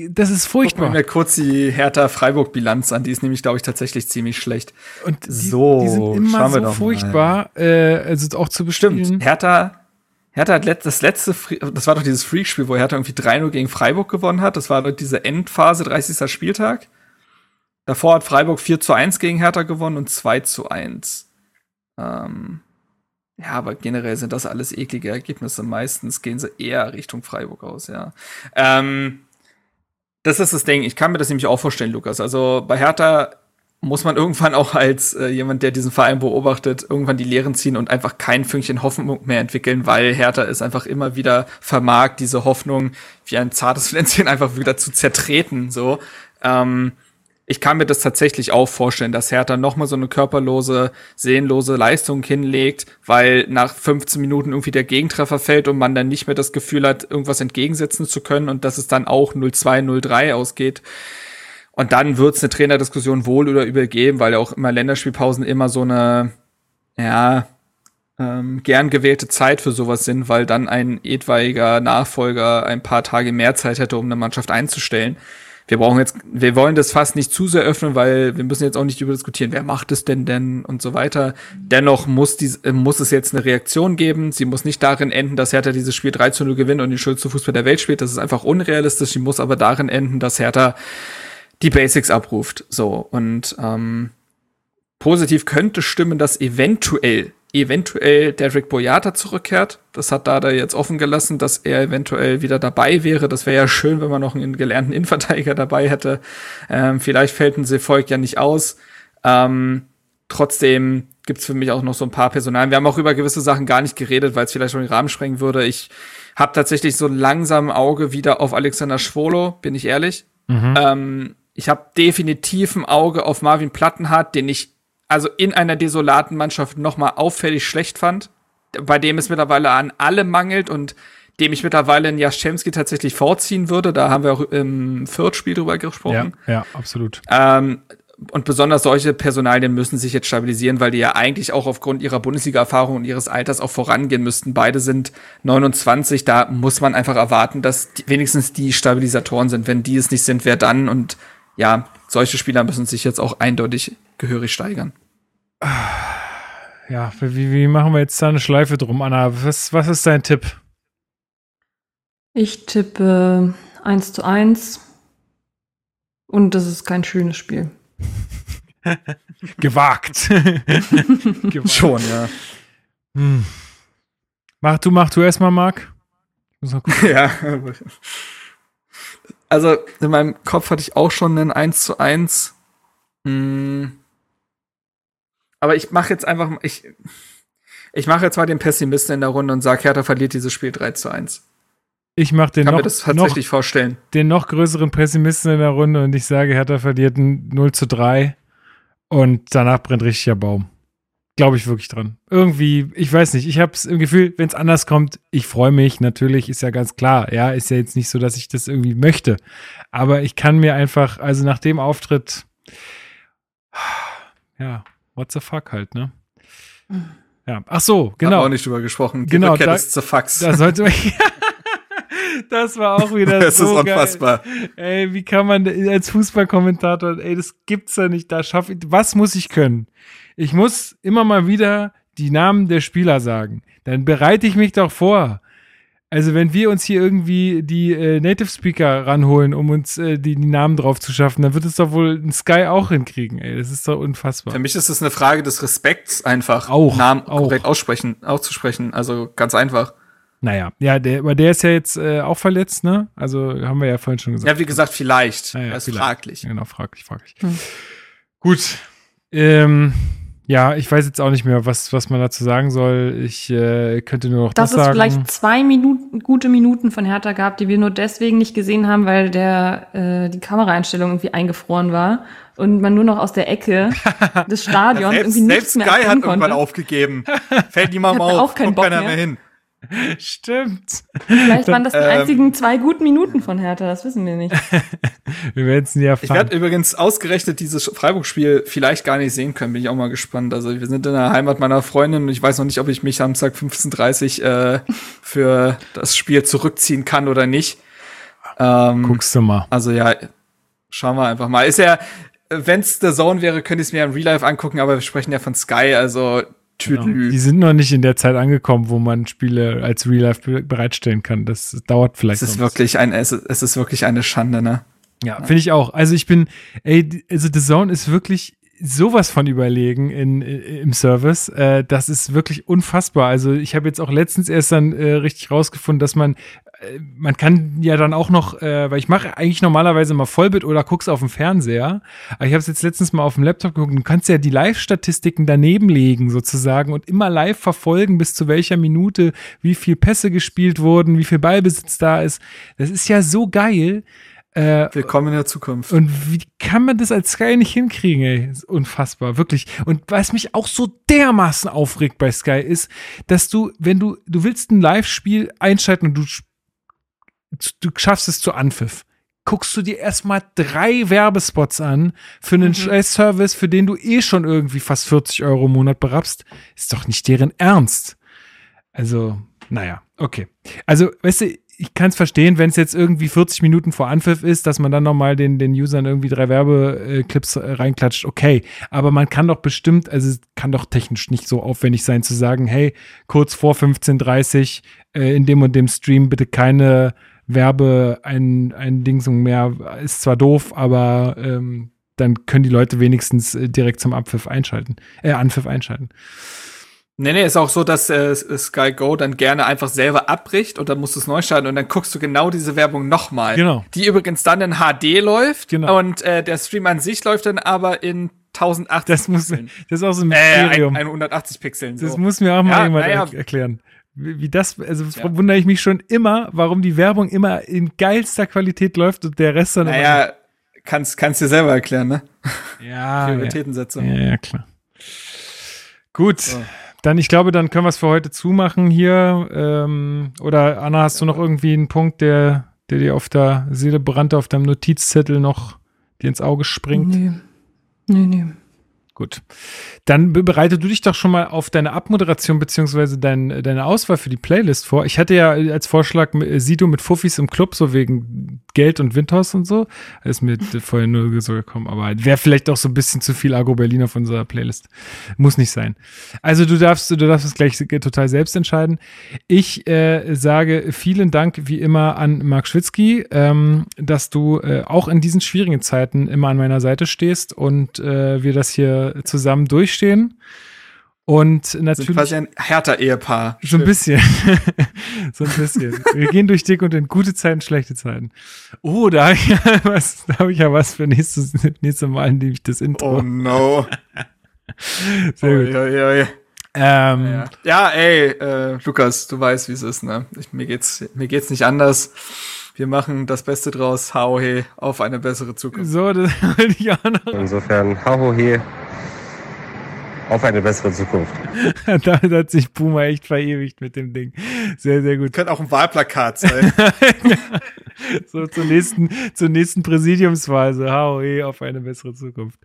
Das ist furchtbar. Gucken wir kurz die Hertha-Freiburg-Bilanz an. Die ist nämlich, glaube ich, tatsächlich ziemlich schlecht. Und die, so, die sind immer so furchtbar. Äh, also auch zu bestimmen. Stimmt. Hertha Hertha hat das letzte, das war doch dieses Freak-Spiel, wo Hertha irgendwie 3-0 gegen Freiburg gewonnen hat. Das war doch diese Endphase, 30. Spieltag. Davor hat Freiburg 4 zu 1 gegen Hertha gewonnen und 2 zu 1. Ähm, ja, aber generell sind das alles eklige Ergebnisse. Meistens gehen sie eher Richtung Freiburg aus, ja. Ähm, das ist das Ding. Ich kann mir das nämlich auch vorstellen, Lukas. Also bei Hertha muss man irgendwann auch als äh, jemand, der diesen Verein beobachtet, irgendwann die Lehren ziehen und einfach kein Fünkchen Hoffnung mehr entwickeln, weil Hertha ist einfach immer wieder vermag, diese Hoffnung wie ein zartes Pflänzchen einfach wieder zu zertreten. So, ähm, ich kann mir das tatsächlich auch vorstellen, dass Hertha noch mal so eine körperlose, sehnlose Leistung hinlegt, weil nach 15 Minuten irgendwie der Gegentreffer fällt und man dann nicht mehr das Gefühl hat, irgendwas entgegensetzen zu können und dass es dann auch 0-2, 0-3 ausgeht. Und dann wird es eine Trainerdiskussion wohl oder übel geben, weil ja auch immer Länderspielpausen immer so eine, ja, ähm, gern gewählte Zeit für sowas sind, weil dann ein etwaiger Nachfolger ein paar Tage mehr Zeit hätte, um eine Mannschaft einzustellen. Wir brauchen jetzt, wir wollen das fast nicht zu sehr öffnen, weil wir müssen jetzt auch nicht über diskutieren, wer macht es denn denn und so weiter. Dennoch muss, dies, äh, muss es jetzt eine Reaktion geben. Sie muss nicht darin enden, dass Hertha dieses Spiel 3 zu 0 gewinnt und den schönsten Fußball der Welt spielt. Das ist einfach unrealistisch. Sie muss aber darin enden, dass Hertha die Basics abruft. So, und ähm, positiv könnte stimmen, dass eventuell, eventuell Derek Boyata zurückkehrt. Das hat Dada jetzt offen gelassen, dass er eventuell wieder dabei wäre. Das wäre ja schön, wenn man noch einen gelernten Innenverteidiger dabei hätte. Ähm, vielleicht fällt ein Seevolk ja nicht aus. Ähm, trotzdem gibt's für mich auch noch so ein paar Personalien. Wir haben auch über gewisse Sachen gar nicht geredet, weil es vielleicht schon den Rahmen sprengen würde. Ich habe tatsächlich so langsam Auge wieder auf Alexander Schwolo, bin ich ehrlich. Mhm. Ähm, ich habe definitiv ein Auge auf Marvin Plattenhardt, den ich also in einer desolaten Mannschaft noch mal auffällig schlecht fand, bei dem es mittlerweile an allem mangelt und dem ich mittlerweile in Jaschemski tatsächlich vorziehen würde. Da haben wir auch im Viertspiel drüber gesprochen. Ja, ja absolut. Ähm, und besonders solche Personalien müssen sich jetzt stabilisieren, weil die ja eigentlich auch aufgrund ihrer Bundesliga-Erfahrung und ihres Alters auch vorangehen müssten. Beide sind 29, da muss man einfach erwarten, dass die, wenigstens die Stabilisatoren sind. Wenn die es nicht sind, wer dann? Und ja, solche Spieler müssen sich jetzt auch eindeutig gehörig steigern. Ja, wie, wie machen wir jetzt da eine Schleife drum, Anna? Was, was ist dein Tipp? Ich tippe 1 zu 1 und das ist kein schönes Spiel. Gewagt. Gewagt. Schon, ja. Hm. Mach du, mach du erstmal, Marc. Ja. Also in meinem Kopf hatte ich auch schon einen 1 zu 1. Hm. Aber ich mache jetzt einfach, ich, ich mache jetzt mal den Pessimisten in der Runde und sage, Hertha verliert dieses Spiel 3 zu 1. Ich mache den, Kann noch, mir das tatsächlich noch, vorstellen. den noch größeren Pessimisten in der Runde und ich sage, Hertha verliert ein 0 zu 3 und danach brennt richtig der Baum. Glaube ich wirklich dran. Irgendwie, ich weiß nicht, ich habe es im Gefühl, wenn es anders kommt, ich freue mich. Natürlich ist ja ganz klar, ja, ist ja jetzt nicht so, dass ich das irgendwie möchte. Aber ich kann mir einfach, also nach dem Auftritt, ja, what the fuck halt, ne? Ja, ach so, genau. Haben auch nicht drüber gesprochen. Die genau, da, ist Fax. Da sollte man, das war auch wieder das so ist unfassbar. Geil. Ey, wie kann man als Fußballkommentator, ey, das gibt's ja nicht. Da schaffe ich, was muss ich können? Ich muss immer mal wieder die Namen der Spieler sagen. Dann bereite ich mich doch vor. Also wenn wir uns hier irgendwie die äh, Native Speaker ranholen, um uns äh, die, die Namen drauf zu schaffen, dann wird es doch wohl ein Sky auch hinkriegen. Ey, das ist doch unfassbar. Für mich ist es eine Frage des Respekts, einfach Auch, Namen auch. korrekt aussprechen, auszusprechen. Also ganz einfach. Naja, ja, der, aber der ist ja jetzt äh, auch verletzt, ne? Also haben wir ja vorhin schon gesagt. Ja, wie gesagt, vielleicht. Ja, ja, er ist vielleicht. fraglich. Genau, fraglich, fraglich. Hm. Gut. Ähm, ja, ich weiß jetzt auch nicht mehr, was, was man dazu sagen soll. Ich äh, könnte nur noch Dass das es sagen. vielleicht zwei Minuten, gute Minuten von Hertha gab, die wir nur deswegen nicht gesehen haben, weil der, äh, die Kameraeinstellung irgendwie eingefroren war und man nur noch aus der Ecke des Stadions selbst irgendwie nichts selbst mehr Sky hat irgendwann aufgegeben. Fällt niemandem auf, auch keinen kommt Bock keiner mehr. mehr hin. Stimmt. Vielleicht waren das die Ähm, einzigen zwei guten Minuten von Hertha, das wissen wir nicht. Wir werden es nie Ich erfahren. werde übrigens ausgerechnet dieses Freiburg-Spiel vielleicht gar nicht sehen können, bin ich auch mal gespannt. Also wir sind in der Heimat meiner Freundin und ich weiß noch nicht, ob ich mich Samstag 15.30 äh, für das Spiel zurückziehen kann oder nicht. Ähm, Guckst du mal. Also ja, schauen wir einfach mal. Ist ja, wenn's der Zone wäre, könnte ich es mir im Real Life angucken, aber wir sprechen ja von Sky, also Genau. Die sind noch nicht in der Zeit angekommen, wo man Spiele als Real Life be- bereitstellen kann. Das dauert vielleicht. Es ist wirklich ein, es ist, es ist wirklich eine Schande, ne? Ja, finde ich auch. Also ich bin, ey, also The Zone ist wirklich sowas von überlegen in, im Service. Äh, das ist wirklich unfassbar. Also ich habe jetzt auch letztens erst dann äh, richtig rausgefunden, dass man man kann ja dann auch noch, äh, weil ich mache eigentlich normalerweise mal Vollbit oder guck's auf dem Fernseher, aber ich habe es jetzt letztens mal auf dem Laptop geguckt. Du kannst ja die Live-Statistiken daneben legen sozusagen und immer live verfolgen, bis zu welcher Minute, wie viel Pässe gespielt wurden, wie viel Ballbesitz da ist. Das ist ja so geil. Äh, Willkommen in der Zukunft. und wie kann man das als Sky nicht hinkriegen, ey? Unfassbar, wirklich. Und was mich auch so dermaßen aufregt bei Sky ist, dass du, wenn du, du willst ein Live-Spiel einschalten und du, du schaffst es zu Anpfiff, guckst du dir erstmal drei Werbespots an für einen scheiß Service, für den du eh schon irgendwie fast 40 Euro im Monat berappst. Ist doch nicht deren Ernst. Also, naja, okay. Also, weißt du, ich kann es verstehen, wenn es jetzt irgendwie 40 Minuten vor Anpfiff ist, dass man dann nochmal den, den Usern irgendwie drei Werbeclips äh, reinklatscht, okay. Aber man kann doch bestimmt, also es kann doch technisch nicht so aufwendig sein zu sagen, hey, kurz vor 15.30 äh, in dem und dem Stream bitte keine Werbe ein, ein Dingsung mehr. Ist zwar doof, aber ähm, dann können die Leute wenigstens äh, direkt zum Abpfiff einschalten, äh, Anpfiff einschalten. Nee, nee, ist auch so, dass äh, Sky Go dann gerne einfach selber abbricht und dann musst du es neu starten und dann guckst du genau diese Werbung nochmal. Genau. Die übrigens dann in HD läuft Genau. und äh, der Stream an sich läuft dann aber in 1080 Das muss, das ist auch so ein äh, Mysterium. ein, 180 Pixeln. So. Das muss mir auch mal Ja, jemand naja. er erklären. Wie, das, also Ja. wundere ich mich schon immer, warum die Werbung immer in geilster Qualität läuft und der Rest dann naja, kannst, kannst dir selber erklären, ne? Ja, ja, Prioritätensetzung. ja, ja, klar. Gut. Dann, ich glaube, dann können wir es für heute zumachen hier. Ähm, oder Anna, hast du noch irgendwie einen Punkt, der, der dir auf der Seele brannte, auf deinem Notizzettel noch dir ins Auge springt? Nee. Nee, nee. Gut. Dann be- bereite du dich doch schon mal auf deine Abmoderation beziehungsweise dein, deine Auswahl für die Playlist vor. Ich hatte ja als Vorschlag äh, Sido mit Fuffis im Club, so wegen Geld und Windhaus und so. Ist mir vorher nur so gekommen, aber wäre vielleicht auch so ein bisschen zu viel Agro Berlin auf unserer Playlist. Muss nicht sein. Also du darfst, du darfst es gleich total selbst entscheiden. Ich äh, sage vielen Dank wie immer an Marc Schwitzky, ähm, dass du äh, auch in diesen schwierigen Zeiten immer an meiner Seite stehst und äh, wir das hier zusammen durchstehen. Und Sind natürlich quasi ein härter Ehepaar. so ein bisschen. so ein bisschen. Wir gehen durch dick und in gute Zeiten, schlechte Zeiten. Oh, da habe ich ja was, da habe ich ja was für nächstes, nächste Mal, indem ich das Intro. Oh no. Sehr gut. Ui, ui. Ähm, Ja, ja ey, äh, Lukas, du weißt, wie es ist, ne? Ich, mir geht's, mir geht's nicht anders. Wir machen das Beste draus. Hauhe auf eine bessere Zukunft. So, das wollte ich auch noch. Insofern, Hahohe auf eine bessere Zukunft. Damit hat sich Boomer echt verewigt mit dem Ding. Sehr, sehr gut. Könnte auch ein Wahlplakat sein. So zur nächsten, zur nächsten Präsidiumswahl. So, HOE auf eine bessere Zukunft.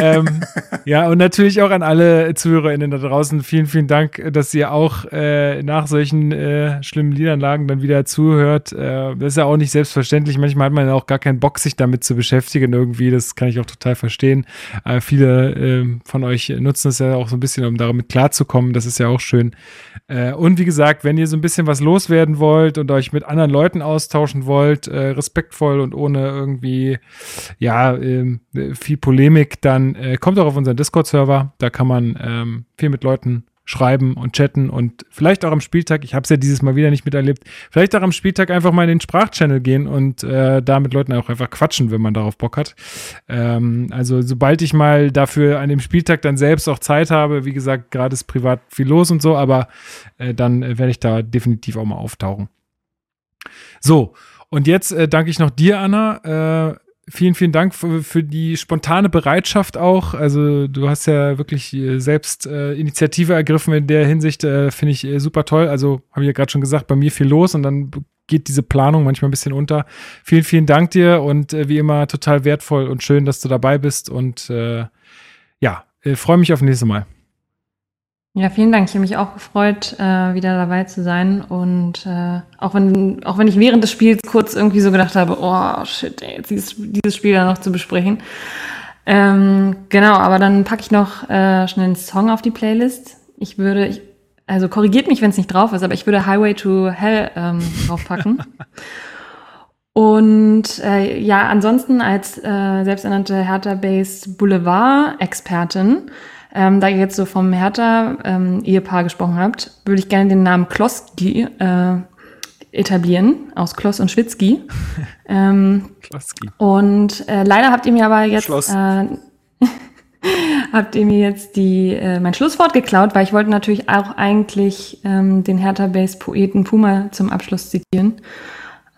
ähm, ja, und natürlich auch an alle ZuhörerInnen da draußen. Vielen, vielen Dank, dass ihr auch äh, nach solchen äh, schlimmen Liederanlagen dann wieder zuhört. Äh, das ist ja auch nicht selbstverständlich. Manchmal hat man ja auch gar keinen Bock, sich damit zu beschäftigen irgendwie. Das kann ich auch total verstehen. Äh, viele ähm, von euch nutzen es ja auch so ein bisschen, um damit klarzukommen. Das ist ja auch schön. Äh, und wie gesagt, wenn ihr so ein bisschen was loswerden wollt und euch mit anderen Leuten austauschen wollt, äh, respektvoll und ohne irgendwie, ja, äh, viel Polemik, dann äh, kommt auch auf unseren Discord-Server. Da kann man ähm, viel mit Leuten schreiben und chatten und vielleicht auch am Spieltag, ich habe es ja dieses Mal wieder nicht miterlebt, vielleicht auch am Spieltag einfach mal in den Sprachchannel gehen und äh, da mit Leuten auch einfach quatschen, wenn man darauf Bock hat. Ähm, also sobald ich mal dafür an dem Spieltag dann selbst auch Zeit habe, wie gesagt, gerade ist privat viel los und so, aber äh, dann äh, werde ich da definitiv auch mal auftauchen. So, und jetzt äh, danke ich noch dir, Anna. Äh, vielen, vielen Dank für, die spontane Bereitschaft auch. Also du hast ja wirklich äh, selbst äh, Initiative ergriffen in der Hinsicht, äh, finde ich äh, super toll. Also habe ich ja gerade schon gesagt, bei mir viel los und dann geht diese Planung manchmal ein bisschen unter. Vielen, vielen Dank dir und äh, wie immer total wertvoll und schön, dass du dabei bist und äh, ja, freue mich auf nächste Mal. Ja, vielen Dank. Ich habe mich auch gefreut, äh, wieder dabei zu sein. Und äh, auch wenn auch wenn ich während des Spiels kurz irgendwie so gedacht habe, oh shit, ey, jetzt dieses, dieses Spiel dann noch zu besprechen. Ähm, genau, aber dann packe ich noch äh, schnell einen Song auf die Playlist. Ich würde, ich, also korrigiert mich, wenn es nicht drauf ist, aber ich würde Highway to Hell ähm, draufpacken. Und äh, ja, ansonsten als äh, selbsternannte Hertha-Based Boulevard-Expertin ähm, da ihr jetzt so vom Hertha-Ehepaar ähm, gesprochen habt, würde ich gerne den Namen Kloski äh, etablieren, aus Kloss und Schwitzki. ähm, Kloski. Und äh, leider habt ihr mir aber jetzt äh, habt ihr mir jetzt die äh, mein Schlusswort geklaut, weil ich wollte natürlich auch eigentlich ähm, den Hertha-Base-Poeten Puma zum Abschluss zitieren.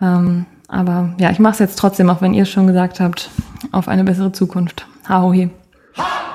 Ähm, aber ja, ich mache es jetzt trotzdem, auch wenn ihr es schon gesagt habt, auf eine bessere Zukunft. Hahohi. Ha!